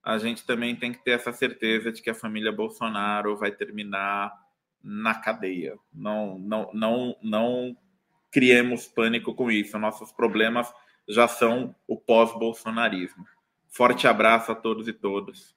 a gente também tem que ter essa certeza de que a família Bolsonaro vai terminar na cadeia. Não, não, não, não criemos pânico com isso. Nossos problemas já são o pós-bolsonarismo. Forte abraço a todos e todas.